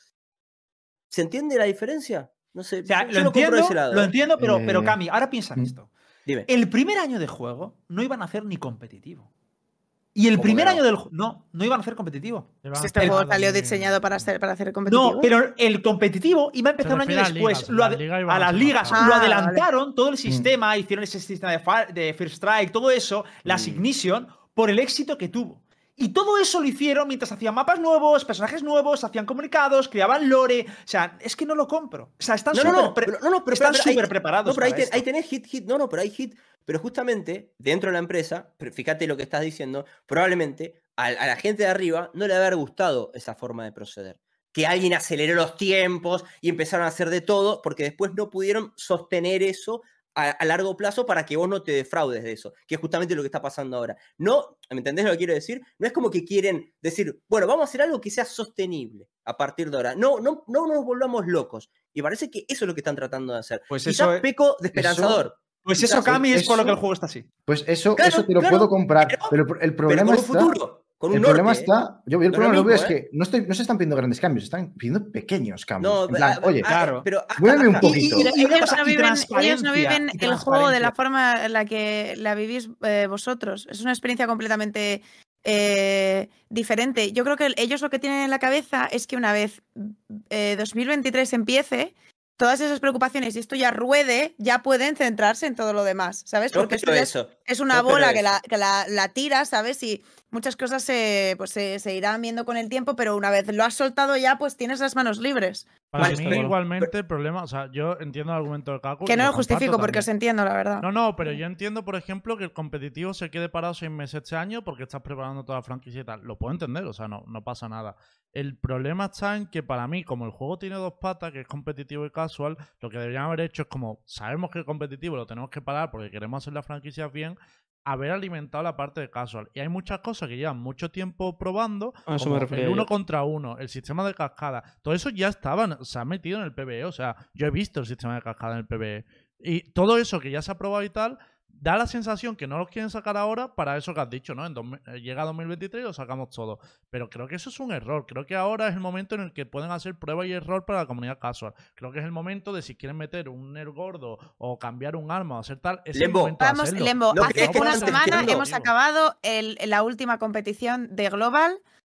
¿Se entiende la diferencia? No sé. O sea, yo- lo entiendo, ese lado, lo ¿eh? entiendo, pero, pero Eh, Cami, ahora piensa en mm. esto. Dime. El primer año de juego no iban a hacer ni competitivo. Y el ¿Cómo primer año del juego. No, no iban a hacer competitivo. Le van Si este hacer juego salió diseñado para, ser, para hacer competitivo. No, pero el competitivo iba a empezar Se un año después. ligas, las a a las ser ligas Ah, lo vale. adelantaron, todo el sistema, hicieron ese sistema de, First Strike, todo eso, la Mm. Ignition, por el éxito que tuvo. Y todo eso lo hicieron mientras hacían mapas nuevos, personajes nuevos, hacían comunicados, creaban lore. O sea, es que no lo compro. O sea, están No, no, súper no, pre- pero- no, no, pero están súper preparados. No, pero ahí, ten- tenés hit, hit. No, no, pero hay hit. Pero justamente, dentro de la empresa, pero fíjate lo que estás diciendo, probablemente a, a la gente de arriba no le haber gustado esa forma de proceder. Que alguien aceleró los tiempos y empezaron a hacer de todo, porque después no pudieron sostener eso a, a largo plazo para que vos no te defraudes de eso, que es justamente lo que está pasando ahora. No, ¿me entendés lo que quiero decir? No es como que quieren decir, bueno, vamos a hacer algo que sea sostenible a partir de ahora. No, no, no nos volvamos locos. Y parece que eso es lo que están tratando de hacer. Pues Quizás eso es- peco de esperanzador. Pues eso, Cami, es por lo que el juego está así. Pues eso, Claro, eso te lo claro, puedo comprar. pero- Pero, el Pero problema con un está. futuro, con un el norte. problema ¿eh? está. Yo, el No es lo problema lo veo mismo, es que no, estoy, no se están pidiendo grandes cambios, están pidiendo pequeños cambios. No, en plan, oye, claro. pero muéveme un poquito. Y- y- y una ellos, no viven, ellos no transparencia, viven y el juego de la forma en la que la vivís eh, vosotros. Es una experiencia completamente eh, diferente. Yo creo que ellos lo que tienen en la cabeza es que una vez eh, 2023 empiece, todas esas preocupaciones y esto ya ruede, ya pueden centrarse en todo lo demás, ¿sabes? No Porque esto es, eso. es una no bola que, la, que la, la tiras, ¿sabes? Y muchas cosas se, pues se, se irán viendo con el tiempo, pero una vez lo has soltado ya, pues tienes las manos libres. Para Vale, mí, pero- igualmente, el problema. O sea, yo entiendo el argumento de Kaku. Que no lo lo justifico porque os entiendo, la verdad. No, no, pero yo entiendo, por ejemplo, que el competitivo se quede parado seis meses este año porque estás preparando toda la franquicia y tal. Lo puedo entender, o sea, no, no pasa nada. El problema está en que para mí, como el juego tiene dos patas, que es competitivo y casual, lo que deberían haber hecho es como, sabemos que el competitivo lo tenemos que parar porque queremos hacer las franquicias bien, haber alimentado la parte de casual. Y hay muchas cosas que llevan mucho tiempo probando, A eso como me refería el uno contra uno, el sistema de cascada, todo eso ya estaban, se ha metido en el PvE, o sea, yo he visto el sistema de cascada en el PvE. Y todo eso que ya se ha probado y tal, da la sensación que no los quieren sacar ahora para eso que has dicho, ¿no? En dos- eh, llega 2023 y lo sacamos todo. Pero creo que eso es un error. Creo que ahora es el momento en el que pueden hacer prueba y error para la comunidad casual. Creo que es el momento de si quieren meter un nerd gordo o cambiar un arma o hacer tal, es Lembo. el momento Vamos. Lembo, ¿No hace una semana hemos acabado el- la última competición de Global,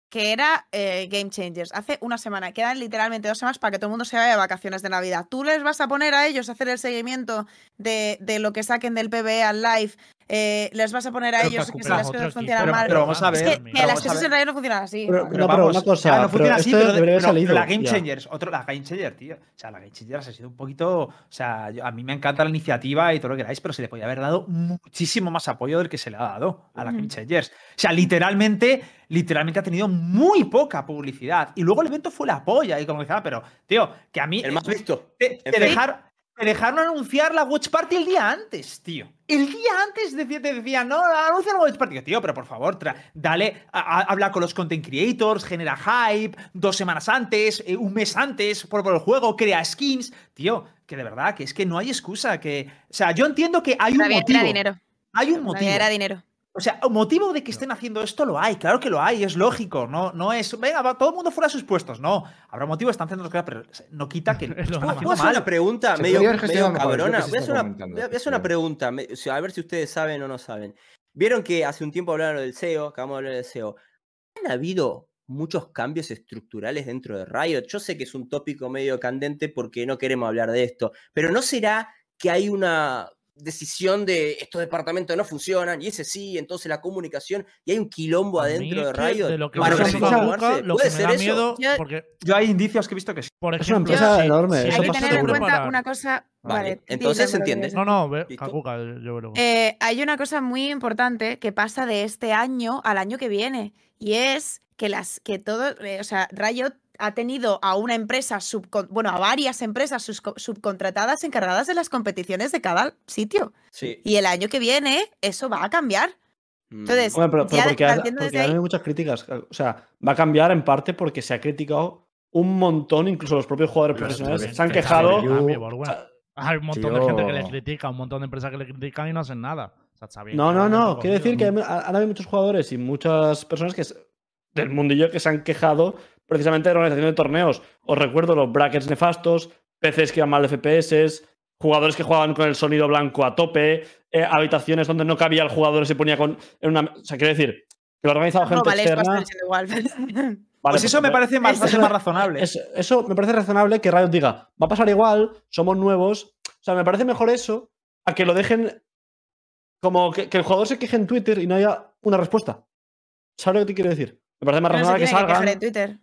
que era eh, Game Changers. Hace una semana, quedan literalmente dos semanas para que todo el mundo se vaya de vacaciones de Navidad. ¿Tú les vas a poner a ellos a hacer el seguimiento de, de lo que saquen del PBE al live? Eh, ¿Les vas a poner a Pero ellos que si las cosas funcionan Pero- mal? pero vamos a es ver, que, que pero las cosas en realidad no funcionan así. Pero- Pero no, pero vamos, una cosa, ah, no funciona pero así, esto pero, debería haber pero salido la Game. Changers, otro, la Game Changer, tío. O sea, la Game Changers ha sido un poquito. O sea, yo- a mí me encanta la iniciativa y todo lo que queráis, pero se le podía haber dado muchísimo más apoyo del que se le ha dado a la Game. Changers. O sea, literalmente, literalmente ha tenido muy poca publicidad. Y luego el evento fue la polla. Y como decía, pero, tío, que a mí. El más visto. Te, dejar- te dejaron anunciar la Watch Party el día antes, tío. El día antes decía- te decían, no, anuncia la Watch Party. Tío, pero por favor, tra- dale, a- a- habla con los content creators, genera hype, dos semanas antes, eh, un mes antes, por, por el juego, crea skins. Tío, que de verdad, que es que no hay excusa. que O sea, yo entiendo que hay un motivo. era dinero. Hay un motivo. era dinero. O sea, un motivo de que estén haciendo esto lo hay, claro que lo hay, es lógico, no, no es, venga, va, todo el mundo fuera a sus puestos, no, habrá motivo, están haciendo cosas, pero no quita que. ¿Puedo haciendo hacer una pregunta medio, cabrona? Voy a hacer una, pregunta, a ver si ustedes saben o no saben. Vieron que hace un tiempo hablaron del SEO, acabamos de hablar del SEO. ¿Han habido muchos cambios estructurales dentro de Riot? Yo sé que es un tópico medio candente porque no queremos hablar de esto, pero ¿no será que hay una decisión de estos departamentos no funcionan y ese sí, entonces la comunicación y hay un quilombo adentro de es que Riot de lo que para lo ¿Puede que me ser da eso? miedo, Yo- porque, Yo hay indicios que he visto que sí. por Es una ejemplo, empresa si- enorme, eso Hay que tener en cuenta una cosa. Vale, Vale, entonces se entiende. No, no. Kakuka, yo creo. Eh, hay una cosa muy importante que pasa de este año al año que viene y es que las que todo, eh, o sea, Riot ha tenido a una empresa subcon- bueno, a varias empresas subcontratadas encargadas de las competiciones de cada sitio Sí. y el año que viene eso va a cambiar. Mm. Entonces, Hombre, pero, pero ya porque, ha- porque ahí- hay muchas críticas. O sea, va a cambiar en parte porque se ha criticado un montón, incluso los propios jugadores Pero profesionales bien, se han quejado. bueno. sea, Hay un montón de gente que le critica, un montón de empresas que le critican y no hacen nada. O sea, está bien, No, no, no. eso Quiere decir que han habido muchos jugadores y muchas personas que del mundillo que se han quejado precisamente de la organización de torneos. Os recuerdo los brackets nefastos, PCs que iban mal de FPS, jugadores que jugaban con el sonido blanco a tope, eh, habitaciones donde no cabía el jugador y se ponía con. En una, o sea, quiere decir que lo ha organizado no, gente vale, externa. siendo igual. Vale, pues eso me parece más, eso- más razonable. Es- eso me parece razonable que Riot diga, va a pasar igual, somos nuevos. O sea, me parece mejor eso a que lo dejen como que, que el jugador se queje en Twitter y no haya una respuesta. ¿Sabes lo que te quiero decir? Me parece más razonable que tiene que salgan. en Twitter.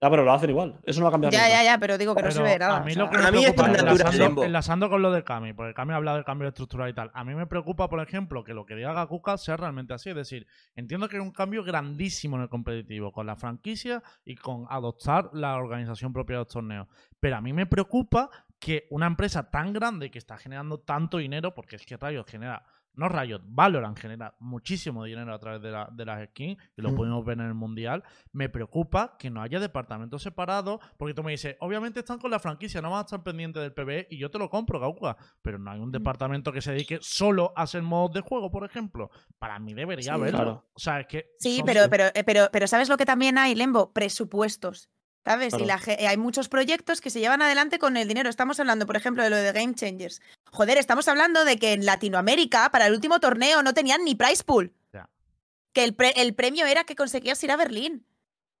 Ya, pero lo hacen igual. Eso no va a cambiar. Ya, nunca. ya, ya, pero digo que no se Pero ve nada. A mí o lo que me A mí preocupa, es natural, enlazando, enlazando con lo de Cami, porque Cami ha hablado del cambio estructural y tal. A mí me preocupa, por ejemplo, que lo que diga Gakuka sea realmente así. Es decir, entiendo que hay un cambio grandísimo en el competitivo, con la franquicia y con adoptar la organización propia de los torneos. Pero a mí me preocupa que una empresa tan grande que está generando tanto dinero, porque es que Riot genera, no Riot, Valorant genera muchísimo dinero a través de, la- de las skins, y lo Mm. pudimos ver en el Mundial, me preocupa que no haya departamentos separados, porque tú me dices, obviamente están con la franquicia, no van a estar pendientes del PvE, y yo te lo compro, Gauca, pero no hay un departamento que se dedique solo a hacer modos de juego, por ejemplo. Para mí debería Sí. haberlo. Claro. O sea, es que... Sí, pero, pero, eh, pero, pero ¿sabes lo que también hay, Lembo? Presupuestos. ¿Sabes? Y la hay muchos proyectos que se llevan adelante con el dinero. Estamos hablando, por ejemplo, de lo de Game Changers. Joder, estamos hablando de que en Latinoamérica, para el último torneo, no tenían ni prize pool. Que el, pre- el premio era que conseguías ir a Berlín.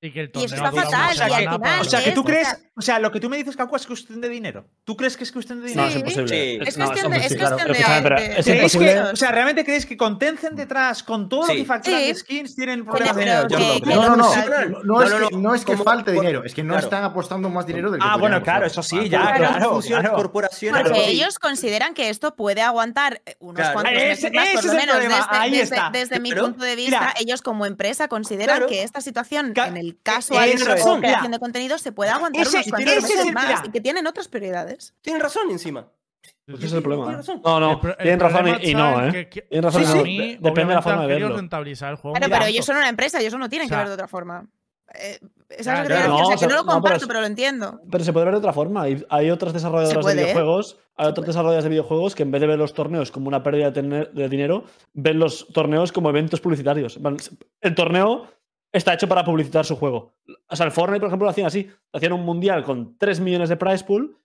Y que el Y eso está fatal, y al semana final para- O sea, que tú es- crees, o sea, lo que tú me dices, Kaku, es cuestión de dinero. ¿Tú crees que es cuestión de dinero? No, es imposible. Sí. Es no, cuestión de- es imposible. cuestión Pero de- escúchame, pero de- es ¿Creéis imposible. que, o sea, realmente creéis que con Tencent detrás, con todo lo que facturan de Sí. skins, tienen problemas de dinero? No. No, no, no. o sea, No, no, no, es, no, que, no es que como- falte por- dinero, es que no claro. están apostando más dinero del que Ah, bueno, claro, eso sí, ya, claro, corporaciones Porque ellos consideran que esto puede aguantar eh, unos cuantos Ese- meses más, por lo menos. Desde, ahí desde- está. desde mi punto de vista, ellos como empresa consideran que esta situación en el casual Eso o es, creación mira. de contenido se puede aguantar Ese- unos cuantos ese meses más mira. y que tienen otras prioridades. Tienen razón encima. Ese es el problema. Razón. No, no, El pro- el tienen razón y, no, ¿eh? que- Tienen razón Sí, y sí. no. a mí, De- Depende de la forma de verlo. rentabilizar el juego. Claro, pero ellos son una empresa, ellos no tienen O que ver de otra forma. Eh, ¿Sabes Ya, lo que no, decir? O sea, que no lo no, pero comparto, pero lo entiendo. Pero se puede ver de otra forma. Hay, hay otras desarrolladoras puede, de ¿eh? videojuegos, hay otras desarrolladoras de videojuegos que en vez de ver los torneos como una pérdida de, tener- de dinero, ven los torneos como eventos publicitarios. El torneo está hecho para publicitar su juego. O sea, el Fortnite, por ejemplo, lo hacían así. Hacían un mundial con 3 millones de prize pool,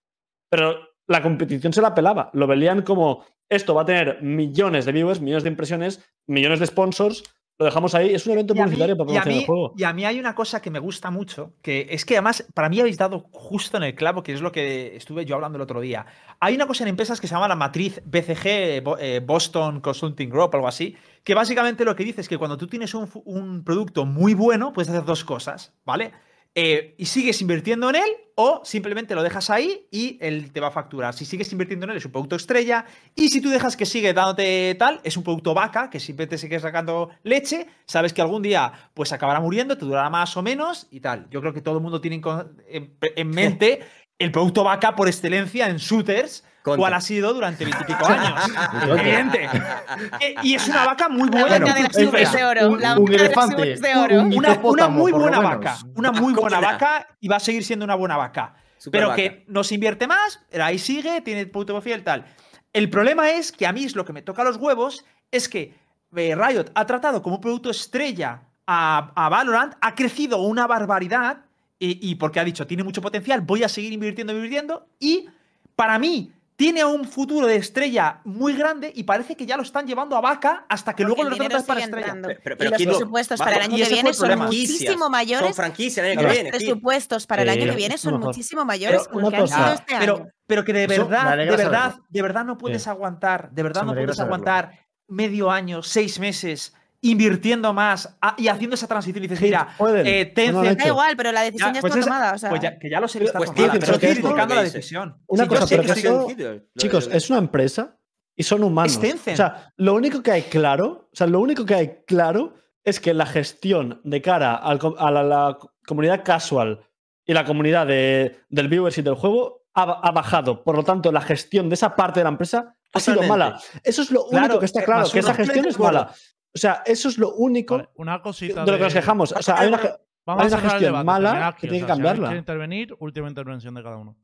pero la competición se la pelaba. Lo veían como esto va a tener millones de viewers, millones de impresiones, millones de sponsors. Lo dejamos ahí. Es un evento publicitario para promocionar mí- el juego. y a mí hay una cosa que me gusta mucho, que es que además para mí habéis dado justo en el clavo, que es lo que estuve yo hablando el otro día. Hay una cosa en empresas que se llama la matriz BCG, eh, Boston Consulting Group, algo así, que básicamente lo que dice es que cuando tú tienes un producto muy bueno, puedes hacer dos cosas, ¿vale? Eh, y sigues invirtiendo en él o simplemente lo dejas ahí y él te va a facturar. Si sigues invirtiendo en él es un producto estrella y si tú dejas que sigue dándote tal, es un producto vaca que siempre te sigue sacando leche, sabes que algún día pues acabará muriendo, te durará más o menos y tal. Yo creo que todo el mundo tiene en en mente el producto vaca por excelencia en shooters, Contra. cuál ha sido durante veintipico años. Evidente. Eh, Y es una vaca muy La buena. vaca de las de oro. un- La un vaca de las elefante, nubes de oro. un- una, muy buena vaca. Una muy buena vaca y va a seguir siendo una buena vaca. Super pero vaca. que no se invierte más, ahí sigue, tiene punto fiel tal. El problema es que a mí es lo que me toca los huevos, es que eh, Riot ha tratado como un producto estrella a, a Valorant, ha crecido una barbaridad y, y porque ha dicho, tiene mucho potencial, voy a seguir invirtiendo, invirtiendo y para mí tiene un futuro de estrella muy grande y parece que ya lo están llevando a vaca hasta que Porque luego lo tratas para estrella. entrando. Pero- pero- y pero los ¿quién lo- presupuestos va- para el año que viene son muchísimo Son mayores. franquicias el año que Los viene. sí. presupuestos para el año que viene son muchísimo mayores Pero que los han sido este pero, año. pero que de verdad, de verdad, de verdad no puedes aguantar, de verdad no puedes aguantar medio año, seis meses invirtiendo más a- y haciendo esa transición. Y dices, mira, eh, Tencent, Da igual, pero la decisión ya, pues está esa- tomada. O sea, pues ya, que ya lo sé que está Pues tomada, pero pero estoy criticando la decisión. Una cosa, pero que eso- Chicos, es una empresa y son humanos. Es Tencent. O sea, lo único que hay claro, o sea, lo único que hay claro es que la gestión de cara al a la, la comunidad casual y la comunidad de, del viewership del juego ha, ba- ha bajado. Por lo tanto, la gestión de esa parte de la empresa ha sido mala. Eso es lo Claro, único que está eh, claro, que esa gestión es mala. O sea, eso es lo único Vale, una cosita de lo que nos quejamos. O sea, hay una, ge- Vamos hay a una cerrar el gestión debate, mala aquí, que o tiene que si cambiarla. quiere intervenir, última intervención de cada uno.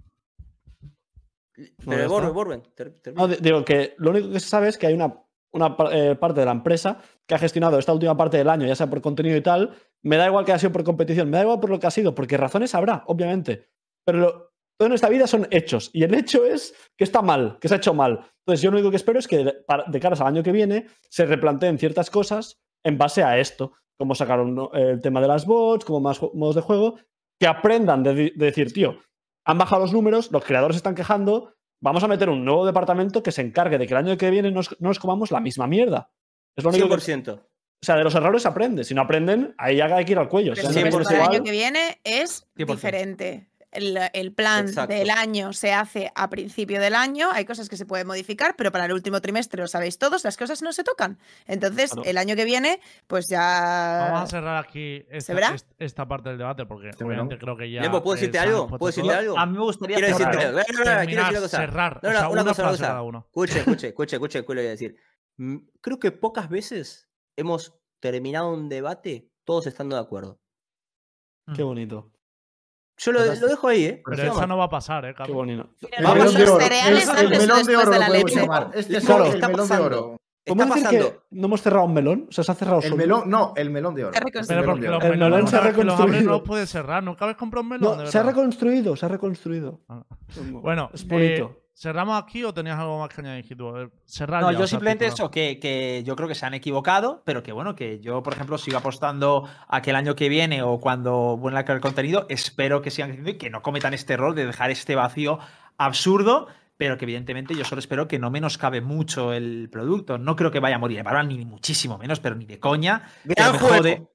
termina. No, di- digo que lo único que se sabe es que hay una, una eh, parte de la empresa que ha gestionado esta última parte del año, ya sea por contenido y tal. Me da igual que haya sido por competición, me da igual por lo que ha sido, porque razones habrá, obviamente. Pero lo- todo en esta vida son hechos. Y el hecho es que está mal, que se ha hecho mal. Entonces, yo lo único que espero es que de, de caras al año que viene se replanteen ciertas cosas en base a esto. Como sacaron el tema de las bots, como más modos de juego, que aprendan de, decir, tío, han bajado los números, los creadores se están quejando, vamos a meter un nuevo departamento que se encargue de que el año que viene nos- no nos comamos la misma mierda. Es lo único que, 100%. o sea, de los errores aprende. Si no aprenden, ahí ya hay que ir al cuello. O Pero sea, es para el año que viene es 100%. diferente. El, el plan Exacto. del año se hace a principio del año, hay cosas que se pueden modificar, pero para el último trimestre, lo sabéis todos, las cosas no se tocan. Entonces, Claro. el año que viene, pues ya... Vamos a cerrar aquí esta, verá? est- esta parte del debate porque Este obviamente melón. creo que ya. Lembo, ¿puedo eh, decirte algo? ¿Puedo decirte algo? A mí me gustaría Quiero decirte cerrar. algo. No, no, no, quiero decir una cosa. cerrar. No, o no, sea, una una cosa, una cosa. cada uno. Escuche, escuche, escuche, escuche, escuche voy a decir. Mm, Creo que pocas veces hemos terminado un debate todos estando de acuerdo. Qué bonito. Yo lo, lo dejo ahí, ¿eh? Pero eso no va a pasar, ¿eh, Qué bonito. Vamos vamos melón de los oro. cereales Es antes el o melón de oro de la leche. llamar. Este es Claro. el Está melón de pasando. oro. Está ¿Podemos decir que pasando. no hemos cerrado un melón? O sea, se ha cerrado El solo. melón, no, el melón de oro. Se ha El melón de oro. El melón se ha que reconstruido. no los puedes cerrar. Nunca habéis comprado un melón. No, de se ha reconstruido, se ha reconstruido. Ah. Bueno, Bueno, es bonito. eh, ¿cerramos aquí o tenías algo más que añadir, Cerrar No, ya, yo o sea, simplemente tipo, eso, que, que yo creo que se han equivocado, pero que bueno, que yo, por ejemplo, sigo apostando a que el año que viene o cuando vuelva a crear contenido, espero que sigan creciendo y que no cometan este error de dejar este vacío absurdo, pero que evidentemente yo solo espero que no menoscabe mucho el producto. No creo que vaya a morir Valorant, ni muchísimo menos, pero ni de coña. Gran me juego. jode,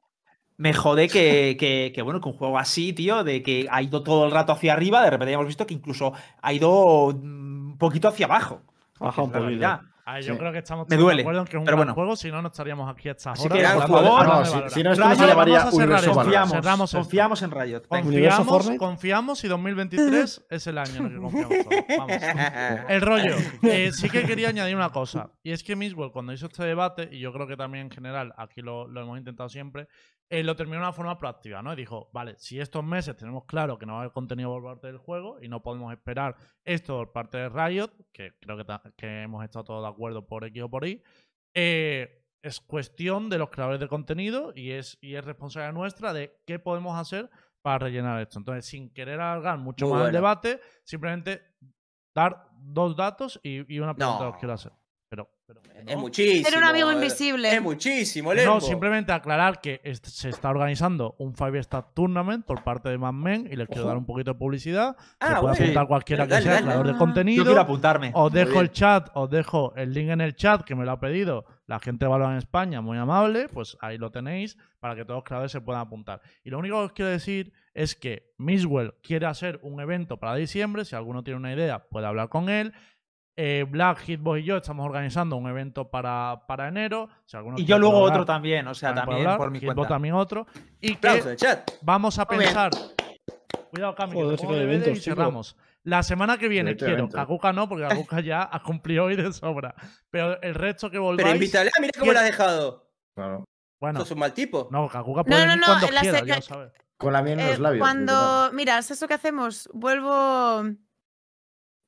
me jode que, que, que, bueno, que un juego así, tío, de que ha ido todo el rato hacia arriba, de repente hemos visto que incluso ha ido mm, un poquito hacia abajo. Baja un poquito. realidad. A ver, yo Sí. creo que estamos Me todos duele, de acuerdo en que es un pero gran bueno. juego, si no, no estaríamos aquí a estas Así horas. que, por favor, hablando No, si, no, esto no Riot, se llamaría Universo Confiamos, esto. confiamos en Riot. Confiamos, confiamos y 2023 es el año en el que confiamos todos. Vamos. El rollo. Eh, sí que quería añadir una cosa. Y es que Miswell, cuando hizo este debate, y yo creo que también en general, aquí lo, lo hemos intentado siempre, eh, lo terminó de una forma proactiva, ¿no? Y dijo, vale, si estos meses tenemos claro que no va a haber contenido por parte del juego y no podemos esperar esto por parte de Riot, que creo que, que hemos estado todos de acuerdo por X o por Y, eh, es cuestión de los creadores de contenido y es, y es responsabilidad nuestra de qué podemos hacer para rellenar esto. Entonces, sin querer alargar mucho Muy más el debate, simplemente dar dos datos y, y una pregunta No. os quiero hacer. Pero, pero Es ¿no? muchísimo. Era un amigo eh, invisible. Es muchísimo, No, Lembo. simplemente aclarar que est- se está organizando un Five Star Tournament por parte de Mad Men y les quiero Ojo. dar un poquito de publicidad. Ah, se puede apuntar cualquiera que sea dale. creador de contenido. Yo quiero apuntarme. Os dejo el chat, os dejo el link en el chat que me lo ha pedido la gente de Valor en España, muy amable, pues ahí lo tenéis para que todos los creadores se puedan apuntar. Y lo único que os quiero decir es que Miswell quiere hacer un evento para diciembre, si alguno tiene una idea puede hablar con él. Eh, Black, Hitbox y yo estamos organizando un evento para, para enero. Si Y yo luego otro también, o sea, también hablar. por mi Hitbox cuenta. también otro. Y que chat. vamos a Muy bien. pensar. Cuidado, Cami, que Joder, te sí pongo que hay DVD y cerramos. La semana que viene quiero, evento. Kakuka no, porque Kakuka ya ha cumplido hoy de sobra. Pero el resto que volváis. Pero invítale. Ah, mira cómo ¿Quién- la has dejado. Claro. Bueno, Sos un mal tipo. no, Kakuka No, puede no, venir no, cuando quiera, ya lo sabes. Con la miel en Eh, los labios. cuando. Mira, ¿sabes lo que hacemos? Vuelvo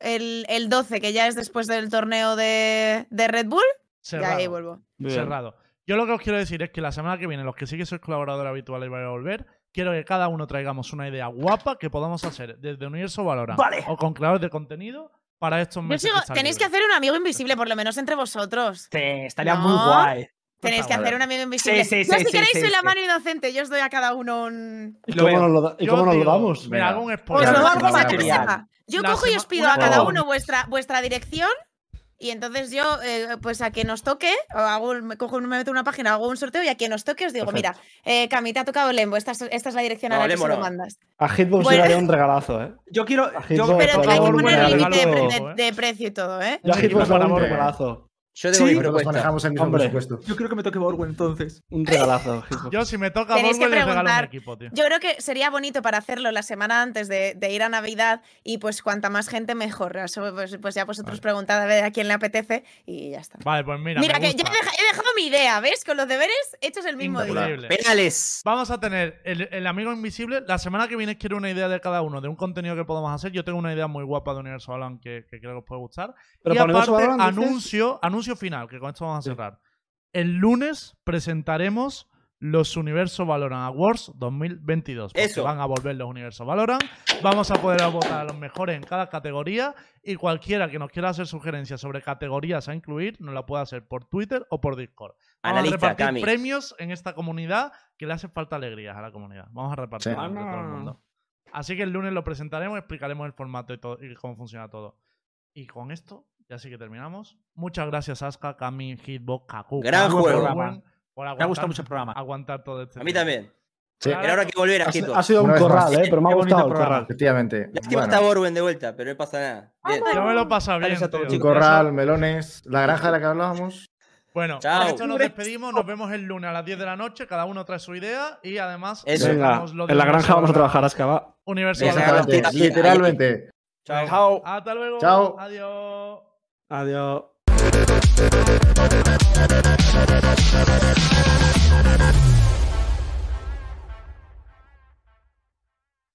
el, el 12, que ya es después del torneo de, de Red Bull. Y ahí Cerrado. vuelvo. Bien. cerrado. Yo lo que os quiero decir es que la semana que viene, los que sí que sois colaboradores habituales y vais a volver, quiero que cada uno traigamos una idea guapa que podamos hacer desde Universo Valorant Vale. o con creadores de contenido para estos Yo meses. sigo- tenéis que hacer un amigo invisible, por lo menos entre vosotros. Sí, estaría No. muy guay. Tenéis que hacer un amigo invisible. sí, sí, si sí, queréis, sí, soy la sí. mano inocente. Yo os doy a cada uno un. ¿Y cómo nos lo, da- y Yo cómo nos lo digo- damos? Mira, hago un Os spoiler. lo Claro, hago Yo La cojo y os pido a cada No. uno vuestra, vuestra dirección. Y entonces yo, eh, pues a quien nos toque, o hago, un- me cojo, me meto en una página, hago un sorteo y a quien nos toque os digo, Perfecto. mira, eh, Cami, te ha tocado Lembo, esta es, esta es la dirección No, a la que se lo mandas. A Hitbox Bueno. le haría un regalazo, ¿eh? Yo quiero. Yo- Pero hay que poner límite de, regalo, de- de precio y todo, ¿eh? Yo a Hitbox le haría un regalazo. Yo Sí, debo Nosotros propuesta. manejamos el mismo Hombre. presupuesto. yo creo que me toque Borgo entonces. Un regalazo. Yo, si me toca Tenéis que Volvo, les regalo un preguntar. equipo, tío. Yo creo que sería bonito para hacerlo la semana antes de, de ir a Navidad y pues cuanta más gente mejor. Eso, pues, pues ya vosotros preguntad a ver a quién le apetece y ya está. Vale, pues mira. Mira, me que ya gusta. he, deja- he dejado mi idea, ¿ves? Con los deberes hechos el mismo día. Increíble. Penales. Vamos a tener el, el amigo invisible. La semana que viene quiero una idea de cada uno, de un contenido que podamos hacer. Yo tengo una idea muy guapa de Universo Valorant que, que creo que os puede gustar. Pero y aparte, Valorant, dices- anuncio, anuncio final, que con esto vamos a cerrar. El lunes presentaremos los Universo Valorant Awards 2022. Porque Eso. van a volver los Universo Valorant. Vamos a poder votar a los mejores en cada categoría. Y cualquiera que nos quiera hacer sugerencias sobre categorías a incluir, nos la puede hacer por Twitter o por Discord. Vamos Analista, a repartir Cami. premios en esta comunidad que le hace falta alegrías a la comunidad. Vamos a repartir Sí. entre todo el mundo. Así que el lunes lo presentaremos, explicaremos el formato y, todo, y cómo funciona todo. Y con esto, ya sí que terminamos. Muchas gracias, Aska, Kami, Hitbox, Kaku. Gran Kaku, juego. Borwen, por Me ha gustado mucho el programa. aguantar todo este A mí también. Sí, ahora hay que volver a Ha, Hitbox. ha sido un corral, más. ¿eh? Pero me ha gustado el corral. Efectivamente. Lástima Bueno, está Borben de vuelta, pero no pasa nada. Bien. Yo me lo he pasado bien, un corral, melones, la granja de la que hablábamos. Bueno, Chao. con esto nos despedimos. Nos vemos el lunes a las 10 de la noche. Cada uno trae su idea y además Eso. Venga, lo de en la granja vamos a trabajar, Venga, Valorant. Ahí Literalmente, aquí. literalmente. Chao. Chao. Hasta luego. Chao. Adiós. Adiós.